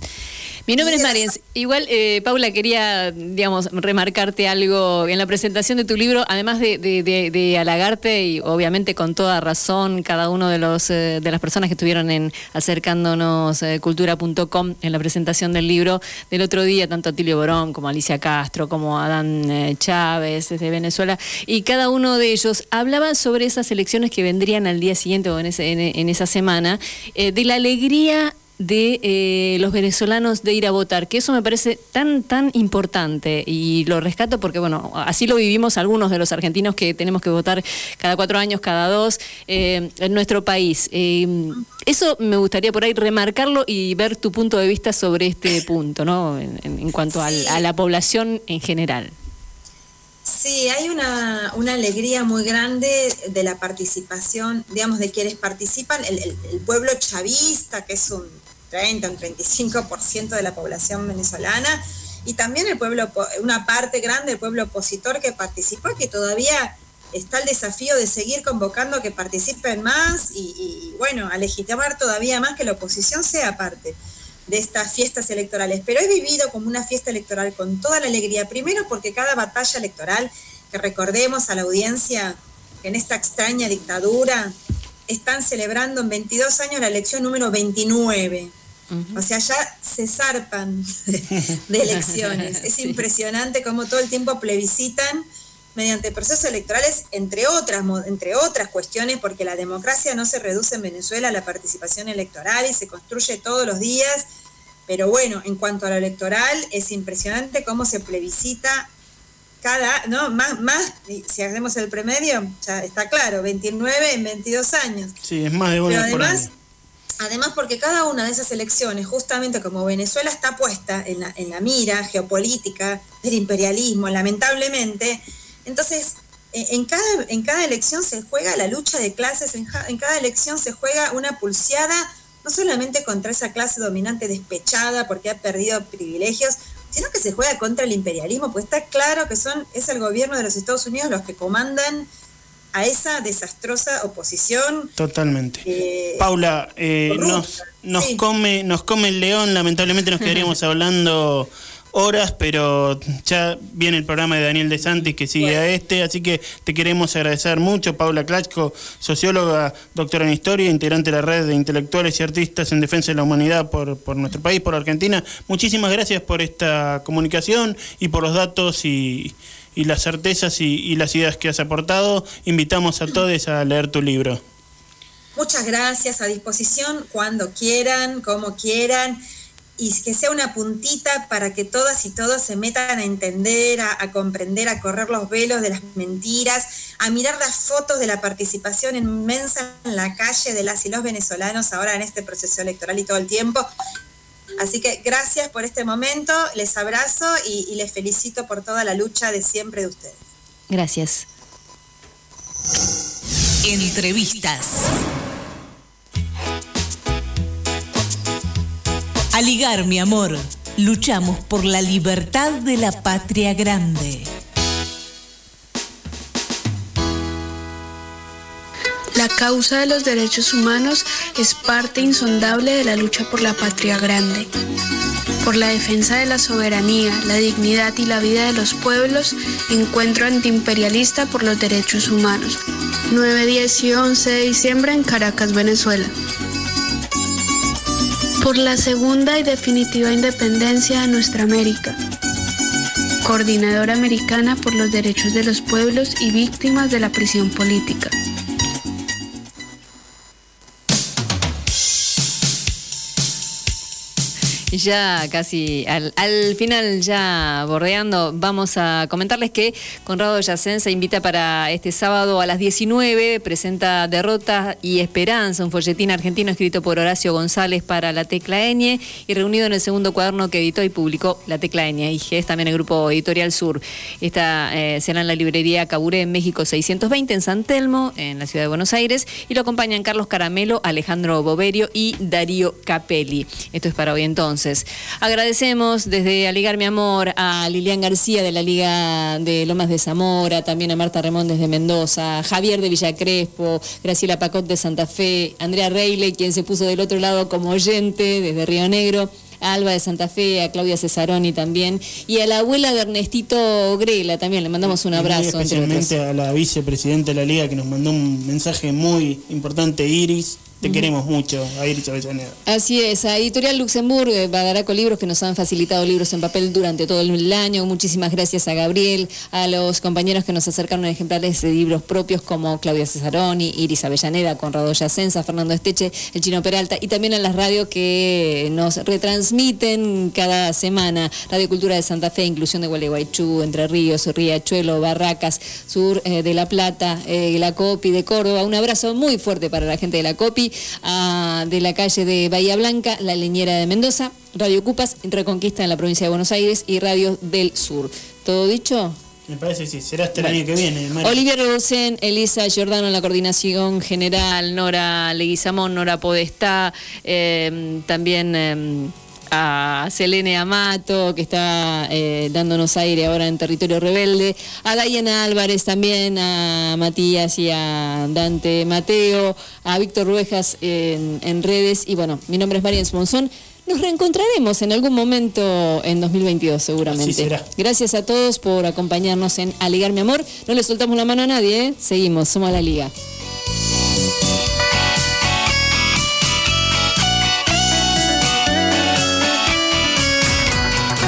Mi nombre es Mariens. Igual, eh, Paula, quería, digamos, remarcarte algo en la presentación de tu libro, además de, de, halagarte y obviamente con toda razón cada uno de los eh, de las personas que estuvieron en acercándonos eh, cultura.com en la presentación del libro del otro día, tanto Atilio Borón como Alicia Castro, como Adán Chávez desde Venezuela, y cada uno de ellos hablaba sobre esas elecciones que vendrían al día siguiente o en, en esa semana, de la alegría de eh, los venezolanos de ir a votar, que eso me parece tan, tan importante y lo rescato porque, bueno, así lo vivimos algunos de los argentinos que tenemos que votar cada cuatro años, cada dos, eh, en nuestro país. Eh, eso me gustaría por ahí remarcarlo y ver tu punto de vista sobre este punto, ¿no? En, cuanto a la población en general. Sí, hay una, alegría muy grande de la participación, digamos, de quienes participan, el pueblo chavista, que es un 30, un 35% de la población venezolana, y también el pueblo, una parte grande del pueblo opositor que participó, que todavía está el desafío de seguir convocando a que participen más y, bueno, a legitimar todavía más que la oposición sea parte de estas fiestas electorales. Pero he vivido como una fiesta electoral con toda la alegría, primero porque cada batalla electoral, que recordemos a la audiencia en esta extraña dictadura están celebrando en 22 años la elección número 29. O sea, ya se zarpan de, elecciones. Es impresionante cómo todo el tiempo plebiscitan mediante procesos electorales, entre otras, entre otras cuestiones, porque la democracia no se reduce en Venezuela a la participación electoral y se construye todos los días. Pero bueno, en cuanto a lo electoral, es impresionante cómo se plebiscita cada, ¿no? Más, más, si hacemos el premedio, ya está claro, 29 en 22 años. Sí, es más de Pero además, además porque cada una de esas elecciones, justamente como Venezuela está puesta en la, en la mira geopolítica del imperialismo, lamentablemente, entonces e, en cada, en cada elección se juega la lucha de clases, en, en cada elección se juega una pulseada no solamente contra esa clase dominante despechada porque ha perdido privilegios, sino que se juega contra el imperialismo, pues está claro que son, es el gobierno de los Estados Unidos los que comandan a esa desastrosa oposición. Totalmente. Eh, Paula, eh, nos, nos, come, nos come el león, lamentablemente nos quedaríamos hablando horas, pero ya viene el programa de Daniel De Santis que sigue a este, así que te queremos agradecer mucho, Paula Klachko, socióloga, doctora en historia, integrante de la red de intelectuales y artistas en defensa de la humanidad por, por nuestro país, por Argentina. Muchísimas gracias por esta comunicación y por los datos y, y las certezas y, y las ideas que has aportado. Invitamos a todos a leer tu libro. Muchas gracias, a disposición cuando quieran, como quieran y que sea una puntita para que todas y todos se metan a entender, a, comprender, a correr los velos de las mentiras, a mirar las fotos de la participación inmensa en la calle de las y los venezolanos ahora en este proceso electoral y todo el tiempo. Así que gracias por este momento, les abrazo y, y les felicito por toda la lucha de siempre de ustedes. Gracias. Entrevistas. Aligar, mi amor. Luchamos por la libertad de la patria grande. La causa de los derechos humanos es parte insondable de la lucha por la patria grande. Por la defensa de la soberanía, la dignidad y la vida de los pueblos, encuentro antiimperialista por los derechos humanos. 9, 10 y 11 de diciembre en Caracas, Venezuela por la segunda y definitiva independencia de nuestra América. Coordinadora Americana por los Derechos de los Pueblos y Víctimas de la Prisión Política. Ya casi al, al final, ya bordeando, vamos a comentarles que Conrado Yacen se invita para este sábado a las 19, presenta Derrota y Esperanza, un folletín argentino escrito por Horacio González para la Tecla Ñ y reunido en el segundo cuaderno que editó y publicó la Tecla Ñ, y que es también el grupo Editorial Sur. Esta eh, será en la librería Caburé en México 620 en San Telmo, en la ciudad de Buenos Aires, y lo acompañan Carlos Caramelo, Alejandro Boverio y Darío Capelli. Esto es para hoy entonces. Agradecemos desde Aligar Mi Amor a Lilian García de la Liga de Lomas de Zamora, también a Marta Remón desde Mendoza, Javier de Villa Crespo, Graciela Pacot de Santa Fe, Andrea Reile, quien se puso del otro lado como oyente desde Río Negro, a Alba de Santa Fe, a Claudia Cesaroni también, y a la abuela de Ernestito Grela también, le mandamos un abrazo. entre especialmente a la vicepresidenta de la liga que nos mandó un mensaje muy importante, Iris. Te queremos mucho, a Iris Avellaneda. Así es, a Editorial Luxemburgo, eh, Badaraco Libros, que nos han facilitado libros en papel durante todo el año. Muchísimas gracias a Gabriel, a los compañeros que nos acercaron ejemplares de libros propios como Claudia Cesaroni, Iris Avellaneda, Conrado Yacenza, Fernando Esteche, el Chino Peralta y también a las radios que nos retransmiten cada semana. Radio Cultura de Santa Fe, Inclusión de Gualeguaychú, Entre Ríos, Riachuelo, Barracas, Sur eh, de La Plata, eh, la COPI de Córdoba. Un abrazo muy fuerte para la gente de la COPI, de la calle de Bahía Blanca, La Leñera de Mendoza, Radio Cupas, Reconquista en la provincia de Buenos Aires y Radio del Sur. ¿Todo dicho? Me parece que sí, será hasta el Bueno. año que viene. Mari. Olivia Rosen, Elisa Giordano en la coordinación general, Nora Leguizamón, Nora Podestá, eh, también eh, a Selene Amato, que está eh, dándonos aire ahora en territorio rebelde, a Diana Álvarez también, a Matías y a Dante Mateo, a Víctor Ruejas en, en redes, y bueno, mi nombre es Marian Monzón. Nos reencontraremos en algún momento en 2022 seguramente. Será. Gracias a todos por acompañarnos en Aligar Mi Amor. No le soltamos la mano a nadie, ¿eh? seguimos, somos la Liga.